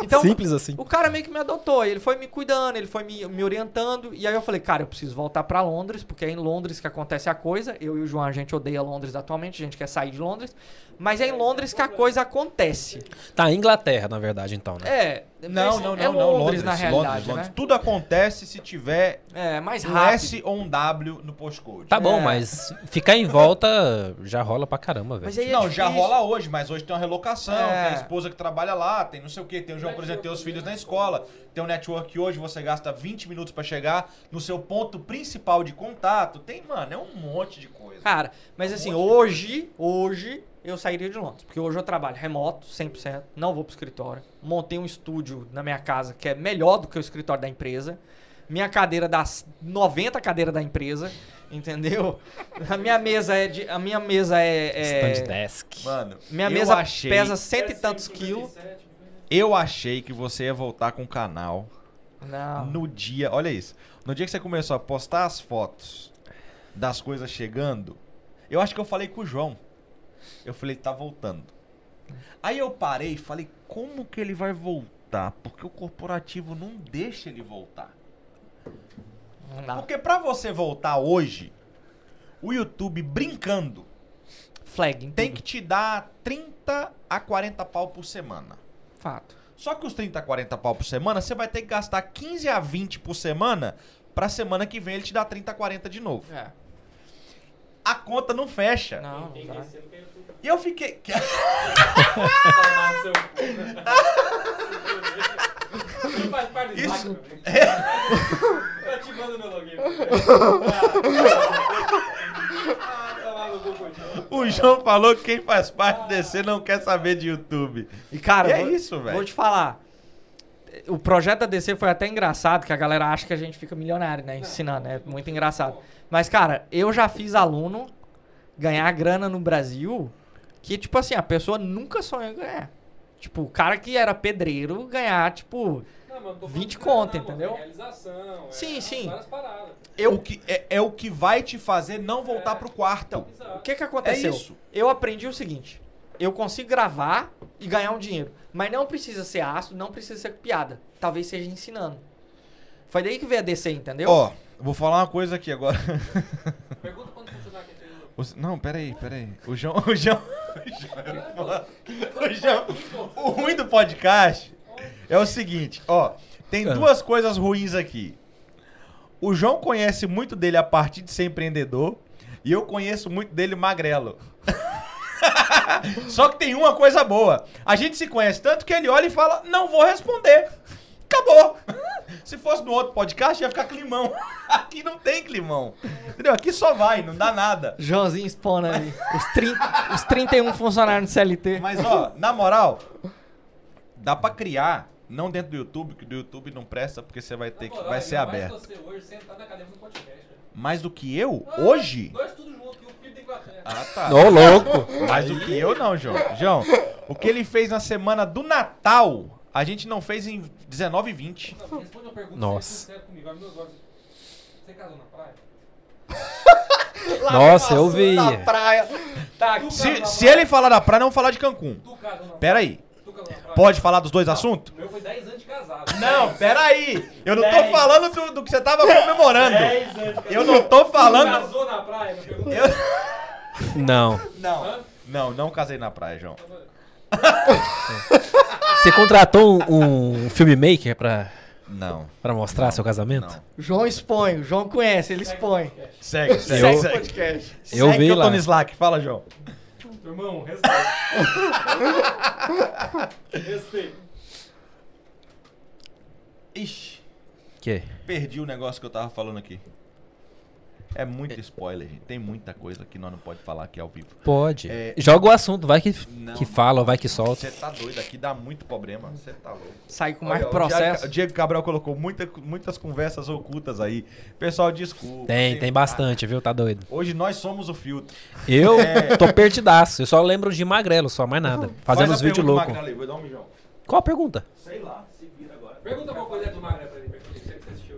Então, Simples assim. o cara meio que me adotou, ele foi me cuidando, ele foi me, me orientando, e aí eu falei, cara, eu preciso voltar pra Londres, porque é em Londres que acontece a coisa. Eu e o João, a gente odeia Londres atualmente, a gente quer sair de Londres, mas é em Londres que a coisa acontece. Tá, Inglaterra, na verdade, então, né? É, Não, mas não, é não, não. Londres, na realidade, Londres, Londres. né? Tudo acontece se tiver É, mais um rápido. S ou um W no postcode. Tá bom, É. mas ficar em volta já rola pra caramba, velho. É não, já rola hoje, mas hoje tem uma relocação, É. tem a esposa que trabalha lá, tem não sei o que, tem o João, por exemplo, tem os filhos na escola, tem um network que hoje você gasta 20 minutos pra chegar no seu ponto principal de contato. Tem, mano, é um monte de coisa. Cara, mas assim, hoje, hoje eu sairia de Londres, porque hoje eu trabalho remoto, 100%, não vou pro escritório. Montei um estúdio na minha casa que é melhor do que o escritório da empresa. Minha cadeira dá 90 cadeiras da empresa, entendeu? (laughs) A minha mesa é de, a minha mesa é, Stand é desk. Mano, minha eu mesa achei, pesa cento e tantos quilos. eu achei que você ia voltar com o canal Não. no dia, olha isso, no dia que você começou a postar as fotos das coisas chegando, eu acho que eu falei com o João. Eu falei, tá voltando. Aí eu parei e falei, como que ele vai voltar? Porque o corporativo não deixa ele voltar. Não. Porque pra você voltar hoje, o YouTube brincando Flag. em tem tudo. que te dar 30 a 40 pau por semana. Fato. Só que os 30 a 40 pau por semana, você vai ter que gastar 15 a 20 por semana pra semana que vem ele te dar 30 a 40 de novo. É. A conta não fecha. Não, Tem não dá. E eu fiquei. Isso- meu login. O João falou que quem faz parte do DC não quer saber de YouTube. E cara, E é vou- isso, velho. Vou te falar. O projeto da DC foi até engraçado, que a galera acha que a gente fica milionário, né? Ensinando, é muito engraçado. Mas, cara, eu já fiz aluno ganhar grana no Brasil que, tipo assim, a pessoa nunca sonhou em ganhar. Tipo, o cara que era pedreiro ganhar, tipo. Não, mano, tô falando 20 de conto, grana, mano, entendeu? é Realização. Sim, é sim. Várias paradas. O que, é, é o que vai te fazer não voltar É. pro quarto. Exato. O que que É aconteceu? isso. Eu aprendi o seguinte: eu consigo gravar e ganhar um dinheiro. Mas não precisa ser ácido, não precisa ser piada. Talvez seja ensinando. Foi daí que veio a DC, entendeu? Ó, vou falar uma coisa aqui agora. Pergunta não, peraí, peraí. O João. (laughs) O João. O João. O ruim do podcast é o seguinte, ó. Tem Ah. duas coisas ruins aqui. O João conhece muito dele a partir de ser empreendedor. E eu conheço muito dele magrelo. (laughs) Só que tem uma coisa boa. A gente se conhece tanto que ele olha e fala: Não vou responder. Acabou. (laughs) Se fosse no outro podcast, ia ficar climão. (laughs) Aqui não tem climão. Entendeu? Aqui só vai, não dá nada. Joãozinho expondo ali. Os, 30, os 31 funcionários do CLT. Mas, ó, na moral, dá pra criar, não dentro do YouTube, que do YouTube não presta, porque você vai ter Na que. moral, Vai ser aberto. você hoje sentado na cadeira do podcast. Mais do que eu? Ah, Hoje? Dois tudo junto, que o da Inglaterra. Ah, tá. Ô, louco! Mais do que eu, não, João. João, o que ele fez na semana do Natal, a gente não fez em 19 e 20. Não, responde uma pergunta Nossa. seja sincero comigo. Olha meus olhos. Você casou na praia? (laughs) Nossa, eu vi. Na praia. Tá, Tu Se, casou se na ele falar da praia, não vamos falar de Cancún. Tu casou na praia? Pera aí. Tu casou na praia? Pode falar dos dois assuntos? O meu foi 10 anos de casado. Não, pera aí. Eu não tô Dez. falando do, do que você tava comemorando. 10 anos de casado. Eu não tô Tu falando. casou na praia? Me pergunta. Eu- Não. Não. Hã? Não, não casei na praia, João. (laughs) Você contratou um, um filmmaker pra, Não. pra mostrar seu casamento? Não. João expõe, o João conhece, ele expõe. Segue, segue, Segue o segue. podcast. Eu Segue vi que eu lá. tô no Slack. Fala, João. Irmão, respeito. respeito. Ixi, Que? perdi o negócio que eu tava falando aqui. É muito spoiler, gente. Tem muita coisa que nós não pode falar aqui ao vivo. Pode. É- Joga o assunto, vai que, Não, que fala, vai que solta. Você tá doido, aqui dá muito problema. Você tá louco. Sai com Olha, mais o processo. Diego- O Diego Cabral colocou muita- muitas conversas ocultas aí. Pessoal, desculpa. Tem, tem bastante, viu? Tá doido. Hoje nós somos o filtro. Eu É. tô perdidaço. Eu só lembro de magrelo, só mais nada. Fazendo os vídeos loucos. Um. Qual a pergunta? Sei lá, se vira agora. Pergunta qual coisa é do Magrelo pra ele, pra ele, você que você assistiu.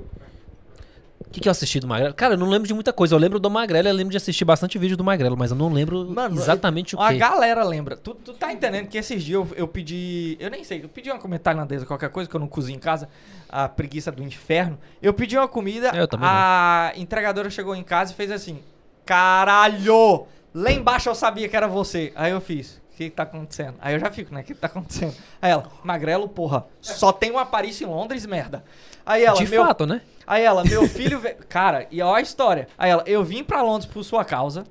O que, que eu assisti do Magrelo? Cara, eu não lembro de muita coisa. Eu lembro do Magrelo, eu lembro de assistir bastante vídeo do Magrelo, mas eu não lembro Mano, exatamente o A que. galera lembra. Tu, tu tá entendendo que esses dias eu, eu pedi. Eu nem sei, eu pedi uma comida tailandesa, qualquer coisa, que eu não cozinho em casa. A preguiça do inferno. Eu pedi uma comida. Eu também a entregadora chegou em casa e fez assim: Caralho! Lá embaixo eu sabia que era você. Aí eu fiz. O que, que tá acontecendo? Aí eu já fico, né? O que, que tá acontecendo? Aí ela, Magrelo, porra, só tem uma Paris em Londres, merda. Aí ela, de meu, fato, né? Aí ela, meu filho. ve- Cara, e ó a história. Aí ela, eu vim pra Londres por sua causa.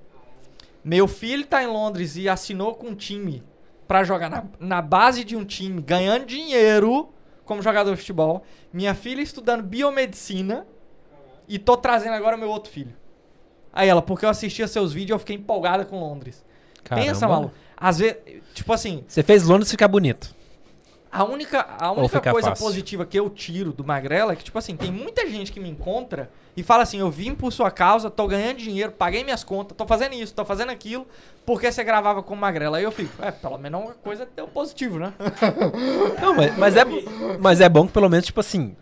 Meu filho tá em Londres e assinou com um time pra jogar na, na base de um time, ganhando dinheiro como jogador de futebol. Minha filha estudando biomedicina. E tô trazendo agora meu outro filho. Aí ela, porque eu assistia seus vídeos eu fiquei empolgada com Londres. Pensa, Caramba. maluco. Às vezes, tipo assim, Você fez Londres ficar bonito. A única, a única coisa fácil. positiva que eu tiro do Magrela é que, tipo assim, tem muita gente que me encontra e fala assim: eu vim por sua causa, tô ganhando dinheiro, paguei minhas contas, tô fazendo isso, tô fazendo aquilo, porque você gravava com o Magrela. Aí eu fico, é, pelo menos uma coisa deu positivo, né? (laughs) Não, mas, mas é, mas é bom que pelo menos, tipo assim,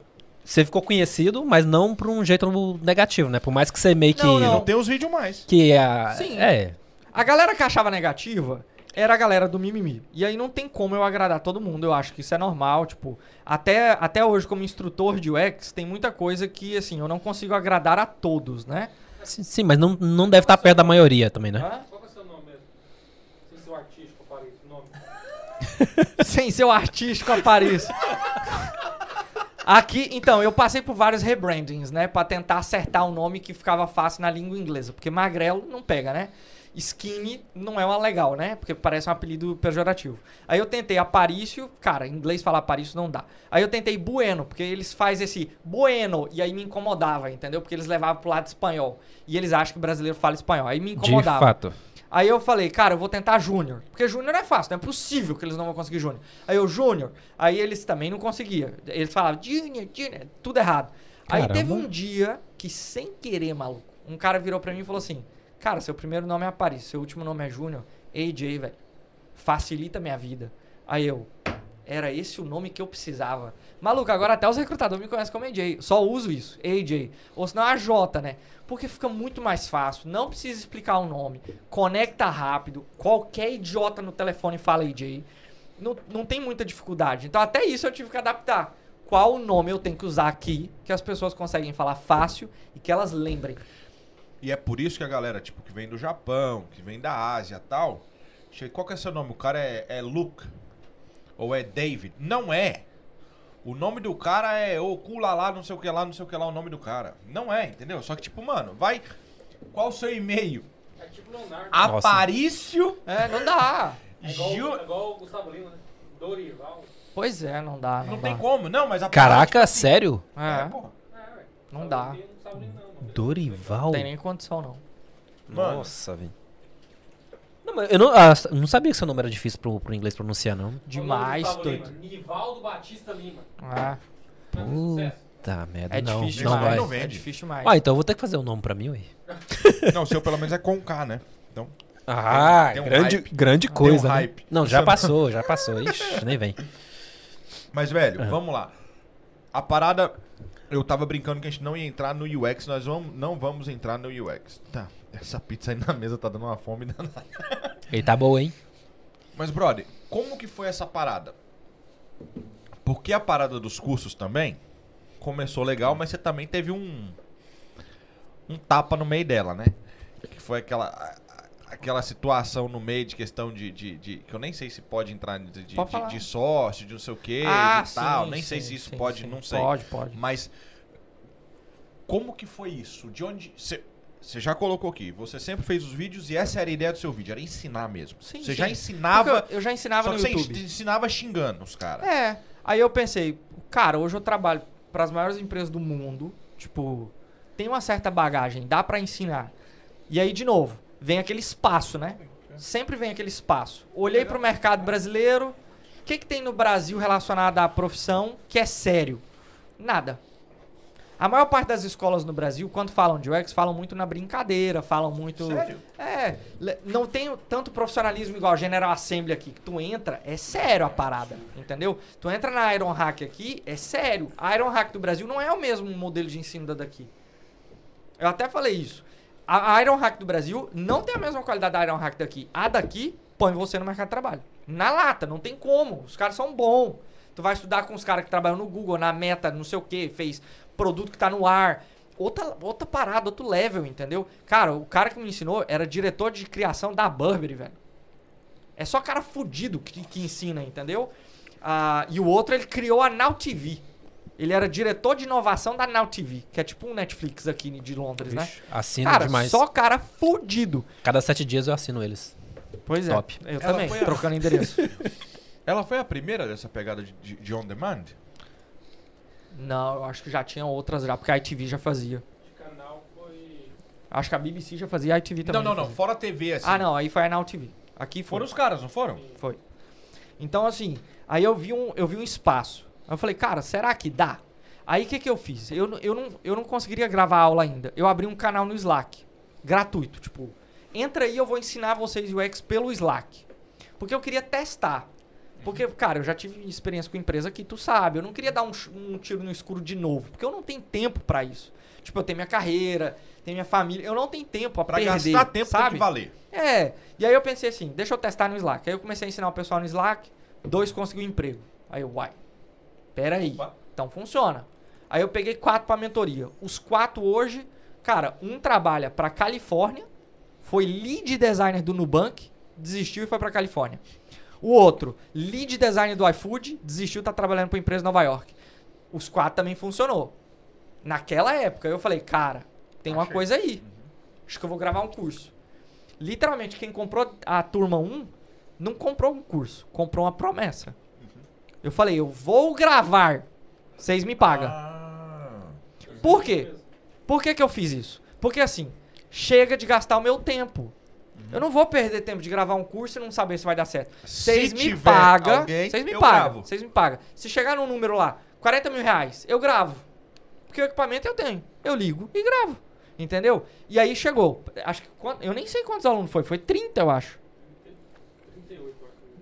você ficou conhecido, mas não por um jeito negativo, né? Por mais que você meio que. Não, não. Não tem os vídeos mais. Que a, Sim. É. A galera que achava negativa era a galera do mimimi. E aí não tem como eu agradar todo mundo. Eu acho que isso é normal. Tipo, até, até hoje, como instrutor de UX, tem muita coisa que, assim, eu não consigo agradar a todos, né? Sim, sim, mas não, não deve estar perto da maioria também, né? Hã? Qual é o seu nome mesmo? Sem ser o artístico, Paris, o nome. (laughs) Sem ser o artístico Paris. Aqui, então, eu passei por vários rebrandings, né? Pra tentar acertar o nome que ficava fácil na língua inglesa. Porque magrelo não pega, né? Skinny não é uma legal, né? Porque parece um apelido pejorativo. Aí eu tentei Aparício, cara, em inglês falar Aparício não dá. Aí eu tentei Bueno, porque eles fazem esse Bueno, e aí me incomodava, entendeu? Porque eles levavam pro lado espanhol. E eles acham que o brasileiro fala espanhol. Aí me De incomodava. fato. Aí eu falei, cara, eu vou tentar Júnior. Porque Júnior é fácil, não é possível que eles não vão conseguir Júnior. Aí eu, Júnior. Aí eles também não conseguiam. Eles falavam, Júnior, Júnior, tudo errado. Aí Caramba. teve um dia que, sem querer, maluco, um cara virou pra mim e falou assim: Cara, seu primeiro nome é Aparício, seu último nome é Júnior. AJ, velho. Facilita minha vida. Aí eu, era esse o nome que eu precisava. Maluco, agora até os recrutadores me conhecem como AJ. Só uso isso, AJ. Ou senão AJ, né? Porque fica muito mais fácil. Não precisa explicar o nome. Conecta rápido. Qualquer idiota no telefone fala AJ. Não, não tem muita dificuldade. Então até isso eu tive que adaptar. Qual o nome eu tenho que usar aqui que as pessoas conseguem falar fácil e que elas lembrem. E é por isso que a galera, tipo, que vem do Japão, que vem da Ásia e tal. Qual que é seu nome? O cara é, é Luke. Ou é David. Não é. O nome do cara é Okula lá, não sei o que lá, não sei o que lá, o nome do cara. Não é, entendeu? Só que, tipo, mano, vai. Qual o seu e-mail? É tipo Leonardo. Nossa. Aparício. É, não dá. É igual, Ju- é igual o Gustavo Lima, né? Dorival. Pois é, não dá. Não, Não dá. tem como, não, mas a Caraca, sério? É, É, porra. É, não dá. Não sabe nem não. Dorival? Não tem nem condição, não. Mano. Nossa, velho. Não, mas eu não, ah, não sabia que seu nome era difícil pro, pro inglês pronunciar, não. Demais, doido. Nivaldo Batista Lima. É, é sucesso. Tá, merda. é não, difícil não demais. vai. Não É vende. difícil demais. Ah, então eu vou ter que fazer um nome pra mim, ué. Não, o seu pelo menos é com K, né? Então. Ah, tem um grande, hype. grande Tem um coisa. né? hype. Não, já passou, já passou. Ixi, nem vem. Mas, velho, Aham. vamos lá. A parada. Eu tava brincando que a gente não ia entrar no UX, nós vamos, não vamos entrar no UX. Tá, essa pizza aí na mesa tá dando uma fome danada. Ele tá boa, hein? Mas, brother, como que foi essa parada? Porque a parada dos cursos também começou legal, mas você também teve um. Um tapa no meio dela, né? Que foi aquela. Aquela situação no meio de questão de, de, de- Que eu nem sei se pode entrar de, de, Pode de- sócio, de não sei o que ah, e tal. sim, nem sei sim, se isso sim, pode, não sei. Pode, pode. Mas como que foi isso? De onde você já colocou aqui? Você sempre fez os vídeos e essa era a ideia do seu vídeo, era ensinar mesmo. Sim, Você já ensinava, Porque eu, já ensinava só no que você YouTube. ens- ensinava xingando os caras. É. Aí eu pensei, cara, hoje eu trabalho para as maiores empresas do mundo, tipo, tem uma certa bagagem, dá pra ensinar. E aí, de novo, vem aquele espaço, né? Sempre vem aquele espaço. Olhei pro mercado brasileiro, o que, que tem no Brasil relacionado à profissão que é sério? Nada. A maior parte das escolas no Brasil, quando falam de UX, falam muito na brincadeira, falam muito. Sério? É, não tem tanto profissionalismo igual a General Assembly aqui, que tu entra, é sério a parada, entendeu? Tu entra na Iron Hack aqui, é sério. A Iron Hack do Brasil não é o mesmo modelo de ensino da daqui. Eu até falei isso. A Iron Hack do Brasil não tem a mesma qualidade da Iron Hack daqui. A daqui põe você no mercado de trabalho. Na lata, não tem como. Os caras são bons. Tu vai estudar com os caras que trabalham no Google, na Meta, não sei o que, fez produto que tá no ar. Outra, outra parada, outro level, entendeu? Cara, o cara que me ensinou era diretor de criação da Burberry, velho. É só cara fudido que, que ensina, entendeu? Ah, e o outro, ele criou a Now TV. Ele era diretor de inovação da Now TV, que é tipo um Netflix aqui de Londres, né? Vixe, Assino Cara, demais. só cara fudido. Cada sete dias eu assino eles. Pois é. Top. Eu Ela também, foi a- trocando endereço. (laughs) Ela foi a primeira dessa pegada de, de, de on demand? Não, eu acho que já tinha outras já, porque a ITV já fazia. De canal foi. Acho que a BBC já fazia, a ITV também. não, não, não. fazia. Fora a TV, assim. Ah, não, aí foi a Now TV. Aqui foi. Foram os caras, não foram? Foi. Então, assim, aí eu vi um, eu vi um espaço. Aí eu falei, cara, será que dá? Aí o que, que eu fiz? Eu, não- eu, não, eu não conseguiria gravar aula ainda. Eu abri um canal no Slack. Gratuito, tipo. Entra aí, eu vou ensinar vocês UX pelo Slack. Porque eu queria testar. Porque, cara, eu já tive experiência com empresa que tu sabe. Eu não queria dar um, um tiro no escuro de novo. Porque eu não tenho tempo pra isso. Tipo, eu tenho minha carreira, tenho minha família. Eu não tenho tempo a Pra perder. gastar tempo sabe? tem que valer. É, e aí eu pensei assim, deixa eu testar no Slack. Aí eu comecei a ensinar o pessoal no Slack, dois conseguiu emprego. Aí eu, uai, pera aí, Opa. então funciona. Aí eu peguei quatro pra mentoria. Os quatro hoje, cara, um trabalha pra Califórnia, foi lead designer do Nubank, desistiu e foi pra Califórnia. O outro, lead designer do iFood, desistiu, tá trabalhando pra empresa em Nova York. Os quatro também funcionou. Naquela época eu falei, cara, tem uma Achei. coisa aí. Acho que eu vou gravar um curso. Literalmente, quem comprou a turma 1 não comprou um curso, comprou uma promessa. Eu falei, eu vou gravar. Vocês me pagam. Ah. Por quê? Por que, que eu fiz isso? Porque assim, chega de gastar o meu tempo. Eu não vou perder tempo de gravar um curso e não saber se vai dar certo. Vocês me pagam. Vocês me pagam. Vocês me pagam. Se chegar num número lá, 40 mil reais, eu gravo. Porque o equipamento eu tenho. Eu ligo e gravo. Entendeu? E aí chegou. Acho que. Eu nem sei quantos alunos foi. Foi 30, eu acho.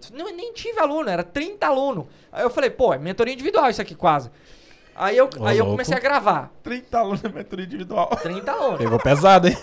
38, eu acho. Não, nem tive aluno, era 30 alunos. Aí eu falei, pô, é mentoria individual isso aqui quase. Aí eu, Ô, aí eu louco. comecei a gravar. 30 alunos na mentoria individual. 30 alunos. Pegou pesado, hein?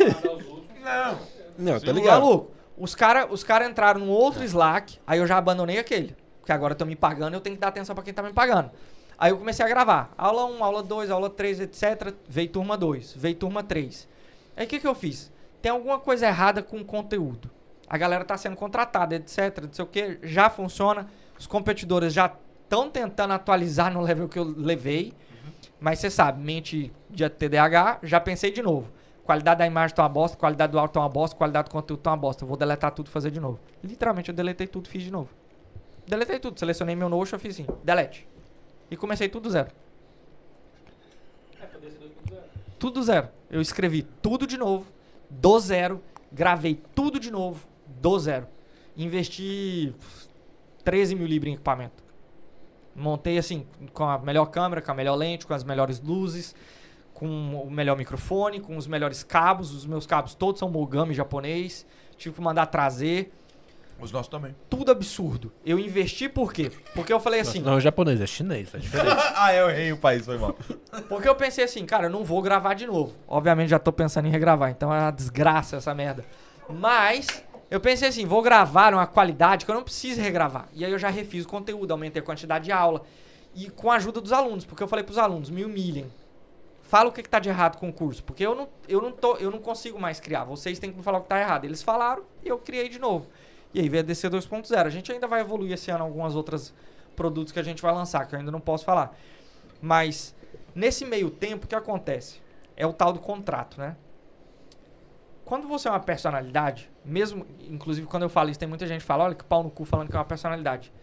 Não. Não, tá ligado. Maluco, os caras os cara entraram num outro Slack, aí eu já abandonei aquele. Porque agora estão me pagando, eu tenho que dar atenção pra quem tá me pagando. Aí eu comecei a gravar. Aula 1, aula 2, aula 3, etc. Veio turma 2, veio turma 3. Aí o que, que eu fiz? Tem alguma coisa errada com o conteúdo. A galera tá sendo contratada, etc. Não sei o que, já funciona. Os competidores já estão tentando atualizar no level que eu levei. Mas você sabe, mente de TDAH, já pensei de novo. Qualidade da imagem tá uma bosta, qualidade do áudio tá uma bosta, qualidade do conteúdo tá uma bosta. Eu vou deletar tudo e fazer de novo. Literalmente, eu deletei tudo e fiz de novo. Deletei tudo, selecionei meu Notion e fiz assim, delete. E comecei tudo zero. É, poderia ser 2.0. Tudo zero. Eu escrevi tudo de novo, do zero, gravei tudo de novo, do zero. Investi 13 mil libras em equipamento. Montei assim, com a melhor câmera, com a melhor lente, com as melhores luzes, com o melhor microfone, com os melhores cabos. Os meus cabos todos são mogami japonês. Tive que mandar trazer. Os nossos também. Tudo absurdo. Eu investi por quê? Porque eu falei assim, Não é japonês, é chinês, (laughs) é diferente. ah, eu errei o país, foi mal. Porque eu pensei assim, cara, eu não vou gravar de novo. Obviamente já tô pensando em regravar, então é uma desgraça essa merda. Mas eu pensei assim, vou gravar uma qualidade que eu não preciso regravar. E aí eu já refiz o conteúdo, aumentei a quantidade de aula. E com a ajuda dos alunos, porque eu falei pros alunos, me humilhem. Fala o que, que tá de errado com o curso, porque eu não, eu, não tô, eu não consigo mais criar. Vocês têm que me falar o que tá errado. Eles falaram e eu criei de novo. E aí veio a DC 2.0. A gente ainda vai evoluir esse ano algumas outras produtos que a gente vai lançar, que eu ainda não posso falar. Mas nesse meio tempo, o que acontece? É o tal do contrato, né? Quando você é uma personalidade, mesmo, inclusive quando eu falo isso, tem muita gente que fala, olha que pau no cu falando que é uma personalidade.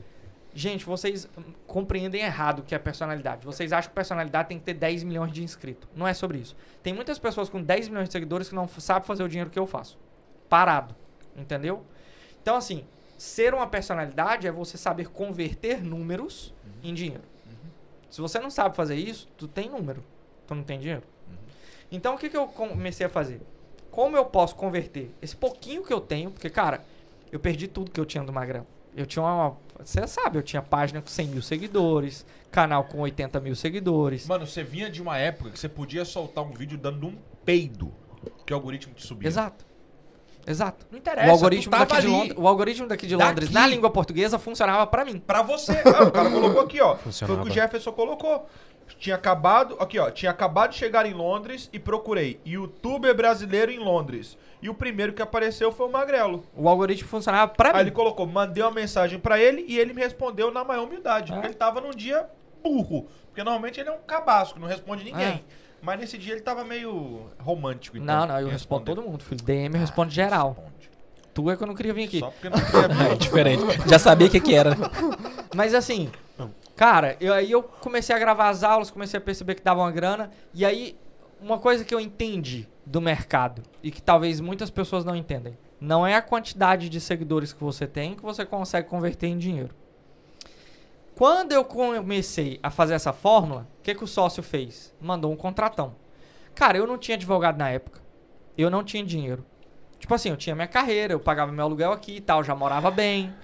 Gente, vocês compreendem errado o que é personalidade. Vocês acham que personalidade tem que ter 10 milhões de inscritos. Não é sobre isso. Tem muitas pessoas com 10 milhões de seguidores que não sabem fazer o dinheiro que eu faço. Parado. Entendeu? Então, assim, ser uma personalidade é você saber converter números em dinheiro. Se você não sabe fazer isso, tu tem número, tu não tem dinheiro. Então, o que, que eu comecei a fazer? Como eu posso converter esse pouquinho que eu tenho? Porque, cara, eu perdi tudo que eu tinha do Magrão. Eu tinha uma. Você sabe, eu tinha página com 100 mil seguidores, canal com 80 mil seguidores. Mano, você vinha de uma época que você podia soltar um vídeo dando um peido. Que o algoritmo te subia. Exato. Exato. Não interessa. O algoritmo, tu tava daqui de ali. Londres, o algoritmo daqui de Daqui. Londres na língua portuguesa funcionava pra mim. Pra você. Ah, o cara colocou aqui, ó. (laughs) Foi o Funcionava. que o Jefferson colocou. Tinha acabado. Aqui, ó. Tinha acabado de chegar em Londres e procurei youtuber brasileiro em Londres. E o primeiro que apareceu foi o Magrelo. O algoritmo funcionava pra Aí mim. ele colocou, mandei uma mensagem pra ele e ele me respondeu na maior humildade. É. Porque ele tava num dia burro. Porque normalmente ele é um cabasco, não responde ninguém. É. Mas nesse dia ele tava meio romântico. Então, Não, não, eu respondo todo mundo, filho. DM responde geral. Responde. Tu é que eu não queria vir aqui. Só porque não queria (laughs) É ver. diferente. Já sabia o que, que era. (laughs) Mas assim, cara, eu, aí eu comecei a gravar as aulas, comecei a perceber que dava uma grana. E aí, uma coisa que eu entendi do mercado e que talvez muitas pessoas não entendem: não é a quantidade de seguidores que você tem que você consegue converter em dinheiro. Quando eu comecei a fazer essa fórmula, o que, que o sócio fez? Mandou um contratão. Cara, eu não tinha advogado na época. Eu não tinha dinheiro. Tipo assim, eu tinha minha carreira, eu pagava meu aluguel aqui e tal, já morava bem,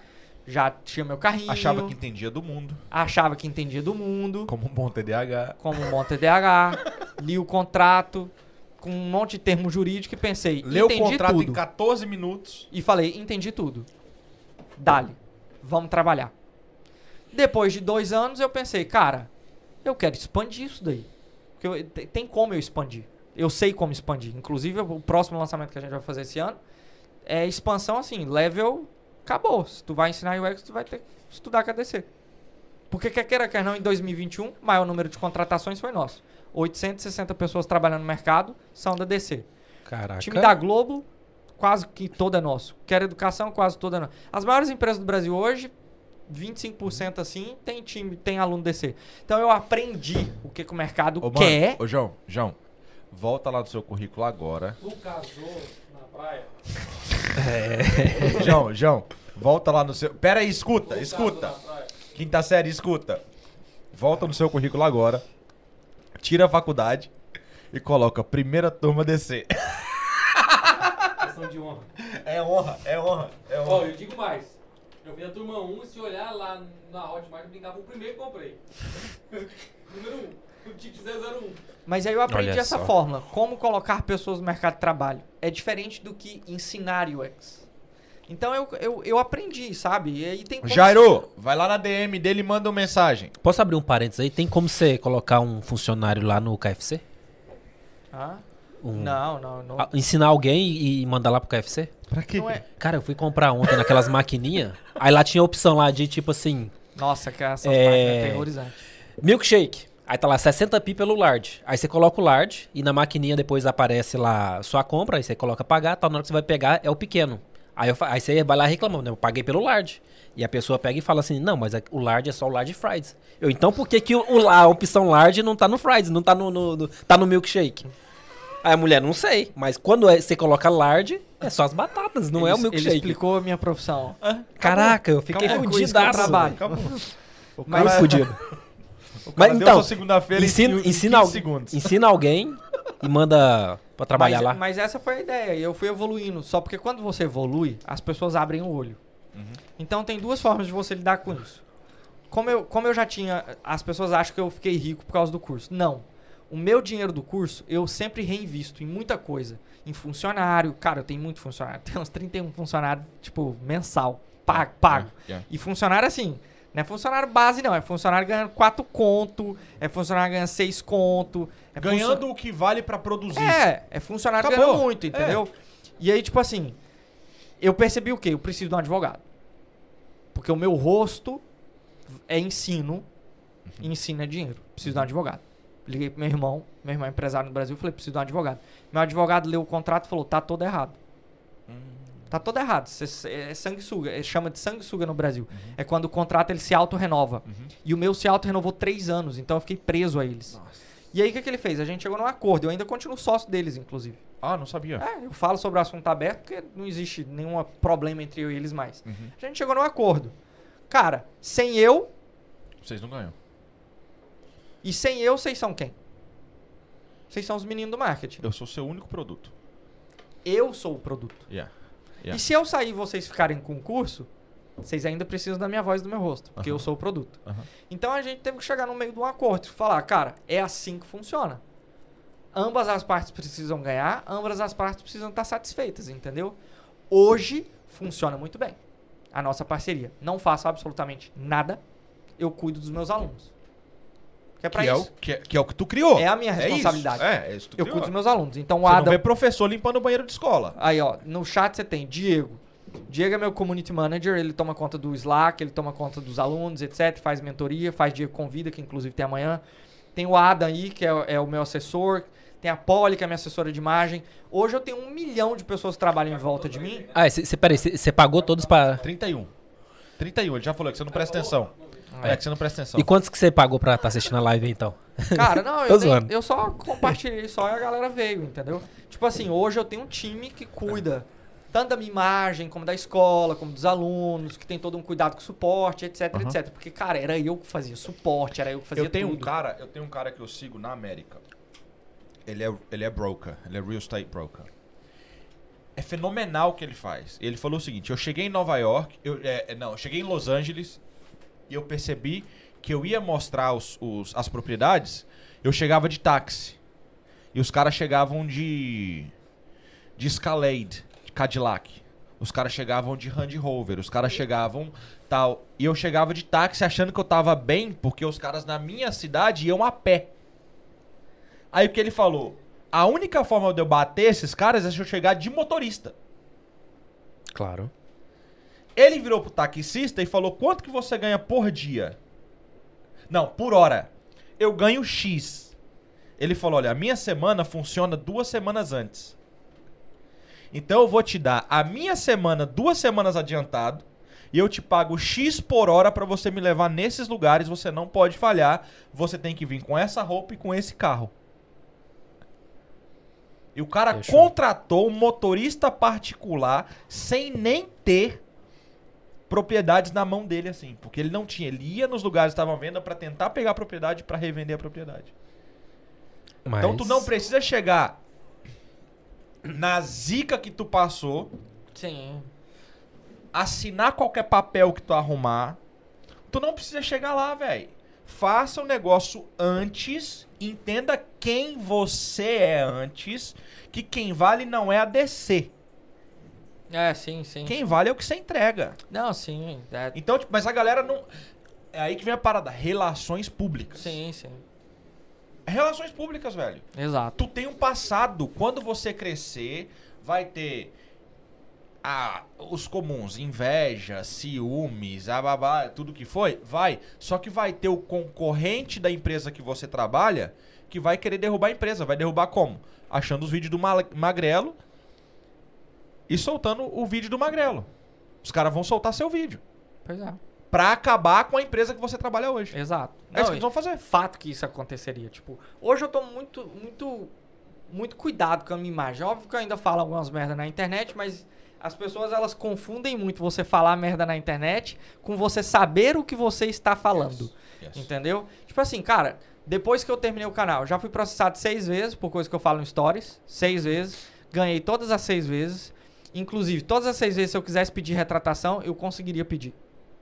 já tinha meu carrinho. Achava que entendia do mundo. achava que entendia do mundo, Como um bom TDAH. como um bom TDAH, (laughs) li o contrato com um monte de termo jurídico e pensei, Leu o entendi contrato tudo. em 14 minutos. E falei, entendi tudo. Dali, vamos trabalhar. Depois de dois anos eu pensei, cara, eu quero expandir isso daí. Porque eu- te- tem como eu expandir. Eu sei como expandir. Inclusive, o próximo lançamento que a gente vai fazer esse ano é expansão assim, level acabou. Se tu vai ensinar UX, tu vai ter que estudar KDC. Porque quer queira, quer não, em 2021, o maior número de contratações foi nosso. 860 pessoas trabalhando no mercado são da DC. Caraca. Time da Globo, quase que todo é nosso. Quer educação, quase todo é nosso. As maiores empresas do Brasil hoje, 25% assim, tem time, tem aluno DC. Então eu aprendi o que, que o mercado Ô, mano, quer. Ô, João, João, volta lá no seu currículo agora. Tu casou na praia. (laughs) João, João, volta lá no seu. Pera aí, escuta, escuta. Quinta série, escuta. Volta no seu currículo agora. Tira a faculdade e coloca primeira turma DC. Questão de honra. É honra, é honra, é Ó, eu digo mais. Eu vi a turma 1 e se olhar lá na Hotmart, eu brincava o primeiro que comprei. (laughs) Número 1. O ticket 001. Mas aí eu aprendi Olha essa só. fórmula. Como colocar pessoas no mercado de trabalho. É diferente do que ensinar UX. Então eu, eu, eu aprendi, sabe? E aí tem como Jairo, vai lá na DM dele e manda uma mensagem. Posso abrir um parênteses aí? Tem como você colocar um funcionário lá no KFC? Ah, Um- não, não, não. Ah, ensinar alguém e mandar lá pro KFC? Pra quê? é. Cara, eu fui comprar ontem naquelas maquininhas. Aí lá tinha a opção lá de tipo assim, Nossa, que essa É. máquina é terrorizante. milkshake. Aí tá lá 60 pi pelo large. Aí você coloca o large e na maquininha depois aparece lá sua compra, aí você coloca pagar, tal, na hora que você vai pegar é o pequeno. Aí, eu aí você vai lá reclamando, né? Eu paguei pelo large. E a pessoa pega e fala assim: "Não, mas é- o large é só o large fries". Eu, então por que que o, o a opção large não tá no fries, não tá no, no- no- tá no milkshake? Aí a mulher, não sei, mas quando é- você coloca large, é só as batatas, não é o Ele- Ele milkshake. explicou a minha profissão. Caraca, eu fiquei. É fudidaço. trabalho. Mas cara, fudido. (laughs) o cara Mas então, segunda-feira Ensina, em, ensina, 15 al- segundos. ensina alguém e manda pra trabalhar mas, lá. mas essa foi a ideia. E eu fui evoluindo. Só porque quando você evolui, as pessoas abrem o olho. Uhum. Então tem duas formas de você lidar com isso. Como eu, como eu já tinha. As pessoas acham que eu fiquei rico por causa do curso. Não. O meu dinheiro do curso eu sempre reinvisto em muita coisa. Em funcionário. Cara, eu tenho muito funcionário. (laughs) Tem uns 31 funcionários, tipo, mensal. Pago. pago. É, é. E funcionário assim, não é funcionário base não, é funcionário ganhando 4 conto, é funcionário ganhando 6 conto. É Ganhando o que vale pra produzir. É, é funcionário Acabou. ganhando muito, entendeu? E aí, tipo assim, eu percebi o quê? Eu preciso de um advogado. Porque o meu rosto é ensino, e ensino é dinheiro. Preciso de um advogado. Liguei pro meu irmão, meu irmão é empresário no Brasil, falei, preciso de um advogado. Meu advogado leu o contrato e falou, tá todo errado. Tá todo errado. É sanguessuga. É, chama de sanguessuga no Brasil. É quando o contrato ele se auto-renova. E o meu se auto-renovou três anos, então eu fiquei preso a eles. E aí o que, que ele fez? A gente chegou num acordo. Eu ainda continuo sócio deles, inclusive. Ah, não sabia. É, eu falo sobre o assunto aberto porque não existe nenhum problema entre eu e eles mais. Uhum. A gente chegou num acordo. Cara, sem eu Vocês não ganham. e sem eu, vocês são quem? Vocês são os meninos do marketing. Eu sou seu único produto. Eu sou o produto. Yeah. Yeah. E se eu sair e vocês ficarem com concurso, vocês ainda precisam da minha voz e do meu rosto, porque eu sou o produto. Então a gente teve que chegar no meio de um acordo, falar, cara, é assim que funciona. Ambas as partes precisam ganhar, ambas as partes precisam estar satisfeitas, entendeu? Hoje funciona muito bem a nossa parceria. Não faço absolutamente nada, eu cuido dos meus alunos. Que é pra Que é, o, isso. que, é, que é o que tu criou. É a minha responsabilidade. isso. É, é isso que tu Eu criou. cuido dos meus alunos. Então o Você não Adam vê professor limpando o banheiro de escola. Aí, ó, no chat você tem Diego. Diego é meu community manager, ele toma conta do Slack, ele toma conta dos alunos, etc. Faz mentoria, faz Diego Convida, que inclusive tem amanhã. Tem o Adam aí, que é, é o meu assessor. Tem a Polly, que é minha assessora de imagem. Hoje eu tenho um milhão de pessoas que trabalham em volta de mim. Ah, você, peraí, você pagou todos pra. 31. 31, ele já falou que você não presta atenção. É, que você não presta atenção. E quantos que você pagou pra estar assistindo a live então? Cara, não, (laughs) eu, nem- eu só compartilhei só e a galera veio, entendeu? Tipo assim, hoje eu tenho um time que cuida tanto da minha imagem, como da escola, como dos alunos, que tem todo um cuidado com o suporte, etc, Aham. etc. Porque, cara, era eu que fazia suporte, era eu que fazia eu tenho um tudo. cara, eu tenho um cara que eu sigo na América. Ele é, ele é broker, ele é real estate broker. É fenomenal o que ele faz. Ele falou o seguinte: eu cheguei em Nova York, eu, é, é, não, eu cheguei em Los Angeles e eu percebi que eu ia mostrar os, os- as propriedades. Eu chegava de táxi e os caras chegavam de de Escalade, de Cadillac. Os caras chegavam de Range Rover, os caras chegavam tal. E eu chegava de táxi achando que eu tava bem, porque os caras na minha cidade iam a pé. Aí o que ele falou? A única forma de eu bater esses caras é se eu chegar de motorista. Claro. Ele virou pro taxista e falou: quanto que você ganha por dia? Não, por hora. Eu ganho X. Ele falou: olha, a minha semana funciona duas semanas antes. Então eu vou te dar a minha semana duas semanas adiantado. E eu te pago X por hora pra você me levar nesses lugares. Você não pode falhar. Você tem que vir com essa roupa e com esse carro. E o cara Fechou. contratou um motorista particular sem nem ter propriedades na mão dele, assim. Porque ele não tinha. Ele ia nos lugares que estavam à venda pra tentar pegar a propriedade pra revender a propriedade. Mas... Então tu não precisa chegar na zica que tu passou, Sim. assinar qualquer papel que tu arrumar. Tu não precisa chegar lá, velho. Faça o negócio antes, entenda quem você é antes, que quem vale não é a DC. É, sim, sim. Quem vale é o que você entrega. Não, sim. é- Então, tipo, mas a galera não. É aí que vem a parada. Relações públicas. Sim, sim. Relações públicas, velho. Exato. Tu tem um passado. Quando você crescer, vai ter ah, os comuns, inveja, ciúmes, ababá, tudo que foi, vai. Só que vai ter o concorrente da empresa que você trabalha que vai querer derrubar a empresa. Vai derrubar como? Achando os vídeos do Ma- Magrelo e soltando o vídeo do Magrelo. Os caras vão soltar seu vídeo. Pois é. Pra acabar com a empresa que você trabalha hoje. Exato. É isso Não, que eles vão fazer. fato que isso aconteceria. Tipo, hoje eu tô muito, muito, muito cuidado com a minha imagem. Óbvio que eu ainda falo algumas merda na internet, mas as pessoas elas confundem muito você falar merda na internet com você saber o que você está falando. Yes. Entendeu? Tipo assim, cara, depois que eu terminei o canal, já fui processado seis vezes por coisa que eu falo em stories. Seis vezes. Ganhei todas as seis vezes. Inclusive, todas as seis vezes, se eu quisesse pedir retratação, eu conseguiria pedir.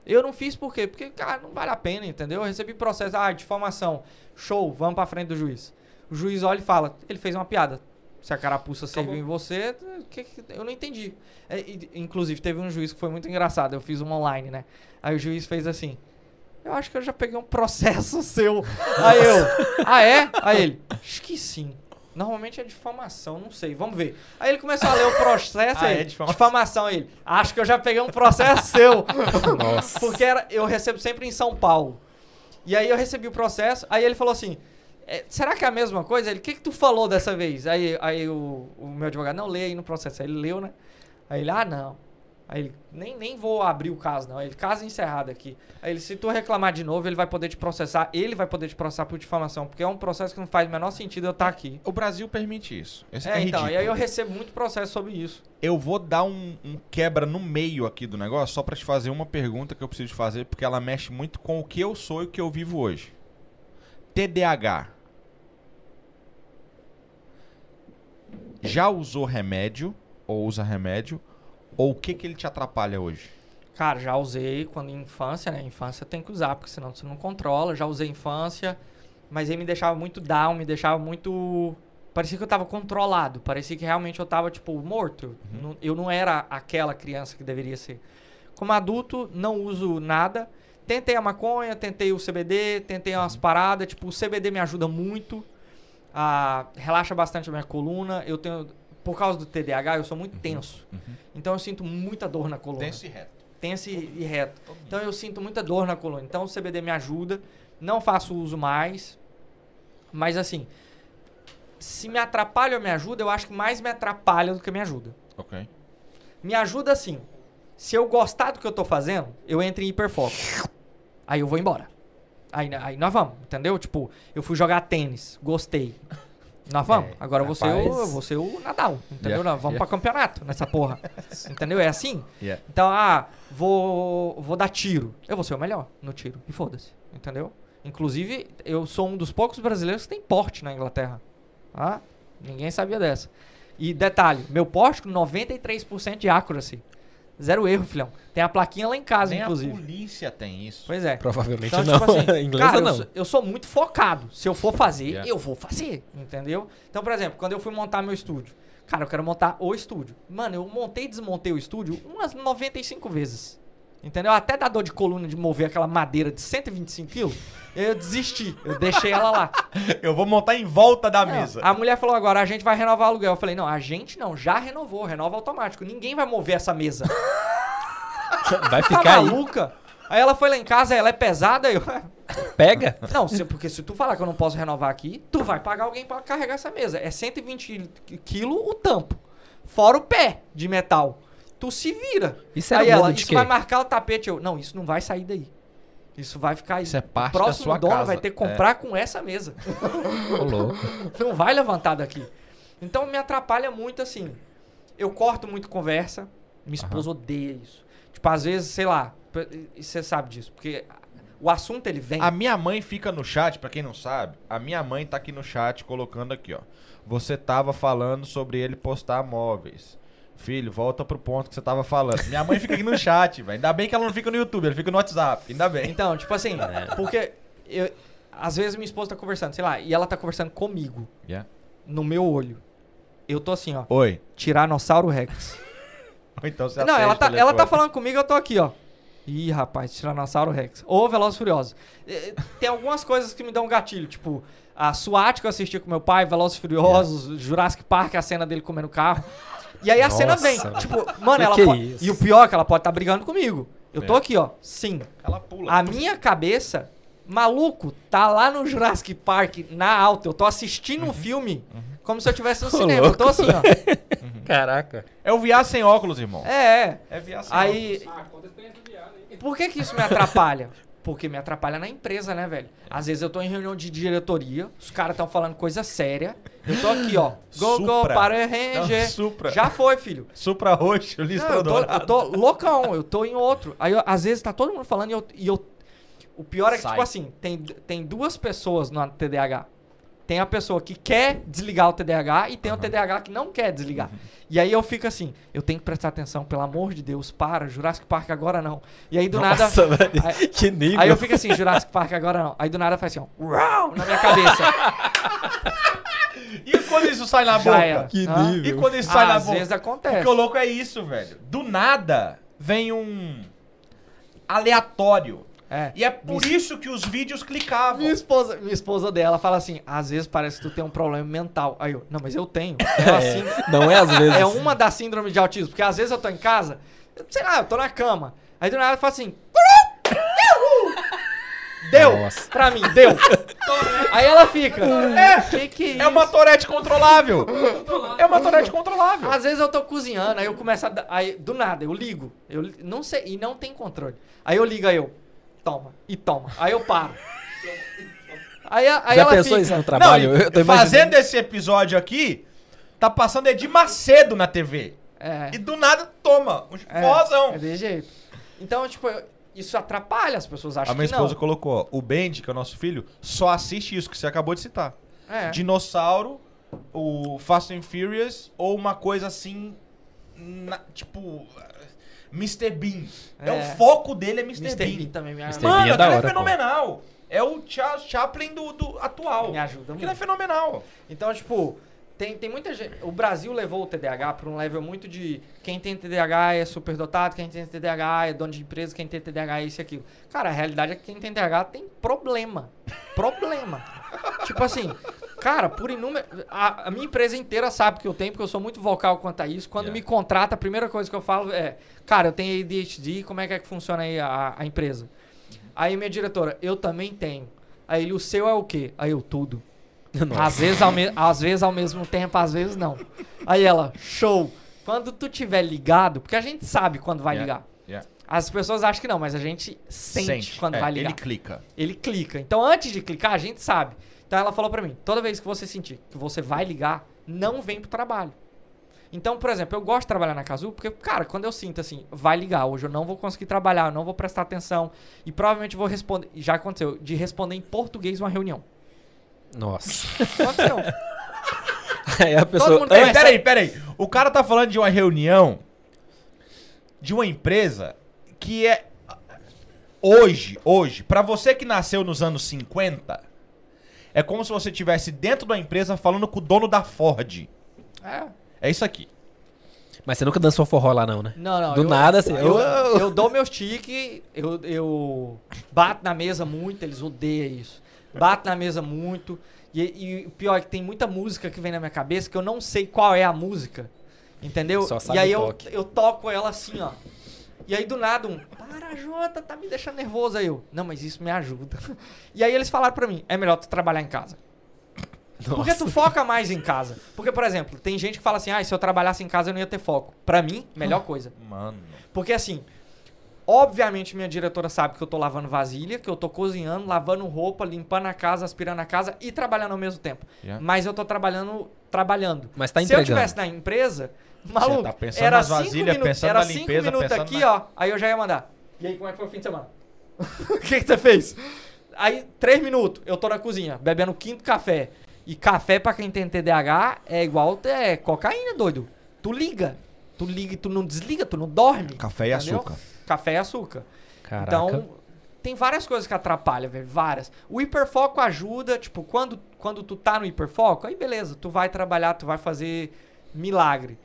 Eu não fiz por quê? Porque, cara, não vale a pena, entendeu? Eu recebi processo, ah, difamação. Show, vamos pra frente do juiz. O juiz olha e fala, ele fez uma piada. Se a carapuça serviu em você, que- que- eu não entendi. É, e- inclusive, teve um juiz que foi muito engraçado. Eu fiz uma online, né? Aí o juiz fez assim. Eu acho que eu já peguei um processo (laughs) seu. Aí eu, ah é? Aí ele, acho que sim. Normalmente é difamação, não sei, vamos ver. Aí ele começou a ler o processo, Ah, aí, é difamação. difamação, aí ele, acho que eu já peguei um processo (laughs) seu. Nossa. Porque era, eu recebo sempre em São Paulo. E aí eu recebi o processo, aí ele falou assim, "É, será que é a mesma coisa? Ele, o que que tu falou dessa vez? Aí, aí o, o meu advogado, não, lê aí no processo. Aí ele leu, né? Aí ele, ah, não. Aí ele, nem, nem vou abrir o caso, não. Aí ele, caso encerrado aqui. Aí ele, se tu reclamar de novo, ele vai poder te processar. Ele vai poder te processar por difamação, porque é um processo que não faz o menor sentido eu estar aqui. O Brasil permite isso. Esse é, É, então, ridículo. e aí eu recebo muito processo sobre isso. Eu vou dar um, um quebra no meio aqui do negócio só pra te fazer uma pergunta que eu preciso fazer, porque ela mexe muito com o que eu sou e o que eu vivo hoje. TDAH. Já usou remédio? Ou usa remédio? Ou o que, que ele te atrapalha hoje? Cara, já usei quando infância, né? Infância tem que usar, porque senão você não controla. Já usei infância, mas aí me deixava muito down, me deixava muito. Parecia que eu tava controlado, parecia que realmente eu tava, tipo, morto. Não- Eu não era aquela criança que deveria ser. Como adulto, não uso nada. Tentei a maconha, tentei o CBD, tentei umas paradas. Tipo, o CBD me ajuda muito. ah, relaxa bastante a minha coluna. Eu tenho. Por causa do TDAH, eu sou muito tenso. Então eu sinto muita dor na coluna Tenso e reto. tenso e e reto. Então eu sinto muita dor na coluna. Então o CBD me ajuda. Não faço uso mais. Mas assim, se me atrapalha ou me ajuda, eu acho que mais me atrapalha do que me ajuda. Ok. Me ajuda assim. Se eu gostar do que eu tô fazendo, eu entro em hiperfoco. Aí eu vou embora. Aí, aí nós vamos, entendeu? Tipo, eu fui jogar tênis, gostei. Nós vamos. É, Agora eu vou ser, o, rapaz. eu vou ser o Nadal, entendeu? Yeah, Nós vamos yeah. pra campeonato nessa porra. (laughs) entendeu? É assim? Yeah. Então, ah, vou, vou dar tiro. Eu vou ser o melhor no tiro. E foda-se. Entendeu? Inclusive, eu sou um dos poucos brasileiros que tem porte na Inglaterra. Ah, ninguém sabia dessa. E detalhe, meu porte com 93% de accuracy. Zero erro, filhão. Tem a plaquinha lá em casa, Nem a inclusive. polícia tem isso. Pois é. Provavelmente Então, não. tipo assim, (laughs) Inglesa cara, eu não. sou, eu sou muito focado. Se eu for fazer, Yeah. eu vou fazer, entendeu? Então, por exemplo, quando eu fui montar meu estúdio, cara, eu quero montar o estúdio. Mano, eu montei e desmontei o estúdio umas 95 vezes. Entendeu? Até dá dor de coluna de mover aquela madeira de 125 quilos. Eu desisti. Eu deixei ela lá. (laughs) Eu vou montar em volta da Não, mesa. A mulher falou agora, a gente vai renovar o aluguel. Eu falei, não, a gente não, já renovou, renova automático. Ninguém vai mover essa mesa. (laughs) Vai Tá ficar aí. maluca? Aí ela foi lá em casa, ela é pesada, eu. (laughs) Pega. Não, se- porque se tu falar que eu não posso renovar aqui, tu vai pagar alguém pra carregar essa mesa. É 120 quilos o tampo. Fora o pé de metal. Tu se vira. Isso aí ela, isso vai marcar o tapete. Eu, não, isso não vai sair daí. Isso vai ficar aí. Isso é parte o da próximo sua dono casa. vai ter que comprar com essa mesa. (laughs) Ô, louco. (laughs) não vai levantar daqui. Então me atrapalha muito assim. Eu corto muito conversa. Minha esposa odeia isso. Tipo, às vezes, sei lá, e você sabe disso, porque o assunto ele vem. A minha mãe fica no chat, pra quem não sabe, a minha mãe tá aqui no chat colocando aqui, ó. Você tava falando sobre ele postar móveis. Filho, volta pro ponto que você tava falando. Minha mãe fica aqui no chat, velho. Ainda bem que ela não fica no YouTube, ela fica no WhatsApp. Ainda bem. Então, tipo assim, (laughs) É. porque eu, às vezes minha esposa tá conversando, sei lá, e ela tá conversando comigo, Yeah. no meu olho. Eu tô assim, ó, Oi. Tiranossauro Rex. Ou (laughs) então você Não, ela tá, ela tá falando comigo, eu tô aqui, ó. Ih, rapaz, Tiranossauro Rex. Ou Velozes Furiosos. Eh, Tem algumas coisas que me dão gatilho, tipo, a SWAT que eu assisti com meu pai, Velozes e Furiosos, Jurassic Park, a cena dele comendo carro. E aí a cena vem, Nossa, tipo, mano, que ela que pode... isso? E o pior é que ela pode estar brigando comigo. Eu tô É. aqui, ó, sim. Ela pula. A minha cabeça, maluco, tá lá no Jurassic Park, na alta. Eu tô assistindo Uhum. um filme como se eu estivesse no Ô, cinema. Eu tô assim, ó. (laughs) Caraca. É o viar sem óculos, irmão. É, é. É viar sem Aí, Ah, conta a experiência aí. por que que isso me atrapalha? (laughs) Porque me atrapalha na empresa, né, velho? Às vezes eu tô em reunião de diretoria, os caras estão falando coisa séria. Eu tô aqui, ó. Go, go, Supra. para Não, Ranger. Supra. Já foi, filho. Supra roxo, Não, listra eu, tô, eu tô loucão, eu tô em outro. Aí, eu- às vezes, tá todo mundo falando e eu. E eu o pior é que, Sai. tipo assim, tem, tem duas pessoas no TDAH. Tem a pessoa que quer desligar o TDAH e tem o TDAH que não quer desligar. E aí eu fico assim, eu tenho que prestar atenção, pelo amor de Deus, para, Jurassic Park agora não. E aí do nada. Nossa, velho. Aí- (laughs) Que nível. Aí eu fico assim, Jurassic Park agora não. Aí do nada faz assim, ó, uau, na minha cabeça. (laughs) E quando isso sai na Já boca? era. Que Hã? nível. E quando isso sai na Às boca? vezes acontece. Porque o louco é isso, velho. Do nada vem um aleatório. É. E é por isso que os vídeos clicavam. Minha esposa, minha esposa dela fala assim: às vezes parece que tu tem um problema mental. Aí eu, não, mas eu tenho. É, assim, Não é às vezes. é uma das síndromes de autismo. Porque às vezes eu tô em casa, eu- sei lá, eu tô na cama. Aí do nada eu falo assim. Deu! Nossa. Pra mim, deu. Aí ela fica. É, Que que é é uma torete controlável. É uma torete controlável. Às vezes eu tô cozinhando, aí eu começo a. Aí, do nada, eu ligo. Eu não sei, e não tem controle. Aí eu ligo, aí eu. Toma, e toma. Aí eu paro. Aí, aí Já ela pensou fica. isso no trabalho? Não, Eu tô fazendo esse episódio aqui, tá passando Edir Macedo na TV. É. E do nada, toma, um É, forrozão. é desse jeito. Então, tipo, eu- isso atrapalha, as pessoas acham A minha esposa não. colocou, ó, o Bendy, que é o nosso filho, só assiste isso que você acabou de citar. É. Dinossauro, o Fast and Furious, ou uma coisa assim, na- tipo, Mr. Bean. É. É. o foco dele é Mr. Mr. Bean. Bean também me, Mr. Mano, Bean é da aquilo é hora, pô. fenomenal. É o Charles Chaplin do, do atual. me ajuda Aquilo é muito. fenomenal. Então, tipo, tem, tem muita gente. O Brasil levou o TDAH para um level muito de quem tem TDAH é superdotado, quem tem TDAH é dono de empresa, quem tem TDAH é isso e aquilo. Cara, a realidade é que quem tem TDAH tem problema. Problema. tipo assim, cara, por inúmero. A, a minha empresa inteira sabe que eu tenho, porque eu sou muito vocal quanto a isso. Quando Yeah. me contrata, a primeira coisa que eu falo é: Cara, eu tenho ADHD, como é que, é que funciona aí a, a empresa? Aí minha diretora, eu também tenho. Aí ele, o seu é o quê? Aí eu, tudo. Nossa. Às vezes, ao me- às vezes ao mesmo tempo, às vezes não. Aí ela, show. Quando tu tiver ligado, porque a gente sabe quando vai Yeah, ligar. yeah. As pessoas acham que não, mas a gente sente, quando É, vai ligar. Ele clica. Ele clica. Então, antes de clicar, a gente sabe. Então, ela falou pra mim: toda vez que você sentir que você vai ligar, não vem pro trabalho. Então, por exemplo, eu gosto de trabalhar na Casu porque, cara, quando eu sinto assim, vai ligar, hoje eu não vou conseguir trabalhar, eu não vou prestar atenção e provavelmente vou responder. Já aconteceu, de responder em português uma reunião. Nossa. Aconteceu. (laughs) Aí a pessoa. mundo Ei. Peraí, peraí. O cara tá falando de uma reunião de uma empresa que é. Hoje, hoje, pra você que nasceu nos anos 50, é como se você estivesse dentro da empresa falando com o dono da Ford. é. É isso aqui. Mas você nunca dançou forró lá, não, né? Não, não. Do eu- nada, assim. Eu, eu- eu dou meus tiques, eu, eu bato na mesa muito, eles odeiam isso. Bato na mesa muito. E, e o pior é que tem muita música que vem na minha cabeça que eu não sei qual é a música. Entendeu? Só sabe e aí o eu, toque. eu toco ela assim, ó. E aí do nada um, para Jota, tá me deixando nervoso aí eu. Não, mas isso me ajuda. (laughs) E aí eles falaram pra mim, é melhor tu trabalhar em casa. Porque tu foca mais em casa. Porque, por exemplo, tem gente que fala assim, ah, se eu trabalhasse em casa eu não ia ter foco. Pra mim, melhor (laughs) coisa. Mano. Porque assim, obviamente minha diretora sabe que eu tô lavando vasilha, que eu tô cozinhando, lavando roupa, limpando a casa, aspirando a casa e trabalhando ao mesmo tempo. Yeah. Mas eu tô trabalhando, trabalhando. Mas tá Se eu entregando. tivesse na empresa, maluco, tá pensando era nas cinco vasilhas, minutos, pensando era na cinco limpeza, minutos pensando aqui, na- ó, aí eu já ia mandar. E aí, como é que foi o fim de semana? (laughs) O que, que você fez? Aí, três minutos, eu tô na cozinha, bebendo o quinto café. E café, pra quem tem TDAH, é igual é cocaína, doido. Tu liga. Tu liga e tu não desliga, tu não dorme. Café e Entendeu? açúcar. Café e açúcar. Caraca. Então, tem várias coisas que atrapalham, velho. Várias. O hiperfoco ajuda, tipo, quando, quando tu tá no hiperfoco, aí beleza, tu vai trabalhar, tu vai fazer milagre.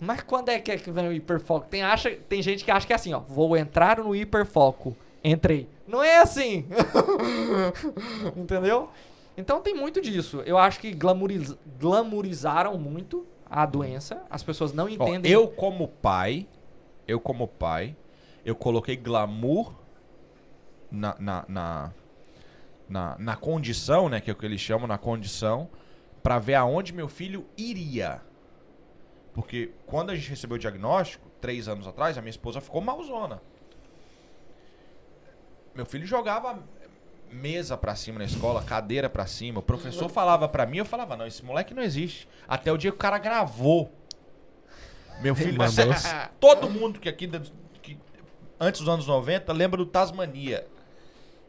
Mas quando é que, é que vem o hiperfoco? Tem, acha, tem gente que acha que é assim, ó. Vou entrar no hiperfoco. Entrei. Não é assim. (laughs) Entendeu? Então tem muito disso. Eu acho que glamuriz, glamorizaram muito a doença. As pessoas não Ó, entendem. eu como pai, eu como pai, eu coloquei glamour na, na, na, na, na condição, né, que é o que eles chamam na condição, pra ver aonde meu filho iria. Porque quando a gente recebeu o diagnóstico, três anos atrás, a minha esposa ficou malzona. Meu filho jogava mesa pra cima na escola, cadeira pra cima. O professor falava pra mim, eu falava, não, esse moleque não existe. Até o dia que o cara gravou. Meu filho, Mandou. (laughs) todo mundo que aqui, que antes dos anos 90, lembra do Tasmania.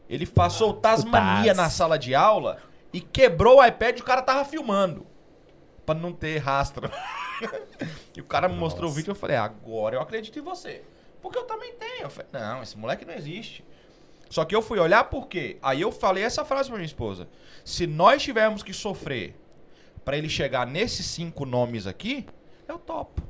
Ele passou o Tasmania Taz. na sala de aula e quebrou o iPad e o cara tava filmando. Pra não ter rastro. e o cara me mostrou o vídeo e eu falei, agora eu acredito em você. Porque eu também tenho. Eu falei, não, esse moleque não existe. Só que eu fui olhar por quê? Aí eu falei essa frase pra minha esposa. Se nós tivermos que sofrer pra ele chegar nesses cinco nomes aqui, eu topo.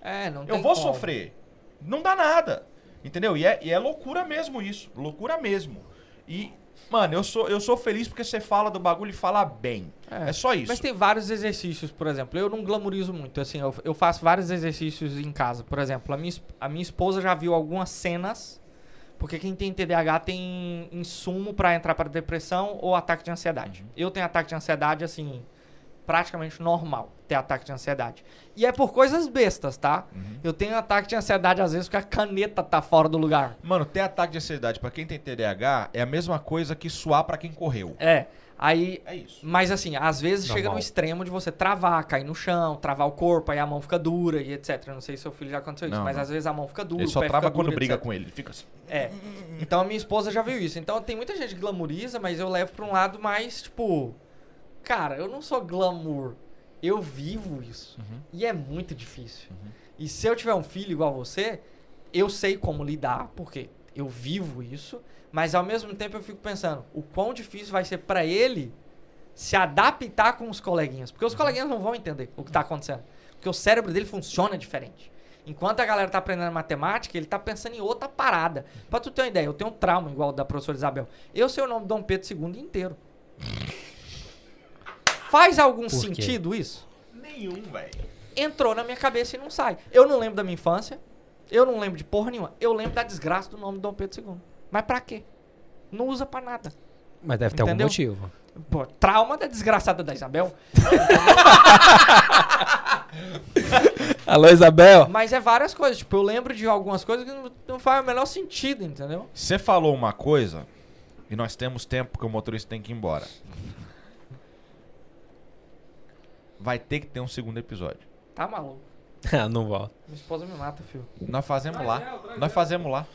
É, não Eu vou como. sofrer. Não dá nada. Entendeu? E é, e é loucura mesmo isso. Loucura mesmo. E, mano, eu sou, eu sou feliz porque você fala do bagulho e fala bem. É, só isso. Mas tem vários exercícios, por exemplo. Eu não glamorizo muito, assim, eu, eu faço vários exercícios em casa. Por exemplo, a minha, a minha esposa já viu algumas cenas, Porque quem tem TDAH tem insumo pra entrar para depressão ou ataque de ansiedade. Eu tenho ataque de ansiedade, assim, praticamente normal ter ataque de ansiedade. E é por coisas bestas, tá? Uhum. Eu tenho ataque de ansiedade às vezes porque a caneta tá fora do lugar. Mano, ter ataque de ansiedade pra quem tem TDAH é a mesma coisa que suar pra quem correu. É. Aí É isso. Mas assim, às vezes chega Normal. no extremo de você travar, cair no chão, travar o corpo, aí a mão fica dura e etc. Eu não sei se seu filho já aconteceu isso, Não, mas não. às vezes a mão fica dura. Ele só trava quando duro, briga etc. com ele. Ele fica assim. É. Então a minha esposa já viu isso. Então tem muita gente que glamoriza, mas eu levo pra um lado mais, tipo. Cara, eu não sou glamour. Eu vivo isso. Uhum. E é muito difícil. E se eu tiver um filho igual você, eu sei como lidar, porque eu vivo isso. Mas ao mesmo tempo eu fico pensando, o quão difícil vai ser pra ele se adaptar com os coleguinhas. Porque os coleguinhas não vão entender o que tá acontecendo. Porque o cérebro dele funciona diferente. Enquanto a galera tá aprendendo matemática, ele tá pensando em outra parada. Pra tu ter uma ideia, eu tenho um trauma igual o da professora Isabel. Eu sei o nome de Dom Pedro II inteiro. (laughs) Faz algum sentido isso? Nenhum, velho. Entrou na minha cabeça e não sai. Eu não lembro da minha infância. Eu não lembro de porra nenhuma. Eu lembro da desgraça do nome de Dom Pedro II. Mas pra quê? Não usa pra nada. Mas deve ter Entendeu? algum motivo. Pô, trauma da desgraçada da Isabel. (laughs) Alô, Isabel? Mas é várias coisas. Tipo, eu lembro de algumas coisas que não, não faz o menor sentido, entendeu? Você falou uma coisa e nós temos tempo porque o motorista tem que ir embora. Vai ter que ter um segundo episódio. Tá maluco. (laughs) Ah, não volta. Minha esposa me mata, filho. Nós fazemos Traz lá. ela, Nós ela. fazemos lá.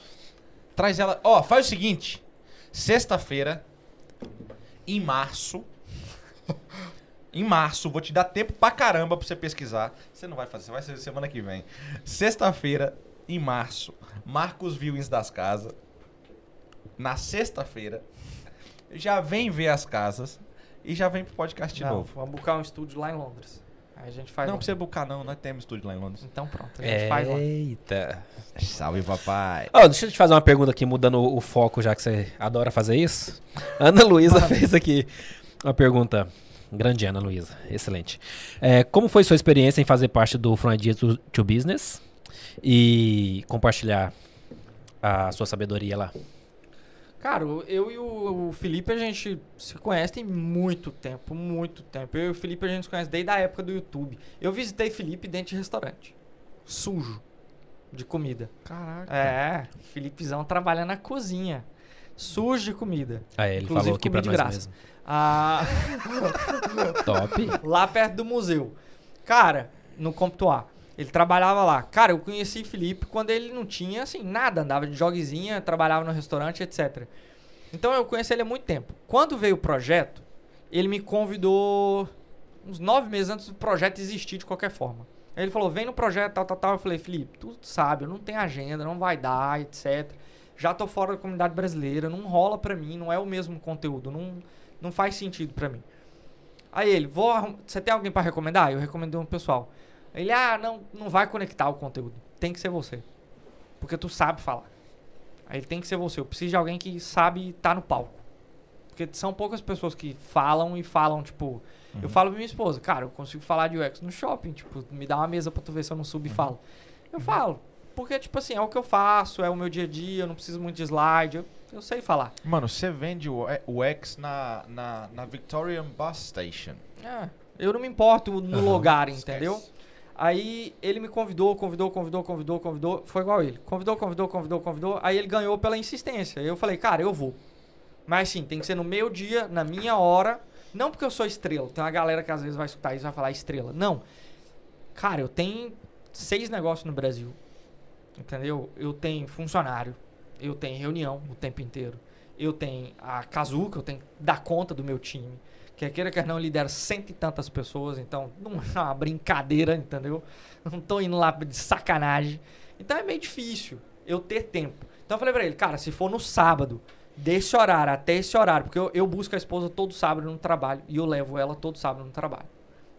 Traz ela. Ó, faz o seguinte. Sexta-feira, em março. (laughs) em março, vou te dar tempo pra caramba pra você pesquisar. Você não vai fazer, você vai ser semana que vem. Sexta-feira, em março, Marcos Viewings das Casas. Na sexta-feira, já vem ver as casas e já vem pro podcast de Não, novo. vamos buscar um estúdio lá em Londres. Aí a gente faz Não lá. precisa buscar, não. Nós temos estúdio lá em Londres. Então pronto, a gente faz lá. Eita. Salve, papai. Ó, deixa eu te fazer uma pergunta aqui, mudando o o foco, já que você adora fazer isso. Ana Luísa fez aqui uma pergunta. Grande Ana Luísa, excelente. É, como foi sua experiência em fazer parte do From Idea to, to Business e compartilhar a sua sabedoria lá? Cara, eu e o Felipe, a gente se conhece tem muito tempo, muito tempo. Eu e o Felipe, a gente se conhece desde a época do YouTube. Eu visitei Felipe dentro de restaurante. Sujo. De comida. Caraca. É, Filipezão trabalha na cozinha. Sujo de comida. Ah, ele Inclusive, falou aqui pra nós de mesmo. Ah, (laughs) Top. (laughs) lá perto do museu. Cara, no Comptoir. Ele trabalhava lá. Cara, eu conheci Felipe quando ele não tinha, assim, nada. Andava de joguezinha, trabalhava no restaurante, etc. Então eu conheci ele há muito tempo. Quando veio o projeto, ele me convidou uns nove meses antes do projeto existir de qualquer forma. Aí ele falou, vem no projeto, tal, tal, tal. Eu falei, Felipe, tu sabe, eu não tenho agenda, não vai dar, etc. Já tô fora da comunidade brasileira, não rola pra mim, não é o mesmo conteúdo, não, não faz sentido pra mim. Aí ele, vou você tem alguém pra recomendar? Eu recomendei um pessoal. Ele, ah, não, não vai conectar o conteúdo. Tem que ser você. Porque tu sabe falar. Aí tem que ser você. Eu preciso de alguém que sabe estar no palco. Porque são poucas pessoas que falam e falam, tipo. Eu falo pra minha esposa, cara, eu consigo falar de UX no shopping. Tipo, me dá uma mesa pra tu ver se eu não subo e falo. Eu falo. Porque, tipo assim, é o que eu faço, é o meu dia a dia, eu não preciso muito de slide. Eu, eu sei falar. Mano, você vende o, o X na, na, na Victorian Bus Station. É, eu não me importo no lugar, Esquece. Aí ele me convidou, convidou, convidou, convidou, convidou. Foi igual ele. Convidou, convidou, convidou, convidou. Aí ele ganhou pela insistência. Eu falei, cara, eu vou. Mas sim, tem que ser no meu dia, na minha hora. Não porque eu sou estrela. Tem uma galera que às vezes vai escutar isso e vai falar estrela. Não. Cara, eu tenho seis negócios no Brasil. Entendeu? Eu tenho funcionário. Eu tenho reunião o tempo inteiro. Eu tenho a Kazuca, eu tenho que dar conta do meu time. Quer queira, quer não, eu lidero cento e tantas pessoas, então não é uma brincadeira, entendeu? Não tô indo lá de sacanagem. Então é meio difícil eu ter tempo. Então eu falei pra ele, cara, se for no sábado, desse horário até esse horário, porque eu, eu busco a esposa todo sábado no trabalho e eu levo ela todo sábado no trabalho.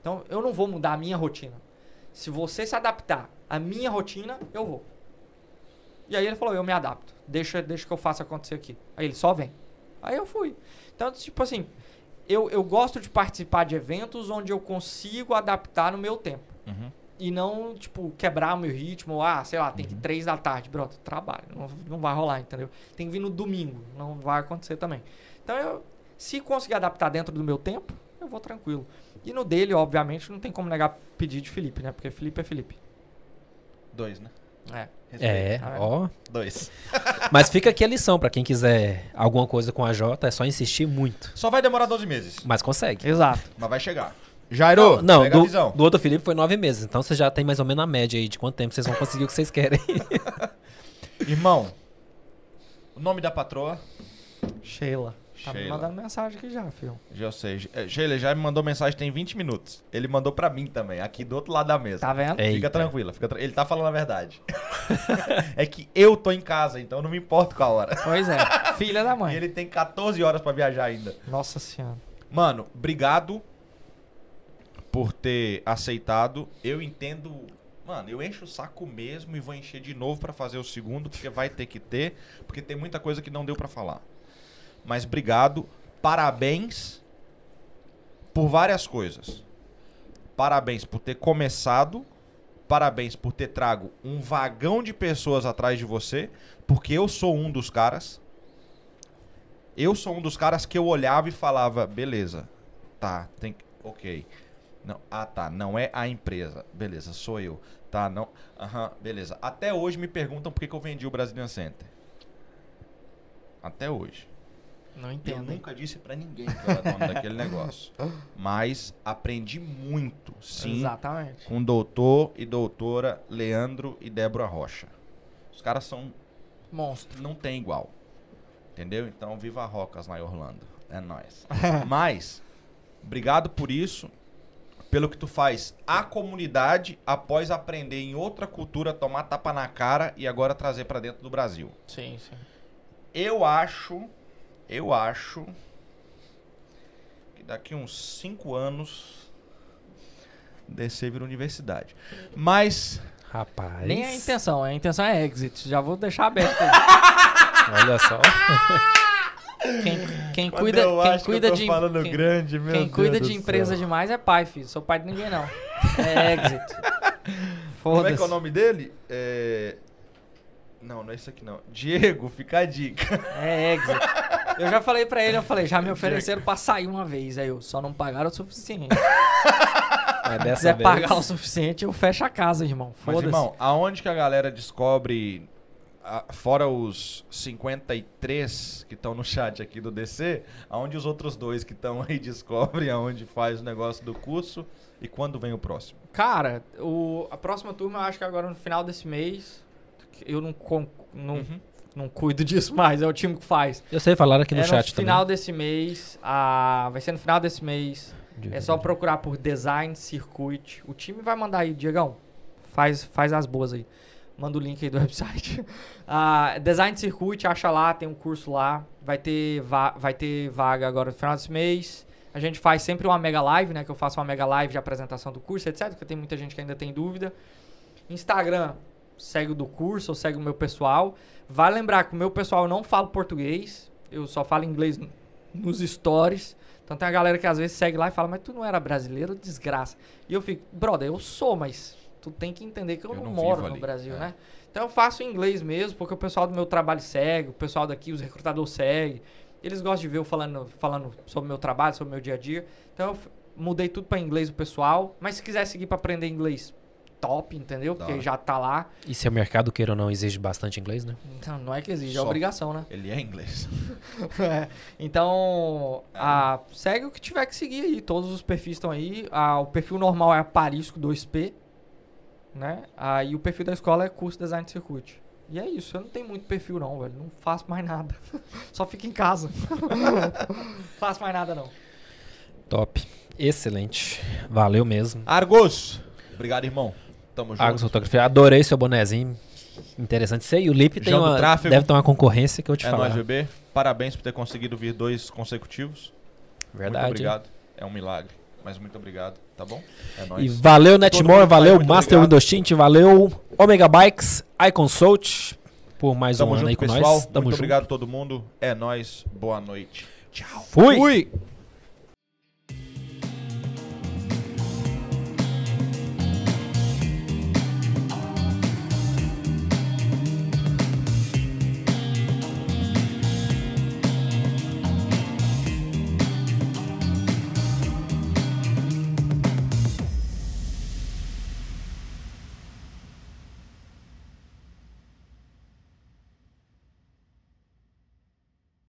Então eu não vou mudar a minha rotina. Se você se adaptar à minha rotina, eu vou. E aí ele falou, eu me adapto. Deixa, deixa que eu faça acontecer aqui. Aí ele só vem. Aí eu fui. Então, tipo assim, eu, eu gosto de participar de eventos onde eu consigo adaptar no meu tempo. Uhum. E não, tipo, quebrar o meu ritmo. Ah, sei lá, tem que ir Uhum. três da tarde. Pronto, trabalho. Não, não vai rolar, entendeu? Tem que vir no domingo. Não vai acontecer também. Então, eu, se conseguir adaptar dentro do meu tempo, eu vou tranquilo. E no dele, obviamente, não tem como negar pedir de Felipe, né? Porque Felipe é Felipe. Dois, né? É. É, ó. Dois. (laughs) Mas fica aqui a lição pra quem quiser alguma coisa com a Jota, é só insistir muito. Só vai demorar 12 meses, Mas consegue. Exato. mas vai chegar. Jairo, não, pega a do, visão. do outro Felipe foi nove meses. Então você já tem mais ou menos a média aí de quanto tempo vocês vão conseguir o que vocês querem. (laughs) Irmão, o nome da patroa? Sheila. Tá me Sheila. mandando mensagem aqui já, filho. Já sei. É, Sheila já me mandou mensagem tem 20 minutos. Ele mandou pra mim também, aqui do outro lado da mesa. Tá vendo? É. Fica Eita. tranquila, fica tra- ele tá falando a verdade. (laughs) é que eu tô em casa, então eu não me importo com a hora. Pois é. (laughs) Filha da E mãe. ele tem 14 horas pra viajar ainda. Nossa senhora. Mano, obrigado por ter aceitado. Eu entendo. Mano, eu encho o saco mesmo e vou encher de novo pra fazer o segundo, porque vai ter que ter, porque tem muita coisa que não deu pra falar. Mas obrigado, parabéns por várias coisas. Parabéns por ter começado, parabéns por ter trago um vagão de pessoas atrás de você, porque eu sou um dos caras. Eu sou um dos caras que eu olhava e falava, beleza, tá, tem que. Ok. Não, ah, tá, não é a empresa. Beleza, sou eu. Tá, não. Aham, beleza. Até hoje me perguntam por que, que eu vendi o Brazilian Center. Até hoje. Não Eu entendo. hein? nunca disse pra ninguém que eu era dono daquele negócio. (laughs) Mas aprendi muito, sim, Exatamente. com o doutor e doutora Leandro e Débora Rocha. Os caras são Monstro. não tem igual. Entendeu? Então, viva Rocas lá em Orlando. É nóis. (laughs) Mas, obrigado por isso. Pelo que tu faz a comunidade após aprender em outra cultura, tomar tapa na cara e agora trazer pra dentro do Brasil. Sim, sim. Eu acho, eu acho que daqui uns 5 anos descer vira universidade. Mas Rapaz. Nem é a intenção, a intenção é exit. Já vou deixar aberto aí. (laughs) Olha só. Quem, quem cuida, eu quem acho que cuida eu tô de falando quem, grande, meu quem Deus cuida do de empresa céu. demais é pai, filho. Sou pai de ninguém não. É exit. Como é que é o nome dele? É... Não, não é isso aqui não. Diego, fica a dica. É exit. Eu já falei pra ele, eu falei, já me ofereceram pra sair uma vez. Aí eu só não pagaram o suficiente. Se dessa quiser vez, pagar o suficiente, eu fecho a casa, irmão. Mas, Foda-se. irmão, aonde que a galera descobre, a- fora os 53 que estão no chat aqui do DC, aonde os outros dois que estão aí (laughs) descobrem aonde faz o negócio do curso e quando vem o próximo? Cara, o, a próxima turma eu acho que agora no final desse mês. Eu não, não, Uhum. não cuido disso mais, é o time que faz. Eu sei, falaram aqui no é chat no final também. desse mês. A, vai ser no final desse mês. É só procurar por Design Circuit. O time vai mandar aí, Diegão. Faz, faz as boas aí. Manda o link aí do (laughs) website. Ah, Design Circuit, acha lá, tem um curso lá. Vai ter, va vai ter vaga agora no final desse mês. A gente faz sempre uma mega live, né? Que eu faço uma mega live de apresentação do curso, etc. Porque tem muita gente que ainda tem dúvida. Instagram, segue o do curso ou segue o meu pessoal. Vai lembrar que o meu pessoal não falo português. Eu só falo inglês nos stories. Então tem a galera que às vezes segue lá e fala, mas tu não era brasileiro, desgraça. E eu fico, brother, eu sou, mas tu tem que entender que eu, Eu não, não moro no ali, Brasil, é. né? Então eu faço em inglês mesmo, porque o pessoal do meu trabalho segue, o pessoal daqui, os recrutadores seguem. Eles gostam de ver eu falando, falando sobre o meu trabalho, sobre o meu dia a dia. Então eu mudei tudo para inglês o pessoal. Mas se quiser seguir para aprender inglês, top, entendeu? Porque já tá lá. E seu mercado, queira ou não, exige bastante inglês, né? Então não é que exige, é obrigação, né? Ele é inglês. (laughs) É. Então, a- segue o que tiver que seguir aí. Todos os perfis estão aí. Ah, o perfil normal é Aparisco 2P. Né? E o perfil da escola é curso Design de Circuit. E é isso. Eu não tenho muito perfil, não, velho. Não faço mais nada. (laughs) Só fico em casa. (laughs) faço mais nada, não. Top. Excelente. Valeu mesmo. Argos! Obrigado, irmão. Tamo junto. Argos Fotografia. Adorei seu bonezinho. Interessante isso aí. O Lipe tem uma, Tráfego. deve ter uma concorrência que eu te É nóis, bebê. Parabéns por ter conseguido vir dois consecutivos. Verdade. Muito obrigado. É um milagre. Mas muito obrigado, tá bom? É nóis. E valeu Netmore, valeu Master obrigado. Windows Tint, valeu Omega Bikes, iConsult por mais Tamo um ano aí junto, com pessoal. nós. Tamo muito junto. obrigado a todo mundo. É nóis. Boa noite. Tchau. Fui. Fui!